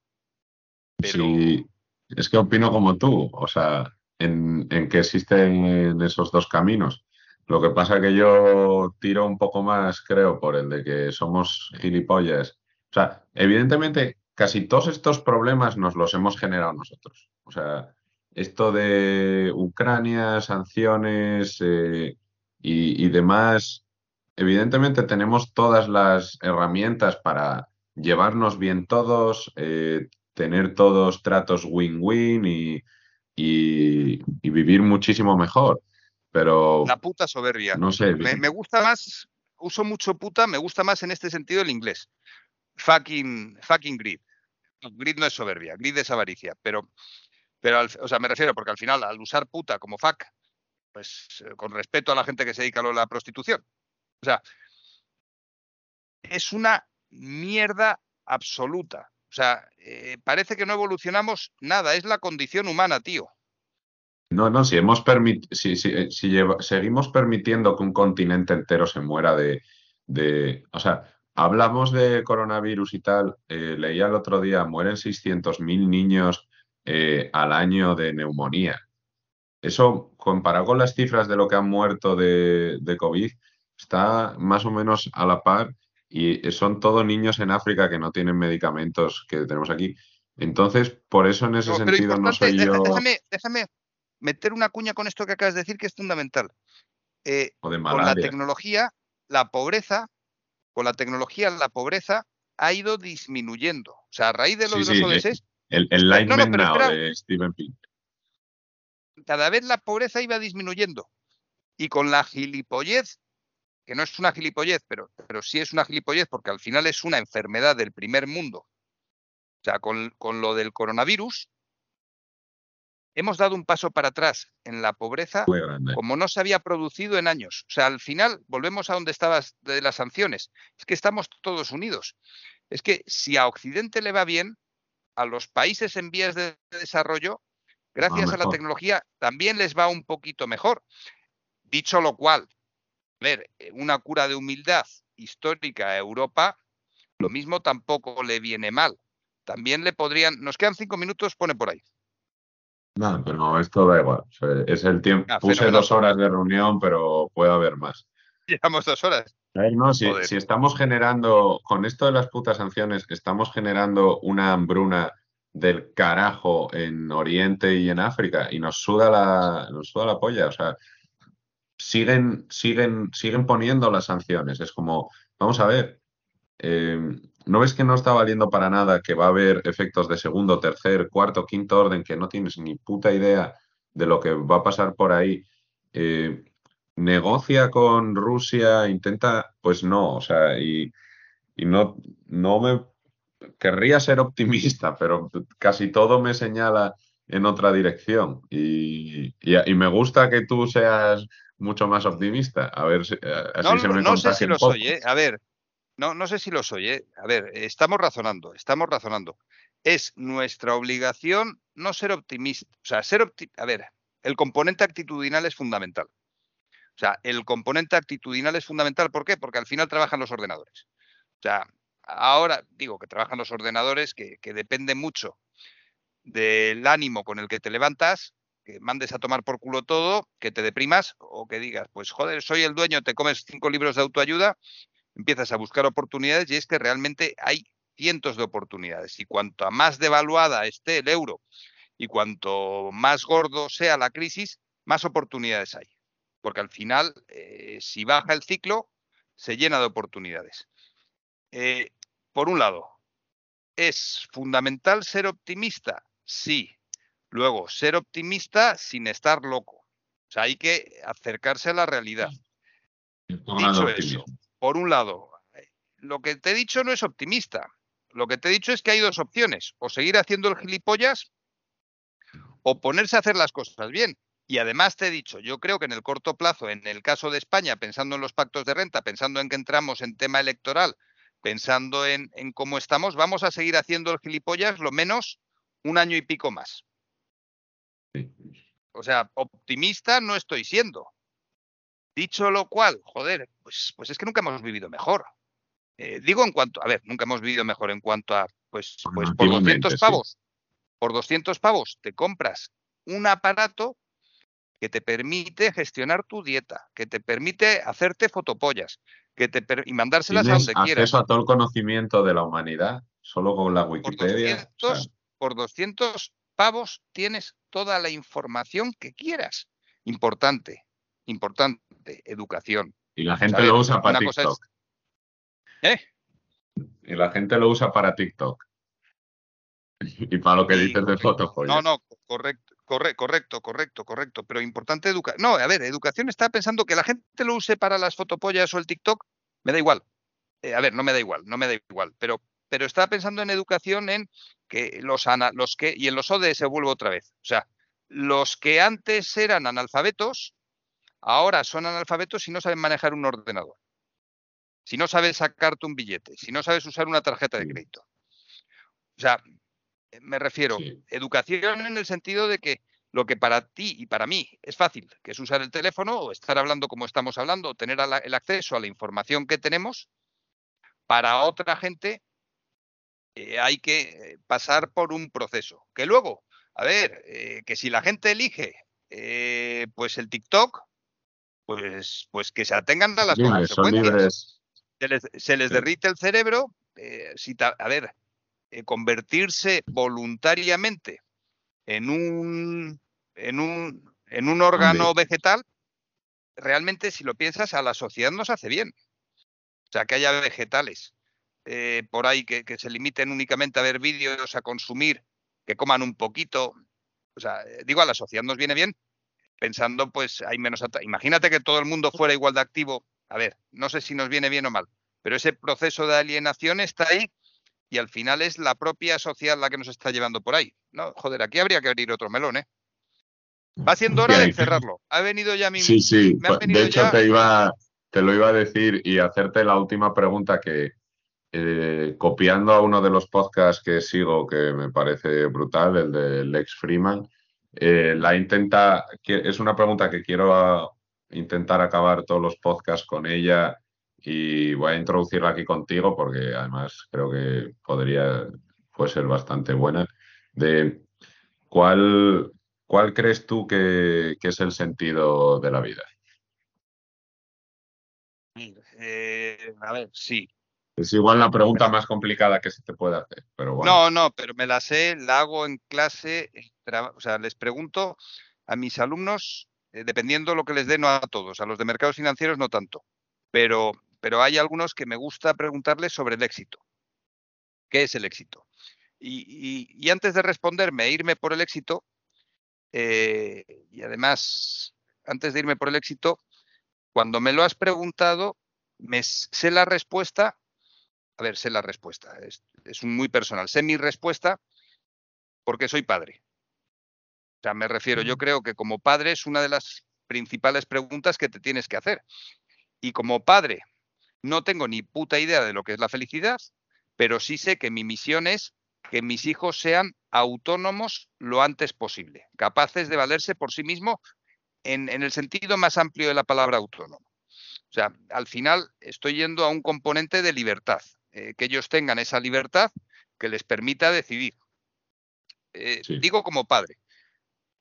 Pero Sí, es que opino como tú, o sea, en, en que existen esos dos caminos. Lo que pasa que yo tiro un poco más, creo, por el de que somos gilipollas. O sea, evidentemente, casi todos estos problemas nos los hemos generado nosotros. O sea, esto de Ucrania, sanciones eh, y, demás, evidentemente tenemos todas las herramientas para llevarnos bien todos, eh, tener todos tratos win-win y- y vivir muchísimo mejor. Pero la puta soberbia. no sé, Me, me gusta más, uso mucho puta, me gusta más en este sentido el inglés. Fucking, fucking greed. No, Greed no es soberbia, greed es avaricia. Pero, pero al- o sea, me refiero porque al final, al usar puta como fuck, pues eh, con respeto a la gente que se dedica a la prostitución. O sea, es una mierda absoluta. O sea, eh, parece que no evolucionamos nada, es la condición humana, tío. No, no, si hemos si, si- eh, si lleva- seguimos permitiendo que un continente entero se muera de, de, o sea, hablamos de coronavirus y tal, eh, leía el otro día, mueren 600.000 niños eh, al año de neumonía. Eso, comparado con las cifras de lo que han muerto de, de COVID, está más o menos a la par y son todos niños en África que no tienen medicamentos que tenemos aquí. Entonces, por eso en ese No, sentido no soy yo déjame, déjame meter una cuña con esto que acabas de decir que es fundamental. Eh, con la tecnología, la pobreza, con la tecnología, la pobreza ha ido disminuyendo. O sea, a raíz de lo Sí, de los sí, ODS, El, el Espera, no, no, Now de Steven Pink. cada vez la pobreza iba disminuyendo. Y con la gilipollez, que no es una gilipollez, pero, pero sí es una gilipollez porque al final es una enfermedad del primer mundo. O sea, con, con lo del coronavirus, hemos dado un paso para atrás en la pobreza como no se había producido en años. O sea, al final volvemos a donde estabas de las sanciones. Es que estamos todos unidos. Es que si a Occidente le va bien, a los países en vías de desarrollo, gracias a la tecnología, también les va un poquito mejor. Dicho lo cual, ver, una cura de humildad histórica a Europa, lo mismo tampoco le viene mal. También le podrían, nos quedan cinco minutos, pone por ahí. No, pero esto da igual. Es el tiempo. Ah, Puse dos horas de reunión, pero puede haber más. Llevamos dos horas. no, si, si, estamos generando, con esto de las putas sanciones, estamos generando una hambruna del carajo en Oriente y en África y nos suda la, nos suda la polla. O sea, siguen, siguen, siguen poniendo las sanciones. Es como, vamos a ver, eh, ¿no ves que no está valiendo para nada, que va a haber efectos de segundo, tercer, cuarto, quinto orden, que no tienes ni puta idea de lo que va a pasar por ahí? Eh, negocia con Rusia, intenta, pues no, o sea, y, no, no me querría ser optimista, pero casi todo me señala en otra dirección. Y, y, me gusta que tú seas mucho más optimista. A ver si así se me No sé si lo soy, ¿eh? A ver, no, no sé si lo soy, ¿eh? A ver, estamos razonando, estamos razonando. Es nuestra obligación no ser optimista. O sea, ser optimista. A ver, el componente actitudinal es fundamental. O sea, el componente actitudinal es fundamental. ¿Por qué? Porque al final trabajan los ordenadores. O sea, ahora digo que trabajan los ordenadores, que, que depende mucho del ánimo con el que te levantas, que mandes a tomar por culo todo, que te deprimas o que digas, pues joder, soy el dueño, te comes cinco libros de autoayuda, empiezas a buscar oportunidades y es que realmente hay cientos de oportunidades. Y cuanto más devaluada esté el euro y cuanto más gordo sea la crisis, más oportunidades hay. Porque al final, eh, si baja el ciclo, se llena de oportunidades. Eh, por un lado, ¿es fundamental ser optimista? Sí. Luego, ser optimista sin estar loco. O sea, hay que acercarse a la realidad. Dicho eso, por un lado, lo que te he dicho no es optimista. Lo que te he dicho es que hay dos opciones, o seguir haciendo el gilipollas o ponerse a hacer las cosas bien. Y además te he dicho, yo creo que en el corto plazo, en el caso de España, pensando en los pactos de renta, pensando en que entramos en tema electoral, pensando en, en cómo estamos, vamos a seguir haciendo el gilipollas lo menos un año y pico más. O sea, optimista no estoy siendo. Dicho lo cual, joder, pues, pues es que nunca hemos vivido mejor. Eh, digo en cuanto, a ver, nunca hemos vivido mejor en cuanto a, pues, pues por 200 pavos, por 200 pavos te compras un aparato que te permite gestionar tu dieta, que te permite hacerte fotopollas, que te y mandárselas a donde quieras. acceso a todo el conocimiento de la humanidad, solo con la Wikipedia. por 200 pavos tienes toda la información que quieras. Importante, importante, educación. Y la gente lo usa para TikTok. ¿Eh? Y la gente lo usa para TikTok. Y para lo que dices de fotos. No, no, correcto, correcto, correcto, correcto. Pero importante educar. No, a ver, educación está pensando que la gente lo use para las fotopollas o el TikTok. Me da igual. Eh, a ver, no me da igual, no me da igual. Pero, pero está pensando en educación en que los, ana, los que, y en los ODE se vuelve otra vez. O sea, los que antes eran analfabetos, ahora son analfabetos y no saben manejar un ordenador. Si no sabes sacarte un billete, si no sabes usar una tarjeta de crédito. O sea, me refiero, educación en el sentido de que lo que para ti y para mí es fácil, que es usar el teléfono o estar hablando como estamos hablando, o tener el acceso a la información que tenemos, para otra gente eh, hay que eh, pasar por un proceso. Que luego, a ver, eh, que si la gente elige pues el TikTok, pues, pues que se atengan a las consecuencias. Se les, derrite el cerebro, si a ver, convertirse voluntariamente en un, en un, en un órgano vegetal, realmente si lo piensas, a la sociedad nos hace bien. O sea, que haya vegetales eh, por ahí que, se limiten únicamente a ver vídeos, a consumir, que coman un poquito. O sea, eh, digo, a la sociedad nos viene bien pensando, pues hay menos. Imagínate que todo el mundo fuera igual de activo. A ver, no sé si nos viene bien o mal, pero ese proceso de alienación está ahí y al final es la propia sociedad la que nos está llevando por ahí. No, joder, aquí habría que abrir otro melón, ¿eh? Va siendo hora de cerrarlo. Ha venido ya mi. Sí, sí. de hecho, te, iba, te lo iba a decir y hacerte la última pregunta que, eh, copiando a uno de los podcasts que sigo, que me parece brutal, el de Lex Freeman, eh, la intenta. Es una pregunta que quiero intentar acabar todos los podcasts con ella y voy a introducirla aquí contigo porque además creo que podría puede ser bastante buena. De cuál, cuál crees tú que, es el sentido de la vida? Eh, a ver, sí. Es igual la pregunta más complicada que se te puede hacer, pero bueno. No, no, pero me la sé, la hago en clase, o sea, les pregunto a mis alumnos, eh, dependiendo lo que les dé, no a todos, a los de mercados financieros no tanto, pero, pero hay algunos que me gusta preguntarles sobre el éxito. ¿Qué es el éxito? Y, antes de responderme, irme por el éxito, eh, y además, antes de irme por el éxito, cuando me lo has preguntado, me sé la respuesta. A ver, sé la respuesta, es, es muy personal. Sé mi respuesta porque soy padre. O sea, me refiero, yo creo que como padre es una de las principales preguntas que te tienes que hacer. Y como padre, no tengo ni puta idea de lo que es la felicidad, pero sí sé que mi misión es que mis hijos sean autónomos lo antes posible, capaces de valerse por sí mismos en, el sentido más amplio de la palabra autónomo. O sea, al final estoy yendo a un componente de libertad, eh, que ellos tengan esa libertad que les permita decidir. Eh, digo como padre.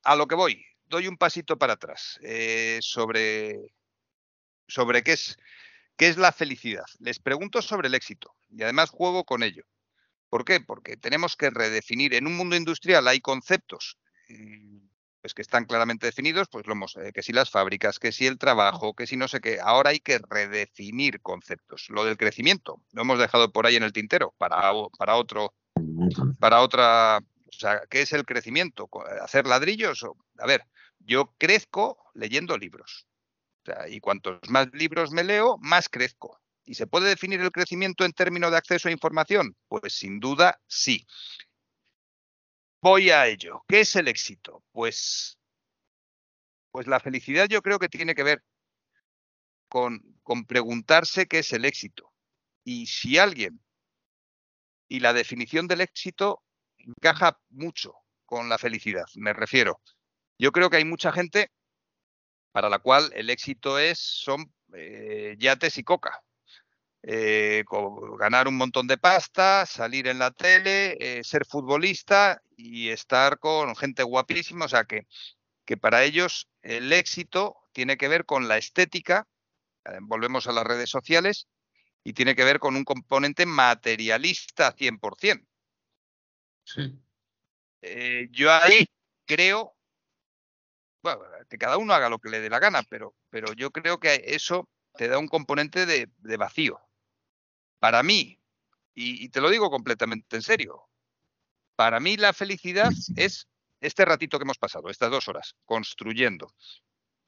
A lo que voy, doy un pasito para atrás eh, sobre, sobre qué es, qué es la felicidad. Les pregunto sobre el éxito y además juego con ello. ¿Por qué? Porque tenemos que redefinir. En un mundo industrial hay conceptos pues que están claramente definidos, pues lo hemos, eh, que si las fábricas, que si el trabajo, que si no sé qué. Ahora hay que redefinir conceptos. Lo del crecimiento lo hemos dejado por ahí en el tintero para, para otro, para otra. O sea, ¿qué es el crecimiento? ¿Hacer ladrillos? A ver, yo crezco leyendo libros. y cuantos más libros me leo, más crezco. ¿Y se puede definir el crecimiento en términos de acceso a información? Pues sin duda sí. Voy a ello. ¿Qué es el éxito? Pues, pues la felicidad yo creo que tiene que ver con, con preguntarse qué es el éxito. Y si alguien, y la definición del éxito encaja mucho con la felicidad, me refiero. Yo creo que hay mucha gente para la cual el éxito es, son eh, yates y coca. Eh, ganar un montón de pasta, salir en la tele, eh, ser futbolista y estar con gente guapísima. O sea que, que para ellos el éxito tiene que ver con la estética, eh, volvemos a las redes sociales, y tiene que ver con un componente materialista 100%. Sí. yo ahí creo, bueno, que cada uno haga lo que le dé la gana, pero, pero yo creo que eso te da un componente de, de vacío. Para mí, y, te lo digo completamente en serio, para mí la felicidad es este ratito que hemos pasado, estas dos horas, construyendo.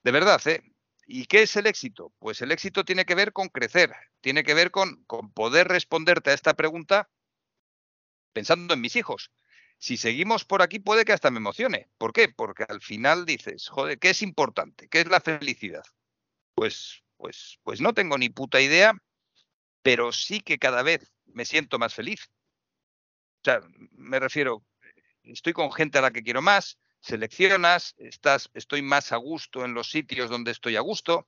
De verdad, ¿eh? ¿Y qué es el éxito? Pues el éxito tiene que ver con crecer, tiene que ver con, poder responderte a esta pregunta pensando en mis hijos. Si seguimos por aquí puede que hasta me emocione. ¿Por qué? Porque al final dices, joder, ¿qué es importante? ¿Qué es la felicidad? Pues, pues, pues no tengo ni puta idea pero sí que cada vez me siento más feliz. O sea, me refiero, estoy con gente a la que quiero más, seleccionas, estás, estoy más a gusto en los sitios donde estoy a gusto,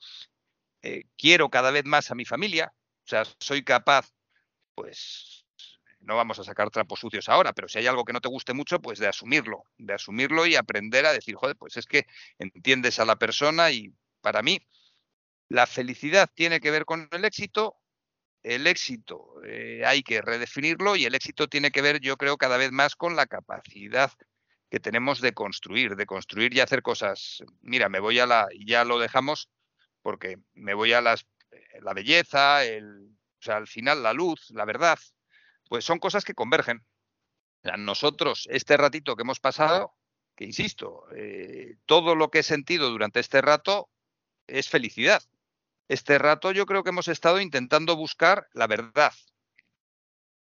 eh, quiero cada vez más a mi familia, o sea, soy capaz, pues, no vamos a sacar trapos sucios ahora, pero si hay algo que no te guste mucho, pues de asumirlo, de asumirlo y aprender a decir, joder, pues es que entiendes a la persona y para mí la felicidad tiene que ver con el éxito el éxito eh, hay que redefinirlo y el éxito tiene que ver, yo creo, cada vez más con la capacidad que tenemos de construir, de construir y hacer cosas. Mira, me voy a la, ya lo dejamos porque me voy a las, eh, la belleza, el, o sea, al final la luz, la verdad, pues son cosas que convergen. nosotros, este ratito que hemos pasado, que insisto, eh, todo lo que he sentido durante este rato es felicidad este rato yo creo que hemos estado intentando buscar la verdad.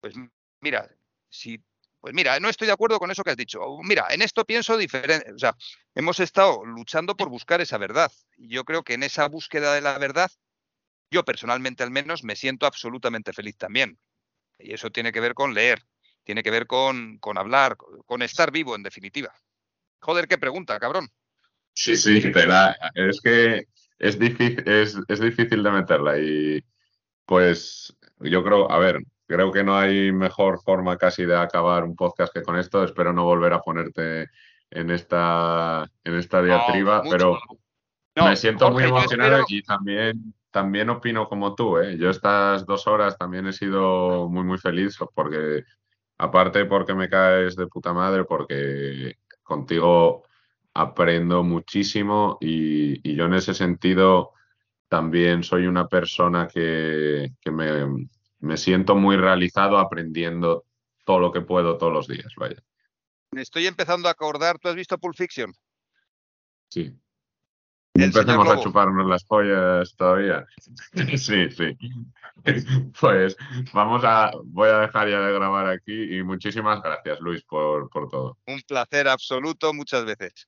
Pues mira, si pues mira, no estoy de acuerdo con eso que has dicho. Mira, en esto pienso diferente. O sea, hemos estado luchando por buscar esa verdad. Yo creo que en esa búsqueda de la verdad, yo personalmente al menos me siento absolutamente feliz también. Y eso tiene que ver con leer, tiene que ver con, con hablar, con estar vivo, en definitiva. Joder, qué pregunta, cabrón. Sí, sí, es que es difícil, es, es difícil de meterla y pues yo creo, a ver, creo que no hay mejor forma casi de acabar un podcast que con esto. Espero no volver a ponerte en esta, en esta diatriba, pero me siento muy emocionado y también, también opino como tú. ¿eh? Yo estas dos horas también he sido muy, muy feliz porque, aparte porque me caes de puta madre, porque contigo aprendo muchísimo y, y yo en ese sentido también soy una persona que, que me, me siento muy realizado aprendiendo todo lo que puedo todos los días, vaya. Me estoy empezando a acordar, ¿tú has visto Pulp Fiction? Sí. Empecemos a chuparnos las pollas todavía. sí, sí. Pues vamos a, voy a dejar ya de grabar aquí y muchísimas gracias, Luis, por, por todo. Un placer absoluto, muchas veces.